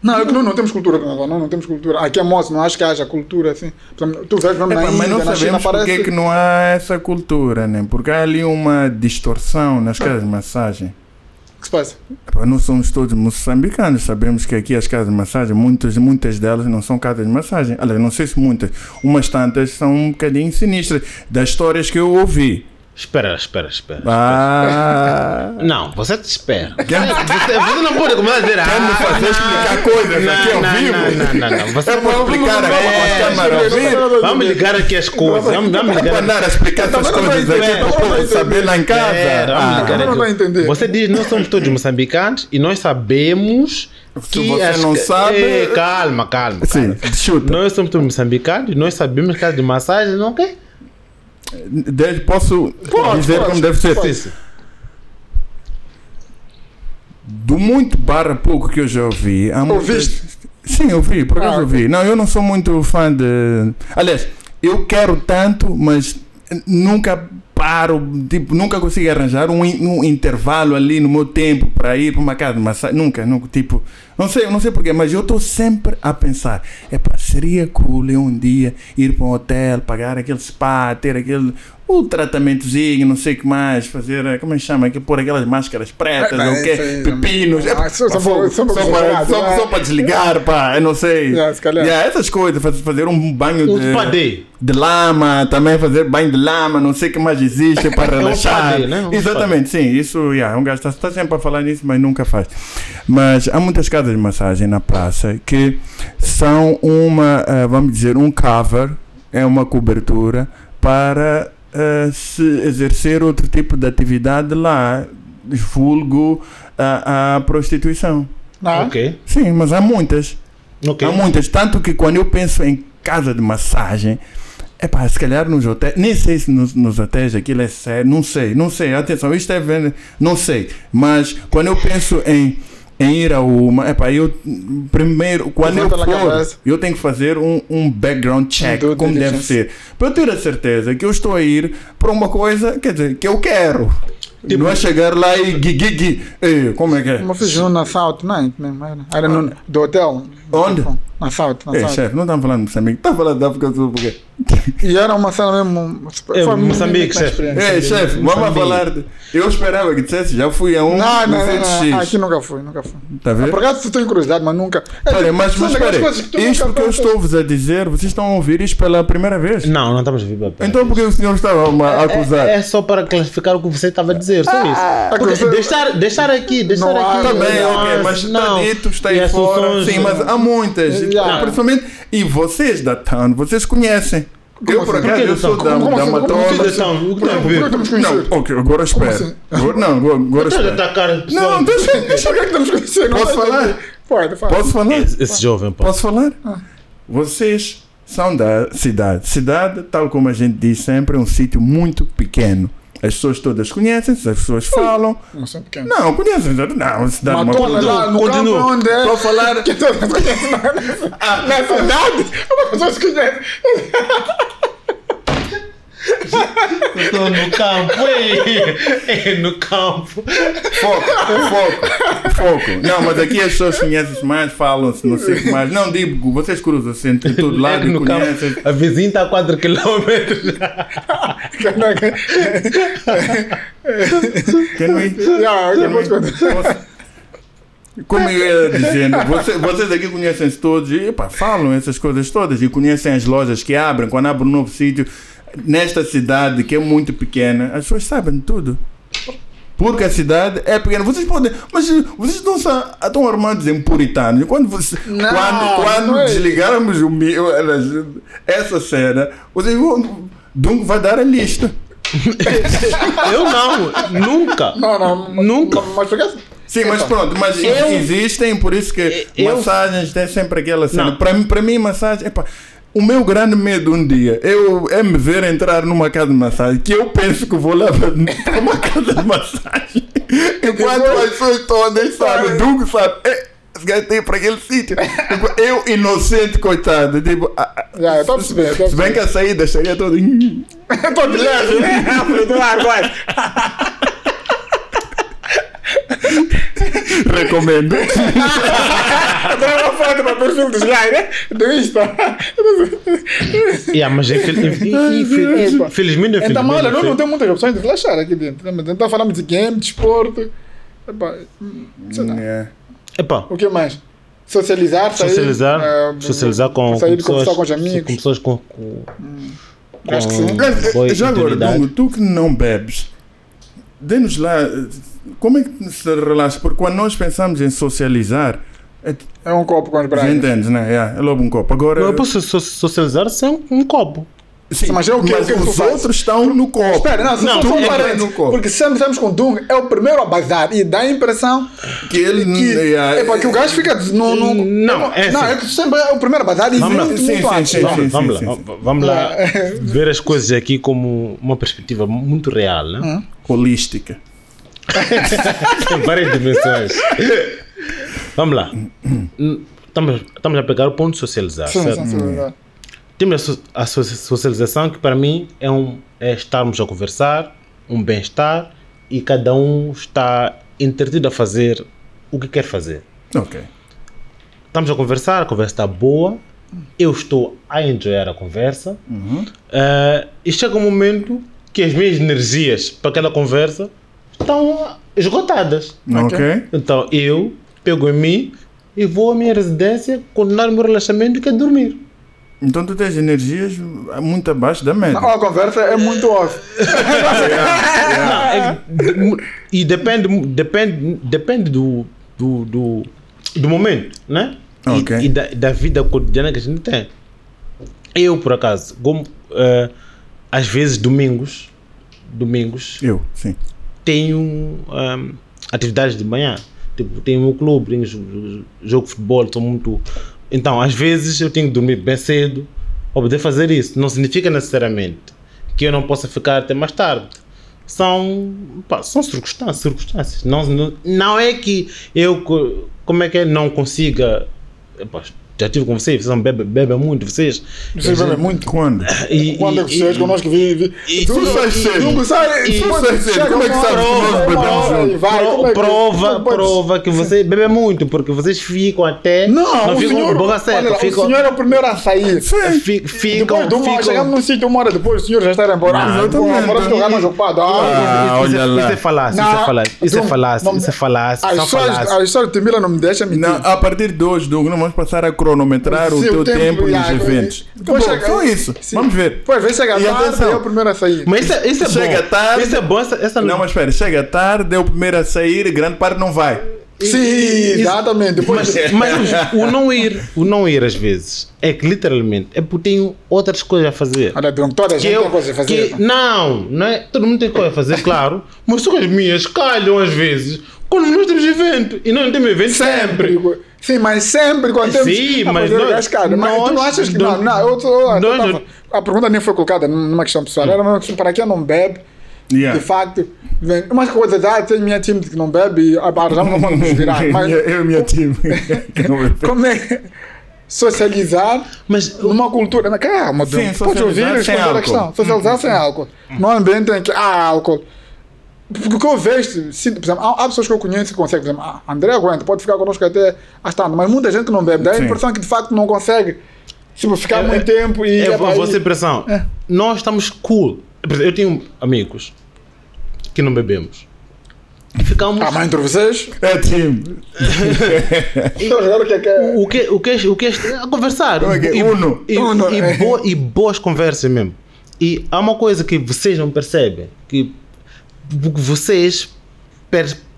Não, é que nós não temos cultura, não, não, não temos cultura. Aqui é moço, não acho que haja cultura assim. Tu vês mesmo na Epá, mas não Índia, na China, sabemos porque parece... é que não há essa cultura, né? Porque há ali uma distorção nas casas de massagem. O que se passa? Epá, não somos todos moçambicanos, sabemos que aqui as casas de massagem, muitas, muitas delas não são casas de massagem. Aliás, não sei se muitas, umas tantas são um bocadinho sinistras, das histórias que eu ouvi. Espera, espera, espera. Ah, Não, você te espera. Quer- Você, você não pode começar a dizer. Quer me ah, fazer não, explicar coisas não, aqui ao não, vivo? Não, não, não, não. Você é para explicar aqui as vivo. Vamos ligar aqui as coisas. Vamos, vamos Para ligar. andar a explicar essas não coisas aqui para o não povo saber lá em casa. Espera, vamos Ah, ligar não aqui. vai entender. Você diz nós somos todos moçambicanos e nós sabemos Se que você as- não sabe- Eh, calma, calma. Sim, calma. chuta. Nós somos todos moçambicanos e nós sabemos que casa de massagem não quer. De- Posso Pode, dizer pode, como deve ser? pode. Do muito barra pouco que eu já ouvi. Há muitas- Ouviste? Sim, eu vi, por acaso Ah, eu vi. Não, eu não sou muito fã de. Aliás, eu quero tanto, mas nunca paro, tipo, nunca consigo arranjar um, um intervalo ali no meu tempo para ir para uma casa massagem. Nunca, nunca, tipo, não sei, não sei porquê, mas eu estou sempre a pensar, epá, seria cool eu um dia ir para um hotel, pagar aquele spa, ter aquele o tratamentozinho, não sei o que mais, fazer, eh, como é que chama, que pôr aquelas máscaras pretas, É, ou o quê, aí, pepinos, ah, epá, só- só só, para- só para só né? só para desligar, pá, eu não sei. Yeah, se. Yeah, essas coisas, faz- fazer um banho de, de lama, também fazer banho de lama, não sei o que mais existe para É relaxar. spa day, né? Exatamente, sim, isso, yeah, um gajo está está sempre a falar nisso, mas nunca faz. Mas há muitas casas de massagem na praça que são uma, ah, vamos dizer, um cover, é uma cobertura para ah, se exercer outro tipo de atividade lá, vulgo a, a prostituição. Ah, Ok. Sim, mas há muitas. Ok. Há muitas. Tanto que quando eu penso em casa de massagem, Epá, se calhar nos hotéis, nem sei se nos, nos hotéis aquilo é sério, não sei, não sei, atenção, isto é vendo, não sei, mas quando eu penso em, em ir a uma, epá, eu primeiro, quando eu Levanta for, eu tenho que fazer um, um background check, como deve ser, para eu ter a certeza que eu estou a ir para uma coisa, quer dizer, que eu quero. Tipo- não é chegar lá e gui, gui, gui. Eh, como é que é? Uma fiz um na South Night mesmo. Era, era no, do hotel. Onde? Na South. Na Ei, South. chefe, não estamos falando de Moçambique, está falando da África do Sul, porque... E era uma cena mesmo. É, foi Moçambique, muito chefe. experiência. Ei, chefe, vamos Moçambique. falar. De... Eu esperava que dissesse, já fui a um. Não, não, não, 200X. não. Aqui nunca fui, nunca fui. Tá vendo? Por acaso tenho curiosidade, mas nunca. Olha, mas, São mas que tu isto que eu estou-vos a dizer, vocês estão a ouvir isto pela primeira vez? Não, não estamos a vir para Então por que o senhor estava a acusar? É, é só para classificar o que você estava a dizer, só isso. Porque você- deixar, deixar aqui, deixar Não aqui. Tá bem, não, ok, mas está não. dito, está E aí as fora. Sim, mas há muitas. Já. Principalmente, e vocês da TAN, vocês conhecem. eu, por assim? acaso, Por que eu da sou da, Como da assim? Como assim? Então, o que tem a ver? Não, conhecidos? ok, agora espera. assim? Agora, não, agora, agora Estás a espera. pessoa. Não, deixa, deixa Por que estamos conhecidos? Não Posso falar? Pode, fala. Posso falar? Esse, esse jovem, pô. Posso falar? Ah. Vocês são da cidade. Cidade, tal como a gente diz sempre, é um sítio muito pequeno. As pessoas todas conhecem, as pessoas falam. Não sou pequeno. Não, conhecem. Não, cidade é uma coisa- lá no Continua. campo onde é. Estou a falar. Que todas conhecem na- na- na cidade. Uma Estou no campo, ei, ei, no campo. Foco, foco, foco. Não, mas aqui as pessoas conhecem-se mais, falam-se, não sei o que mais. Não digo, vocês cruzam-se entre todo lado e no campo. conhecem. A vizinha está a 4 km. Como eu ia dizendo, você- vocês aqui conhecem-se todos e epá, falam essas coisas todas e conhecem as lojas que abrem quando abrem um novo sítio. Nesta cidade que é muito pequena, as pessoas sabem tudo. Porque a cidade é pequena. Vocês podem. Mas vocês estão, só- estão armados em puritanos. Quando, você, Não, quando, quando não é desligarmos o, elas- essa cena, vocês vão. Dungo vai dar a lista. Eu não, nunca. Não, não. Nunca. Mas, mas Sim, mas pronto, mas Eu- existem, por isso que Eu- massagens tem sempre aquela cena. Não. Para mim, para mim, massagem. Epá, o meu grande medo um dia eu, é me ver entrar numa casa de massagem que eu penso que vou lá para uma casa de massagem. Enquanto as pessoas todas sabem, Dugo sabe. "Eh, Esse gajo tem para aquele sítio. Tipo, Eu, inocente, coitado. Tipo, Já, estou a perceber. estou a se bem que a saída seria toda. Estou de leve, né? Do ar, vai. Recomendo. Tirar uma foto para o perfil dos gajos, né? Do Insta. Yeah, mas infel- infel- infelizmente, Então, olha, não, não tem muitas opções de relaxar aqui dentro. né? Mas Então falamos de game, de esporte. Epá, hum, sei lá. É. Epá, O que mais? Socializar, sair. socializar, eh, socializar com, sair com de pessoas, com os amigos. com pessoas com, com, Acho que sim. Eh, já agora. Dungo, tu que não bebes, dê-nos lá, como é que se relaxa? Porque quando nós pensamos em socializar, é, É um copo com os já braços. entendes, né? É, é logo um copo. Agora, Eu posso so- socializar sem um copo. sim, Mas é o que- o que tu os outros estão no copo. Espera, não, se Não, não, é- é no copo. Porque sempre estamos com o Dung, é o primeiro a bazar e dá a impressão Que ele que, é, é, que o gajo fica. No, no, Não, é não, assim. é que sempre é o primeiro a bazar e Vamos lá. muito, Sim, muito sim, antes. sim, Vá. sim. Vamos lá, v- vamos lá ver as coisas aqui como uma perspectiva muito real, né? Hum. Holística. Várias dimensões. Vamos lá. Estamos, estamos a pegar o ponto de socializar, Sim, certo? sim, sim, verdade. Temos a, so- a so- socialização que para mim é, um, é estarmos a conversar, um bem-estar e cada um está entretido a fazer o que quer fazer. Ok. Estamos a conversar, a conversa está boa, eu estou a enjoyar a conversa eh, e chega um momento que as minhas energias para aquela conversa estão esgotadas. Ok. Então eu pego em mim e vou à minha residência, continuar o meu relaxamento que é dormir. Então tu tens energias muito abaixo da média. Não, a conversa é muito off. Não, é- e depende, depende, depende do, do, do, do momento, né? E- Ok. E, da, da vida cotidiana que a gente tem. Eu, por acaso, como, eh, às vezes domingos, domingos, Eu, sim. tenho ahm, atividades de manhã. Tipo, tenho o meu clube, tenho jo- jo- jogo de futebol, estou muito. Então, às vezes eu tenho que dormir bem cedo ou poder fazer isso. Não significa necessariamente que eu não possa ficar até mais tarde. São, pá, são circunstâncias, circunstâncias. Não, não, não é que eu, co- como é que é, não consiga. pá, já tive com vocês, vocês não bebem bebe muito, vocês. Vocês bebem muito. Quando? E, Quando é que vocês connosco vivem? Tu Tu sais cedo. Tu sai, tu Tu sais cedo. Como é que sabes que nós bebemos hora junto? vai, Pro- como é que- prova, prova que você bebe muito, porque vocês ficam até. Não, o ficam senhor, boca seca, lá, ficam. o senhor é o primeiro a sair. fi- Ficam. Chegamos num sítio uma hora depois, o senhor já está embora. Não, Ah, exatamente. Agora jogar mais ocupado. Ah, Ah, isso, olha é, lá. isso é falácia, isso é Não, falácia, isso é falácia, não- isso é falácia, as histórias, falácias. a história de Mila não me deixa mentir. Não, a partir de hoje, Douglas, nós vamos passar a cronometrar o Sim, teu tempo, nos ah, eventos. depois Acabou, chega- só isso. sim. Vamos ver. Depois vem chegar E tarde, atenção. é o primeiro a sair. Mas isso é, isso é Chega bom. tarde. Isso é bom, essa, essa Não, mas espera, chega tarde, é o primeiro a sair, grande parte não vai. Sim, exatamente. Depois, Mas, mas o não ir, o não ir às vezes, é que literalmente é porque tenho outras coisas a fazer. Olha, Dom, toda a Que gente eu, tem coisa a fazer. que, não, não é? Todo mundo tem coisa a fazer, claro, mas só que as minhas calham às vezes quando nós temos evento e não temos evento sempre. Sempre. Sim, mas sempre quando temos Sim, a mas fazer nós- cascada. Mas tu não achas que nós- não? Não, eu, tô- eu, nós- tava- a pergunta nem foi colocada numa questão pessoal. Era uma questão para quem não bebe. Yeah. De facto, vem, umas coisas, ah, tem minha time que não bebe e ah, já não vamos nos virar. Mas eu e minha time. como é socializar Mas numa cultura. Calma, Sim, pode ouvir socializar e sem responder a álcool. questão. Socializar sem álcool. Num ambiente em que há álcool. Porque o que eu vejo, sim, por exemplo, há, há pessoas que eu conheço que conseguem, por exemplo, ah, André aguenta, pode ficar connosco até às tantas, mas muita gente que não bebe, dá a impressão que de facto não consegue tipo, ficar muito tempo e. eu epá, vou, vou e- ser pressão. É. Nós estamos cool. Eu tenho amigos que não bebemos. E ficamos. Ah, mas entre vocês, É time. então jogar o que é que é. O que, o que, é- o que é a conversar. Como é que é? E, Uno. E, Uno, e, é. bo- e boas conversas mesmo. E há uma coisa que vocês não percebem, que vocês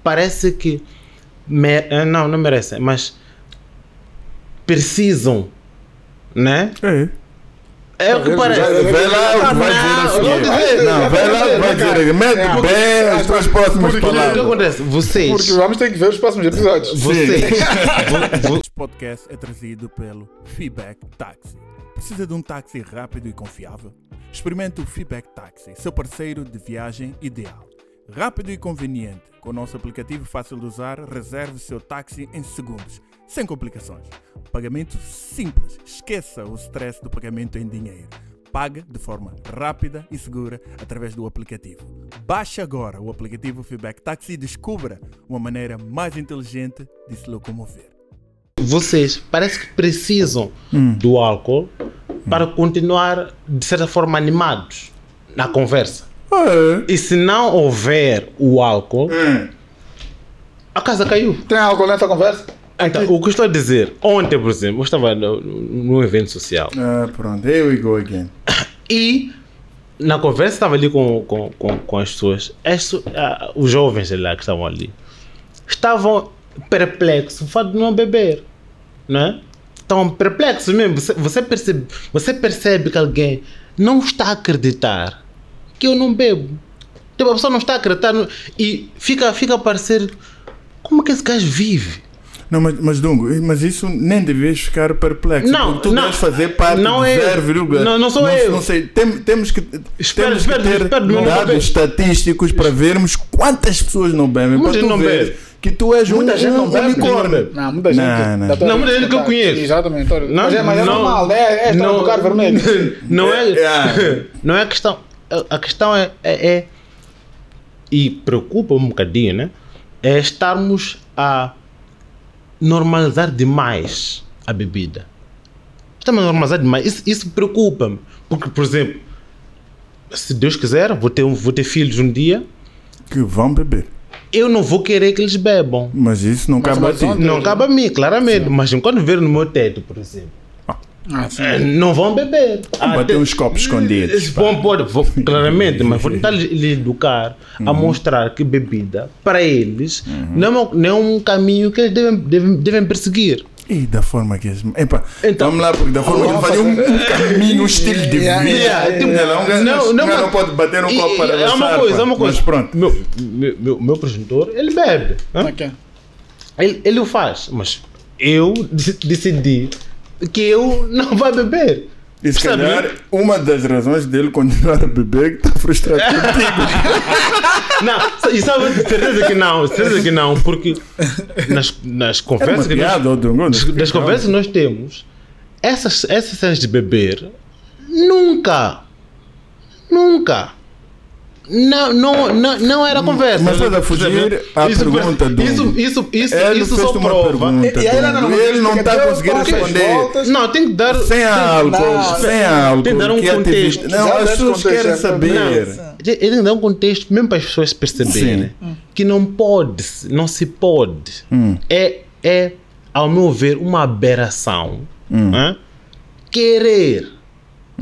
parece que eh, não, não merecem, mas precisam, né? É. É o que parece. Vai lá, vai dizer não, a eu vou seguir. dizer. Não, vai lá, vai dizer. Mete É, bem as tuas próximas porque- O que palavras. acontece? Vocês, Porque vamos ter que ver os próximos episódios. vocês, vo- vo- Este podcast é trazido pelo Feedback Taxi. Precisa de um táxi rápido e confiável? Experimente o Feedback Taxi, seu parceiro de viagem ideal. Rápido e conveniente, com o nosso aplicativo fácil de usar, reserve seu táxi em segundos, sem complicações. Pagamento simples, esqueça o stress do pagamento em dinheiro. Pague de forma rápida e segura através do aplicativo. Baixe agora o aplicativo Feedback Taxi e descubra uma maneira mais inteligente de se locomover. vocês parece que precisam do álcool para continuar, de certa forma, animados na conversa. E se não houver o álcool, a casa caiu. Tem álcool nessa conversa? Então, o que estou a dizer, ontem, por exemplo, eu estava no- num evento social Ah, pronto, here we go again. e na conversa estava ali com, com, com, com as pessoas, as, ah, os jovens lá que estavam ali, estavam perplexos, o fato de não beber, né? Estavam perplexos mesmo. Você, você, percebe, você percebe que alguém não está a acreditar que eu não bebo. Tipo, a pessoa não está a acreditar no- e fica, fica a parecer como que esse gajo vive. Não, mas, mas Dungo, mas isso nem devias ficar perplexo. Não, porque tu não, deves fazer parte não do é- 0, não- não sou eu. Não sei, tem- temos que, Espera, temos espera, que ter espera, não dados estatísticos para vermos quantas pessoas não bebem. Muita para tu não bebe. que tu és Muita um, gente não um bebe. unicórnio. Não, muita gente. Não, não. tua- Não, muita gente que eu conheço. Exatamente. Não, mas é, mas é não, normal, é, é esta do lugar vermelho. Não é, É, não é questão. A- A questão é, é, é- e preocupa um bocadinho, né? É estarmos a normalizar demais a bebida. Estamos a normalizar demais. Isso, isso preocupa-me. Porque, por exemplo, se Deus quiser, vou ter, vou ter filhos um dia, Que vão beber. eu não vou querer que eles bebam. Mas isso não cabe a mas ti. Não cabe a mim, claramente. Mas enquanto ver no meu teto, por exemplo, Ah, eh, não vão beber. Bater Até- uns copos escondidos. Bom, pode, claramente, mas vou tentar lhe lhe educar a mostrar que bebida, para eles, não, é um- não é um caminho que eles devem, devem, devem perseguir. E da forma que eles. Epa, Então- vamos lá, porque da forma que eles fazem um, um caminho, um estilo de vida. Yeah, yeah, tipo, não, não, gajo mas- pode bater um E- copo para É uma coisa, é uma coisa. Mas pronto. Meu, meu, meu, meu progenitor, ele bebe. Ele, ele o faz, mas eu dec- decidi que eu não vou beber. E se Percebe? calhar, uma das razões dele continuar a beber que está frustrado contigo. Não, e sabe, certeza que não, certeza que não, porque nas, nas conversas que nós, das, das conversas que nós temos, essas, essas cenas de beber, nunca, nunca, não, não, não, não era conversa. Mas estás a fugir à Isso- pergunta, Dungo. Isso, isso, isso, Ele isso fez só uma prova. pergunta, E aí Dungo, não- e ele não está a deu conseguir poucas responder. voltas. Não, tem que dar. Sem álcool, sem álcool. tem que dar um contexto. Não, as pessoas querem saber. tenho que dar um contexto mesmo para as pessoas perceberem que não pode, não se pode. É, é, ao meu ver, uma aberração hã? querer,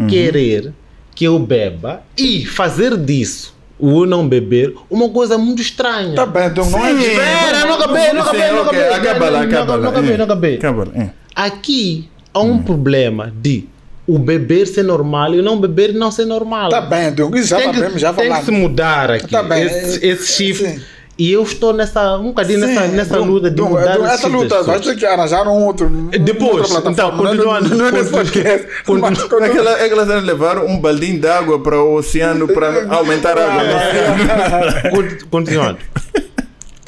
querer que eu beba e fazer disso, o não beber, uma coisa muito estranha. Tá bem, então não é. Espera, não acabei, não acabei, não acabei. Acaba lá, Não, acabei, é. não acabei. É. Aqui há um problema de o beber ser normal e o não beber não ser normal. Tá bem, então isso já tem que, já tem que se falamos. mudar aqui, Tá bem, esse, é- esse shift. E eu estou nessa, um bocadinho nessa, Sim, nessa Dum- luta de Dum- mudar esse Essa luta, vai ter que arranjar um outro. Depois, outra plataforma. então, continuando, Não é nesse continu- podcast. continu- Mas continua. É que ela- é que elas devem levar um baldinho de água para o oceano para aumentar a água. oceano. Con- Continuando.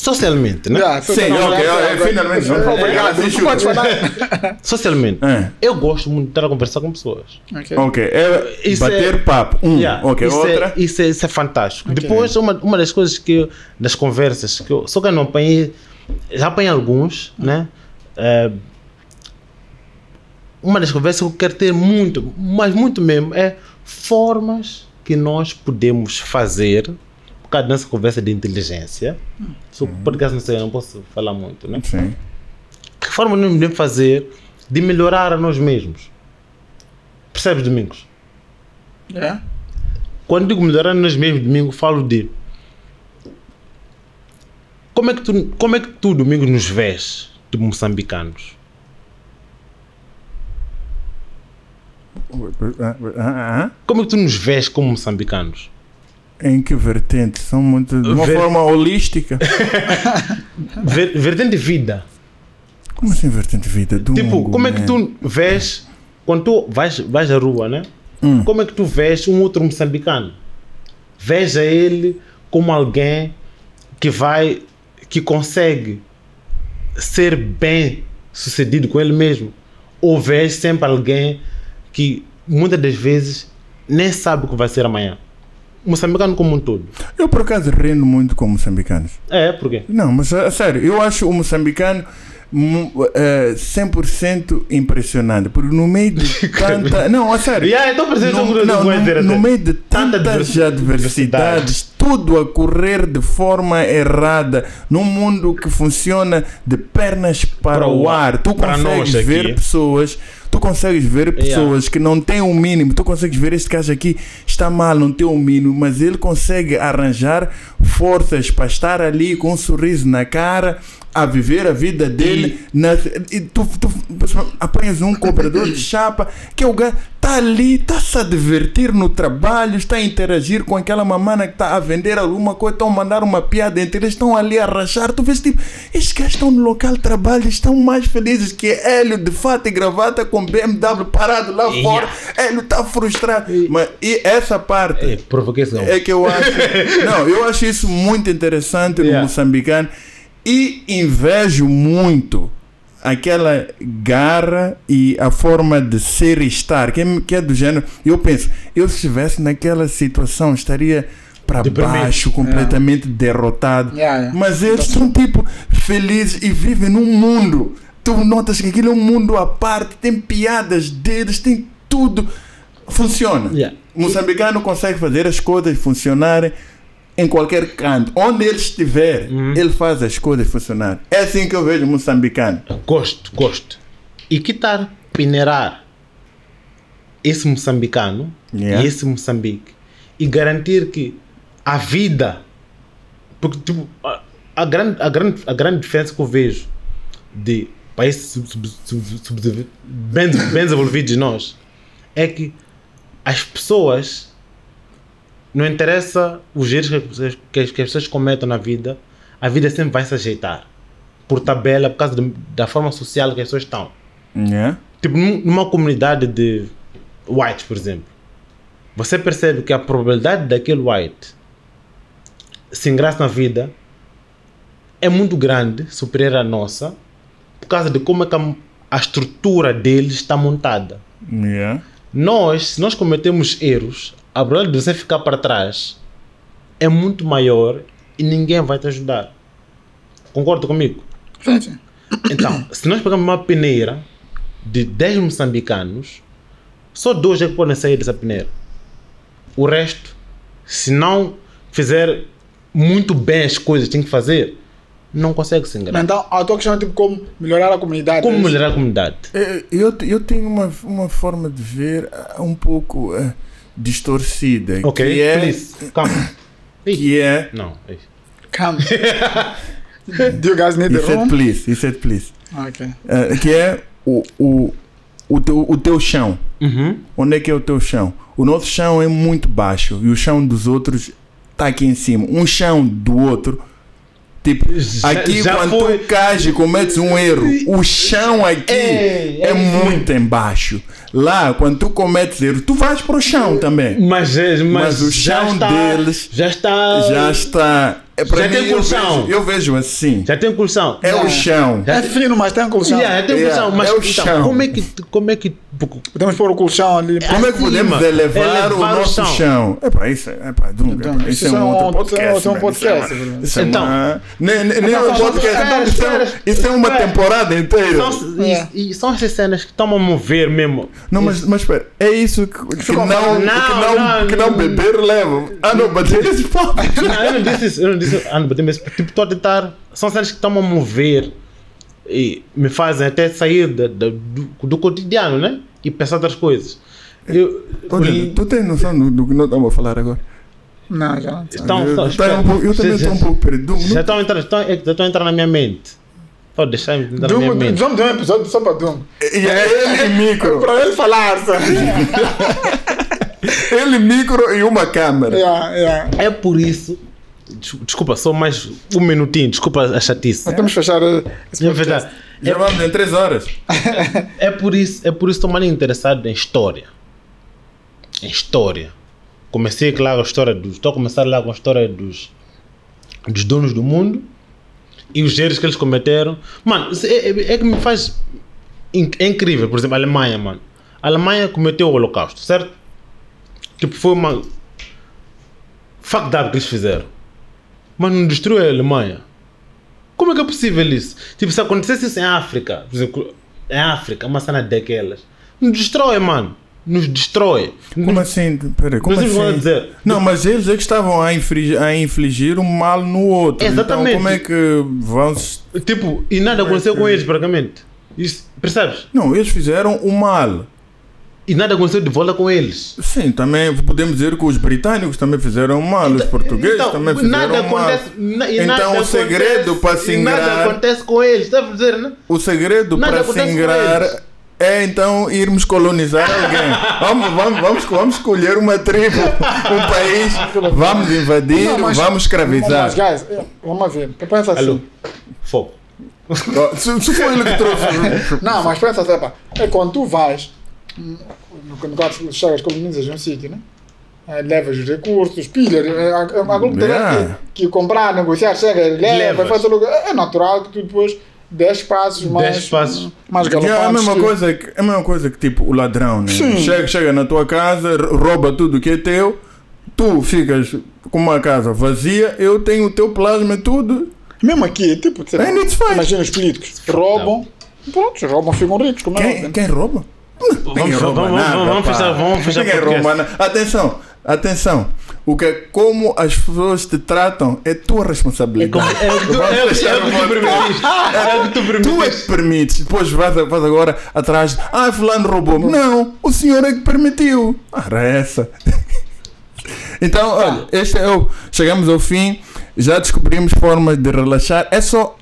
Socialmente, né? Já, Sim, não, ok, já, ok, já, finalmente. já, Ela Obrigado, o- falar. Socialmente. É. Eu gosto muito de estar a conversar com pessoas. Ok. Ok, é Isso bater é- papo. Um, Yeah, ok, isso, outra. É, isso, é, isso é fantástico. Depois, uma, uma das coisas que eu, das conversas que eu, só que eu não apanhei, já apanhei alguns, né? Eh, uma das conversas que eu quero ter muito, mas muito mesmo, é formas que nós podemos fazer, causa dessa conversa de inteligência. Se o podcast não sei, eu não posso falar muito, né? Sim. Que forma nós podemos fazer de melhorar a nós mesmos? Percebes, Domingos? É? Quando digo melhorar nós mesmos, domingo, falo de como é que tu, como é que tu domingo nos vês de moçambicanos? Como é que tu nos vês como moçambicanos? Em que vertente? São muito. De uma Ver- forma holística. Ver, vertente de vida. Como assim vertente de vida? Do Tipo, mundo, como é que man? tu vês quando tu vais, vais à rua, né? Hum. Como é que tu vês um outro moçambicano? Veja ele como alguém que vai, que consegue ser bem sucedido com ele mesmo. Ou vês sempre alguém que muitas das vezes nem sabe o que vai ser amanhã. Moçambicano como um todo. Eu por acaso rendo muito com moçambicanos. É, por quê? Não, mas a, sério, eu acho o moçambicano mu- eh, 100% impressionante. Porque no meio de tanta. Não, a sério. Yeah, então no, não, no, no meio de Tanta tantas adversidades, tudo a correr de forma errada, num mundo que funciona de pernas para, Para o ar, tu consegues aqui. ver pessoas, tu consegues ver pessoas que não têm o mínimo, tu consegues ver este caso aqui está mal, não tem o mínimo, mas ele consegue arranjar forças para estar ali com um sorriso na cara. A viver a vida dele, na- e tu, tu apanhas um cobrador de chapa que o gajo está ali, está-se a divertir no trabalho, está a interagir com aquela mamana que está a vender alguma coisa, estão a mandar uma piada entre eles, estão ali a rachar. Tu vês tipo, estes gajos estão no local de trabalho, estão mais felizes que Hélio de fato e gravata com BMW parado lá Yeah. fora. Hélio está frustrado. Mas, e essa parte É, provocação. é que eu acho. não, eu acho isso muito interessante no Yeah. moçambicano e invejo muito aquela garra e a forma de ser e estar, que é, que é do gênero. Eu penso, eu se estivesse naquela situação estaria para baixo, completamente derrotado. Yeah, yeah. Mas eles estão tipo felizes e vivem num mundo. Tu notas que aquilo é um mundo à parte, tem piadas deles, tem tudo. Funciona. Yeah. O moçambicano consegue fazer as coisas funcionarem em qualquer canto. Onde ele estiver, ele faz as coisas funcionarem. É assim que eu vejo o moçambicano. Gosto, gosto. E que tal peneirar esse moçambicano Yeah. e esse Moçambique e garantir que a vida. Porque tipo, a, a grande, a, grande, a grande diferença que eu vejo de países bem, bem desenvolvidos de nós é que as pessoas não interessa os erros que as pessoas- cometam na vida, a vida sempre vai se ajeitar por tabela, por causa de- da forma social que as pessoas estão. Yeah. Tipo, num- numa comunidade de whites, por exemplo, você percebe que a probabilidade daquele white se engraçar na vida é muito grande, superior à nossa, por causa de como é que a, a estrutura deles está montada. Yeah. Nós, se nós cometemos erros, a probabilidade de você ficar para trás é muito maior e ninguém vai te ajudar. Concorda comigo? Sim, sim. Então, se nós pegarmos uma peneira de 10 moçambicanos, só dois é que podem sair dessa peneira. O resto, se não fizer muito bem as coisas que tem que fazer, não consegue se enganar. Então, a tua questão é tipo como melhorar a comunidade. Como é melhorar a comunidade? É, Eu, eu tenho uma, uma forma de ver ah, um pouco ah, distorcida. Ok, que é, please, calma. que é Não, é isso. Come. Do you guys need He the said room? please, he said please. Ok. Ah, que é o, o, o, teu, o teu chão. Uhum. Onde é que é o teu chão? O nosso chão é muito baixo e o chão dos outros está aqui em cima. Um chão do outro, tipo, Já- aqui já quando foi- tu cais e cometes um erro, o chão aqui É, é, é muito embaixo. Lá, quando tu cometes erro, tu vais para o chão também. Mas, mas, Mas o já chão está, deles já está. Já está. É, Já mim, tem eu colchão. eu vejo assim. Já tem colchão. É o chão. É fino, mas tem colchão. Yeah, tem Yeah, colchão. Mas é o então, chão. como é que. Como é que Podemos pôr o colchão ali. Como é que podemos elevar, elevar o o nosso chão. chão? É para isso, é para Dunga. Então, isso isso é um é outro isso é podcast. isso é um podcast, Isso é, isso é Então. uma, nem, nem, nem Então, um podcast. espera, isso, é, isso é uma temporada inteira. São, É. e, e são essas cenas que estão a mover mesmo. Não, mas, mas espera, é isso que, que, não, falando- que, não, Não, que não não. beber leva. Ah, não, bater esse papo. Não, eu não disse isso, eu não disse ah, não, mas tipo, estou a tentar. São cenas que estão a mover e me fazem até sair da- da- do, do cotidiano, né? E pensar outras coisas. Eu, Olha, e- tu tens noção do, do que nós estamos a falar agora? Não, já não. Estão, eu, estão, eu, espera. um pouco- eu também estou um pouco perdido. Já estão a entrar, estão, é estão a entrar na minha mente. Pode deixar entrar na minha mente. um episódio só para Dungo. E é ele micro. Para ele falar, sabe? ele micro e uma câmera. yeah, yeah. É por isso. Des- Desculpa, só mais um minutinho, desculpa a chatice. Temos que fechar esse É verdade. Já vamos em 3 horas. É por isso, é por isso que estou mais interessado em história. Em história. Comecei lá com a história dos. Estou a começar lá com a história dos, dos donos do mundo e os erros que eles cometeram. Mano, é, é- é que me faz. É incrível, por exemplo, a Alemanha, mano. A Alemanha cometeu o Holocausto, certo? Tipo, foi uma. Fucked up que eles fizeram. Mas não destruiu a Alemanha. Como é que é possível isso? Tipo, se acontecesse isso em África, por exemplo, em África, uma cena daquelas, nos destrói, mano. Nos destrói. Como assim? Peraí, como assim? dizer- Não, mas eles é que estavam a infligir, a infligir um mal no outro. Exatamente. Então, como é que vão. se- Tipo, e nada aconteceu com eles, praticamente. Isso, percebes? Não, eles fizeram o mal. E nada aconteceu de volta com eles. Sim, também podemos dizer que os britânicos também fizeram mal, os portugueses Então, também fizeram nada mal. acontece, na- e Então nada o segredo acontece- para se e Nada ingrar, acontece com eles, está a dizer, né? o segredo Nada para se ingrar é então irmos colonizar alguém. vamos, vamos, vamos, vamos escolher uma tribo, um país, vamos invadir, Não, mas- vamos escravizar. Mas, guys, vamos ver. Pensa assim. Alô? Fogo. Se, se foi ele que trouxe. Não, mas pensa assim. É quando tu vais, hum, no caso chegas colonizas um sítio, né? Eh, Levas os recursos, pilhas, é tem Yeah. que, que comprar, negociar, chega, leva, faz o lugar. É natural que tu depois 10 passos mais. Dez passos. Mais É galopantes. a mesma que- coisa que, é a mesma coisa que tipo o ladrão, né? Chega, chega na tua casa, rouba tudo que é teu, tu ficas com uma casa vazia, eu tenho o teu plasma e tudo. Mesmo aqui, tipo, imagina os políticos roubam, pronto, roubam, ficam ricos, como é Quem, óbvio. quem rouba? Vamos- vamos- vamos- vamos fechar- vamos fechar Ninguém nada. Atenção, atenção. O que, como as pessoas te tratam é tua responsabilidade. É é fechar é o que tu permitiste. É o que tu Tu é que permites, depois vais, vais agora atrás, ah, fulano roubou. Não, o senhor é que permitiu. Ora, essa. Então, olha, este é o. Chegamos ao fim, já descobrimos formas de relaxar. É só.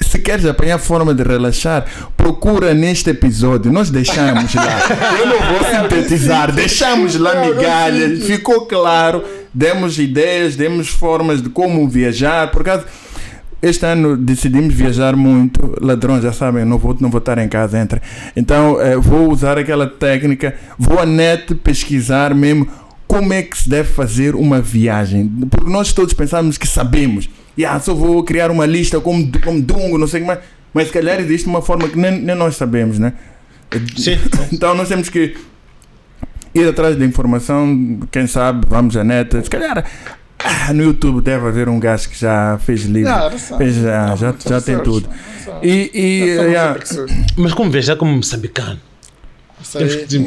Se queres apanhar forma de relaxar, procura neste episódio. Nós deixamos lá. Eu não vou sintetizar, deixamos lá migalhas. Ficou claro. Demos ideias, demos formas de como viajar. Por causa este ano decidimos viajar muito. Ladrões, já sabem, não vou, não vou estar em casa, entre. Então eh, vou usar aquela técnica, vou à net pesquisar mesmo como é que se deve fazer uma viagem. Porque nós todos pensamos que sabemos. E ah, só vou criar uma lista como, como Dungo, não sei o que mais. Mas se calhar existe uma forma que nem, nem nós sabemos, né? Sim. Então nós temos que ir atrás da informação, quem sabe, vamos à neta. Se calhar ah, no YouTube deve haver um gajo que já fez livro. Não, não sei. fez, já, já, já tem tudo. E, e yeah, Mas como vês, já como moçambicano. Isso aí, se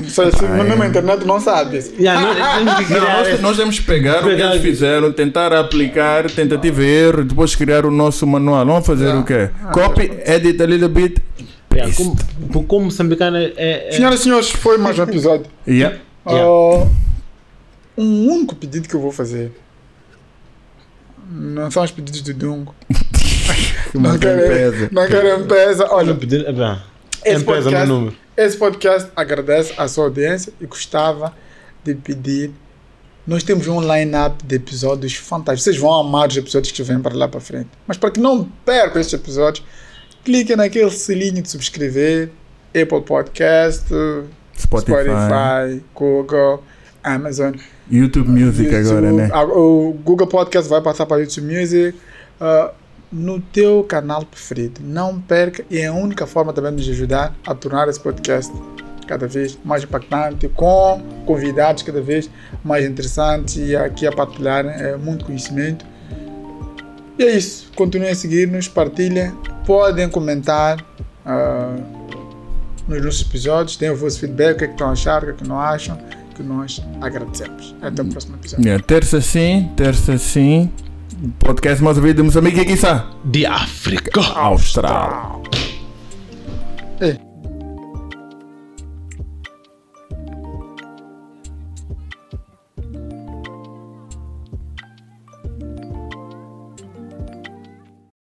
mesmo a internet não sabe. Yeah, não, temos que não, nós, nós temos que pegar, o que eles fizeram, tentar aplicar, tentativa e erro, depois criar o nosso manual. Vamos fazer Yeah. o quê? Copy, edit a little bit. Yeah, como, como moçambicano é. é- Senhoras e senhores, foi mais um episódio. Yeah. Yeah. Ah, um único pedido que eu vou fazer. Não são os pedidos do Dungo. Não quero, pesa. não quero pesa. Olha, pedir. É bem. Esse Empresa no podcast- número. Esse podcast agradece a sua audiência e gostava de pedir. Nós temos um line-up de episódios fantásticos. Vocês vão amar os episódios que vêm para lá para frente. Mas para que não percam estes episódios, clique naquele selinho de subscrever. Apple Podcast, Spotify, Spotify, Google, Amazon. YouTube Music YouTube, agora, né? O Google Podcast vai passar para YouTube Music. ah, no teu canal preferido. Não perca. E é a única forma também de nos ajudar a tornar esse podcast cada vez mais impactante, com convidados cada vez mais interessantes e aqui a partilhar é, muito conhecimento. E é isso. Continuem a seguir-nos, partilhem, podem comentar ah, nos nossos episódios, deem o vosso feedback, o que é que estão a achar, o que é que não acham, que nós agradecemos. Até o próximo episódio. Yeah, terça sim, terça sim. Podcast mais ouvido de Moçambique e quiçá De África. Austral.